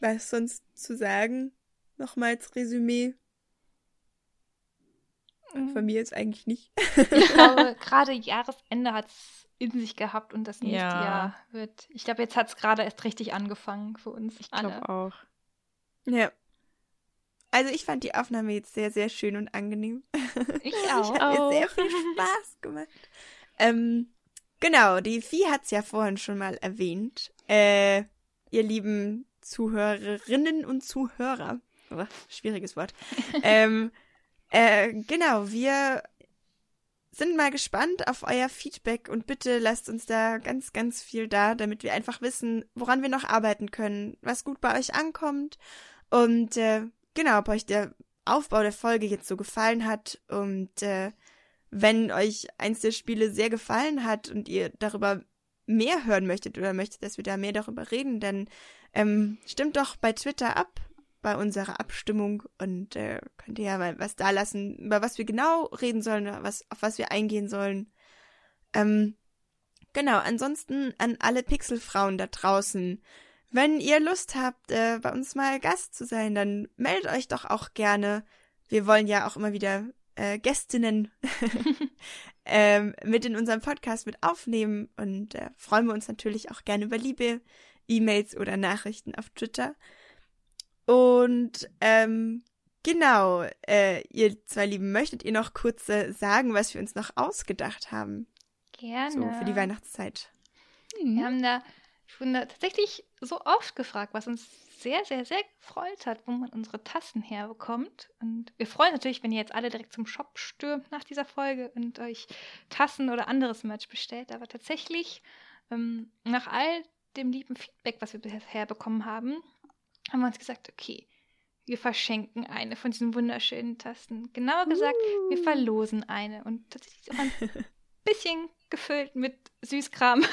S1: was sonst zu sagen? Nochmal als Resümee? Von mir jetzt eigentlich nicht.
S2: Ich *laughs* glaube, gerade Jahresende hat es in sich gehabt und das nächste
S3: Ja.
S2: Jahr wird. Ich glaube, jetzt hat es gerade erst richtig angefangen für uns.
S3: Ich glaube auch.
S1: Ja. Also ich fand die Aufnahme jetzt sehr, sehr schön und angenehm. *laughs*
S2: Ich
S1: Es
S2: auch.
S1: hat mir
S3: auch.
S1: sehr viel Spaß gemacht. Ähm, genau, die Vieh hat's ja vorhin schon mal erwähnt. Äh, ihr lieben Zuhörerinnen und Zuhörer. Oh, schwieriges Wort. *laughs* ähm, äh, genau, wir sind mal gespannt auf euer Feedback und bitte lasst uns da ganz, ganz viel da, damit wir einfach wissen, woran wir noch arbeiten können, was gut bei euch ankommt. Und äh, genau, ob euch der Aufbau der Folge jetzt so gefallen hat. Und äh, wenn euch eins der Spiele sehr gefallen hat und ihr darüber mehr hören möchtet oder möchtet, dass wir da mehr darüber reden, dann ähm, stimmt doch bei Twitter ab bei unserer Abstimmung und äh, könnt ihr ja mal was da lassen, über was wir genau reden sollen, was, auf was wir eingehen sollen. Ähm, genau, ansonsten an alle Pixelfrauen da draußen. Wenn ihr Lust habt, äh, bei uns mal Gast zu sein, dann meldet euch doch auch gerne. Wir wollen ja auch immer wieder äh, Gästinnen *laughs* ähm, mit in unserem Podcast mit aufnehmen und äh, freuen wir uns natürlich auch gerne über Liebe, E-Mails oder Nachrichten auf Twitter. Und ähm, genau, äh, ihr zwei Lieben, möchtet ihr noch kurz äh, sagen, was wir uns noch ausgedacht haben?
S2: Gerne.
S1: So für die Weihnachtszeit.
S2: Wir haben da, ich wurde tatsächlich so oft gefragt, was uns sehr, sehr, sehr gefreut hat, wo man unsere Tassen herbekommt. Und wir freuen uns natürlich, wenn ihr jetzt alle direkt zum Shop stürmt nach dieser Folge und euch Tassen oder anderes Merch bestellt. Aber tatsächlich, ähm, nach all dem lieben Feedback, was wir bisher bekommen haben, haben wir uns gesagt, okay, wir verschenken eine von diesen wunderschönen Tasten. Genauer gesagt, wir verlosen eine. Und tatsächlich ist auch ein *laughs* bisschen gefüllt mit Süßkram.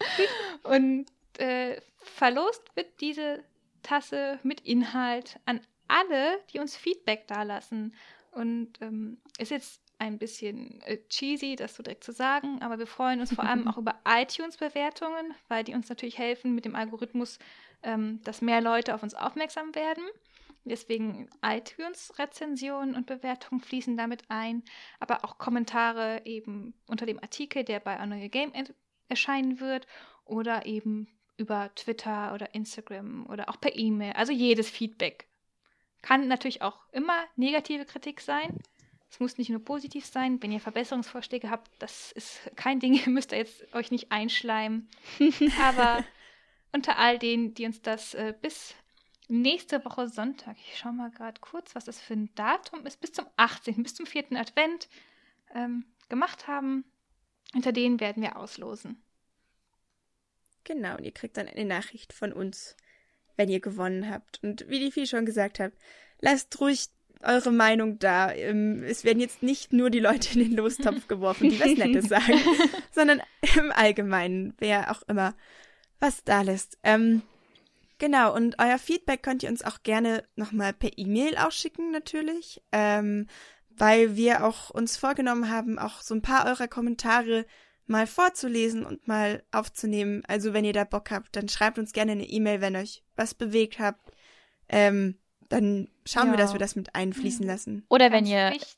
S2: *laughs* und äh, verlost wird diese Tasse mit Inhalt an alle, die uns Feedback dalassen. Und ähm, ist jetzt ein bisschen äh, cheesy, das so direkt zu sagen, aber wir freuen uns vor allem *laughs* auch über iTunes-Bewertungen, weil die uns natürlich helfen mit dem Algorithmus, ähm, dass mehr Leute auf uns aufmerksam werden. Deswegen iTunes-Rezensionen und Bewertungen fließen damit ein, aber auch Kommentare eben unter dem Artikel, der bei A Neue Game erscheinen wird, oder eben über Twitter oder Instagram oder auch per E-Mail. Also jedes Feedback. Kann natürlich auch immer negative Kritik sein. Es muss nicht nur positiv sein. Wenn ihr Verbesserungsvorschläge habt, das ist kein Ding, *laughs* ihr müsst da jetzt euch nicht einschleimen. *laughs* Aber unter all denen, die uns das äh, bis nächste Woche Sonntag, ich schaue mal gerade kurz, was das für ein Datum ist, bis zum 18., bis zum 4. Advent ähm, gemacht haben, unter denen werden wir auslosen.
S1: Genau, und ihr kriegt dann eine Nachricht von uns, wenn ihr gewonnen habt. Und wie die viel schon gesagt hat, lasst ruhig eure Meinung da. Ähm, Es werden jetzt nicht nur die Leute in den Lostopf *laughs* geworfen, die was Nettes sagen, *laughs* sondern im Allgemeinen, wer auch immer was da lässt. Ähm, genau, und euer Feedback könnt ihr uns auch gerne nochmal per E-Mail ausschicken, natürlich, ähm, weil wir auch uns vorgenommen haben, auch so ein paar eurer Kommentare mal vorzulesen und mal aufzunehmen. Also wenn ihr da Bock habt, dann schreibt uns gerne eine E-Mail, wenn euch was bewegt habt. Ähm, dann schauen wir,
S3: Ja.
S1: dass wir das mit einfließen lassen.
S3: Oder wenn
S2: Ganz
S3: ihr
S2: wichtig.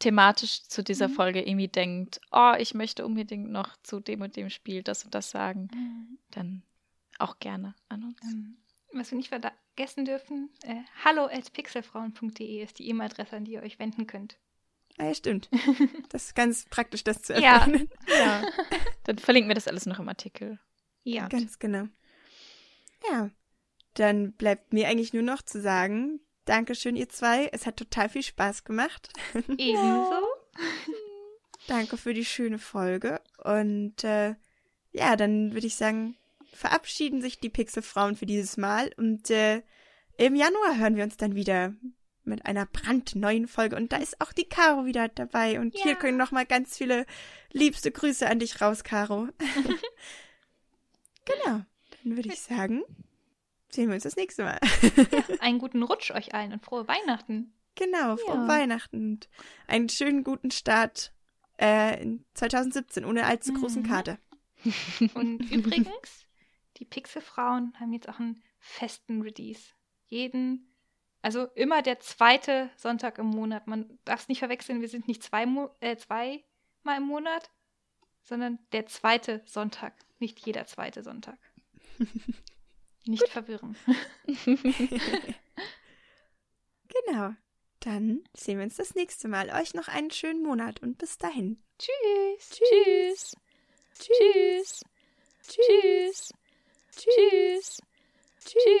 S3: Thematisch zu dieser
S2: Mhm.
S3: Folge irgendwie denkt, oh, ich möchte unbedingt noch zu dem und dem Spiel das und das sagen,
S2: Mhm.
S3: dann auch gerne an uns.
S2: Ähm, was wir nicht vergessen dürfen, äh, hallo at pixelfrauen.de ist die E-Mail-Adresse, an die ihr euch wenden könnt.
S1: Ah ja, stimmt. *laughs* Das ist ganz praktisch, das zu
S2: Ja.
S1: erfahren.
S2: Ja. *laughs*
S3: Dann verlinken wir das alles noch im Artikel.
S2: ja.
S1: Ganz genau. Ja, dann bleibt mir eigentlich nur noch zu sagen, Dankeschön, ihr zwei. Es hat total viel Spaß gemacht. *laughs*
S2: Ebenso.
S1: Danke für die schöne Folge. Und äh, ja, dann würde ich sagen, verabschieden sich die Pixelfrauen für dieses Mal. Und äh, im Januar hören wir uns dann wieder mit einer brandneuen Folge. Und da ist auch die Caro wieder dabei. Und hier
S2: Ja.
S1: können noch mal ganz viele liebste Grüße an dich raus, Caro. *laughs* *laughs* genau. Dann würde ich sagen, sehen wir uns das nächste Mal. *laughs*
S2: Einen guten Rutsch euch allen und frohe Weihnachten.
S1: Genau, frohe
S3: Ja.
S1: Weihnachten und einen schönen guten Start äh, in 2017 ohne allzu großen
S2: Mhm.
S1: Kater. *laughs* *laughs*
S2: Und übrigens, die Pixelfrauen haben jetzt auch einen festen Release. Jeden, also immer der zweite Sonntag im Monat. Man darf es nicht verwechseln, wir sind nicht zwei, Mo äh, zweimal im Monat, sondern der zweite Sonntag, nicht jeder zweite Sonntag. Nicht verwirren.
S1: Genau. Dann sehen wir uns das nächste Mal. Euch noch einen schönen Monat und bis dahin.
S2: Tschüss.
S3: Tschüss. Tschüss. Tschüss. Tschüss. Tschüss.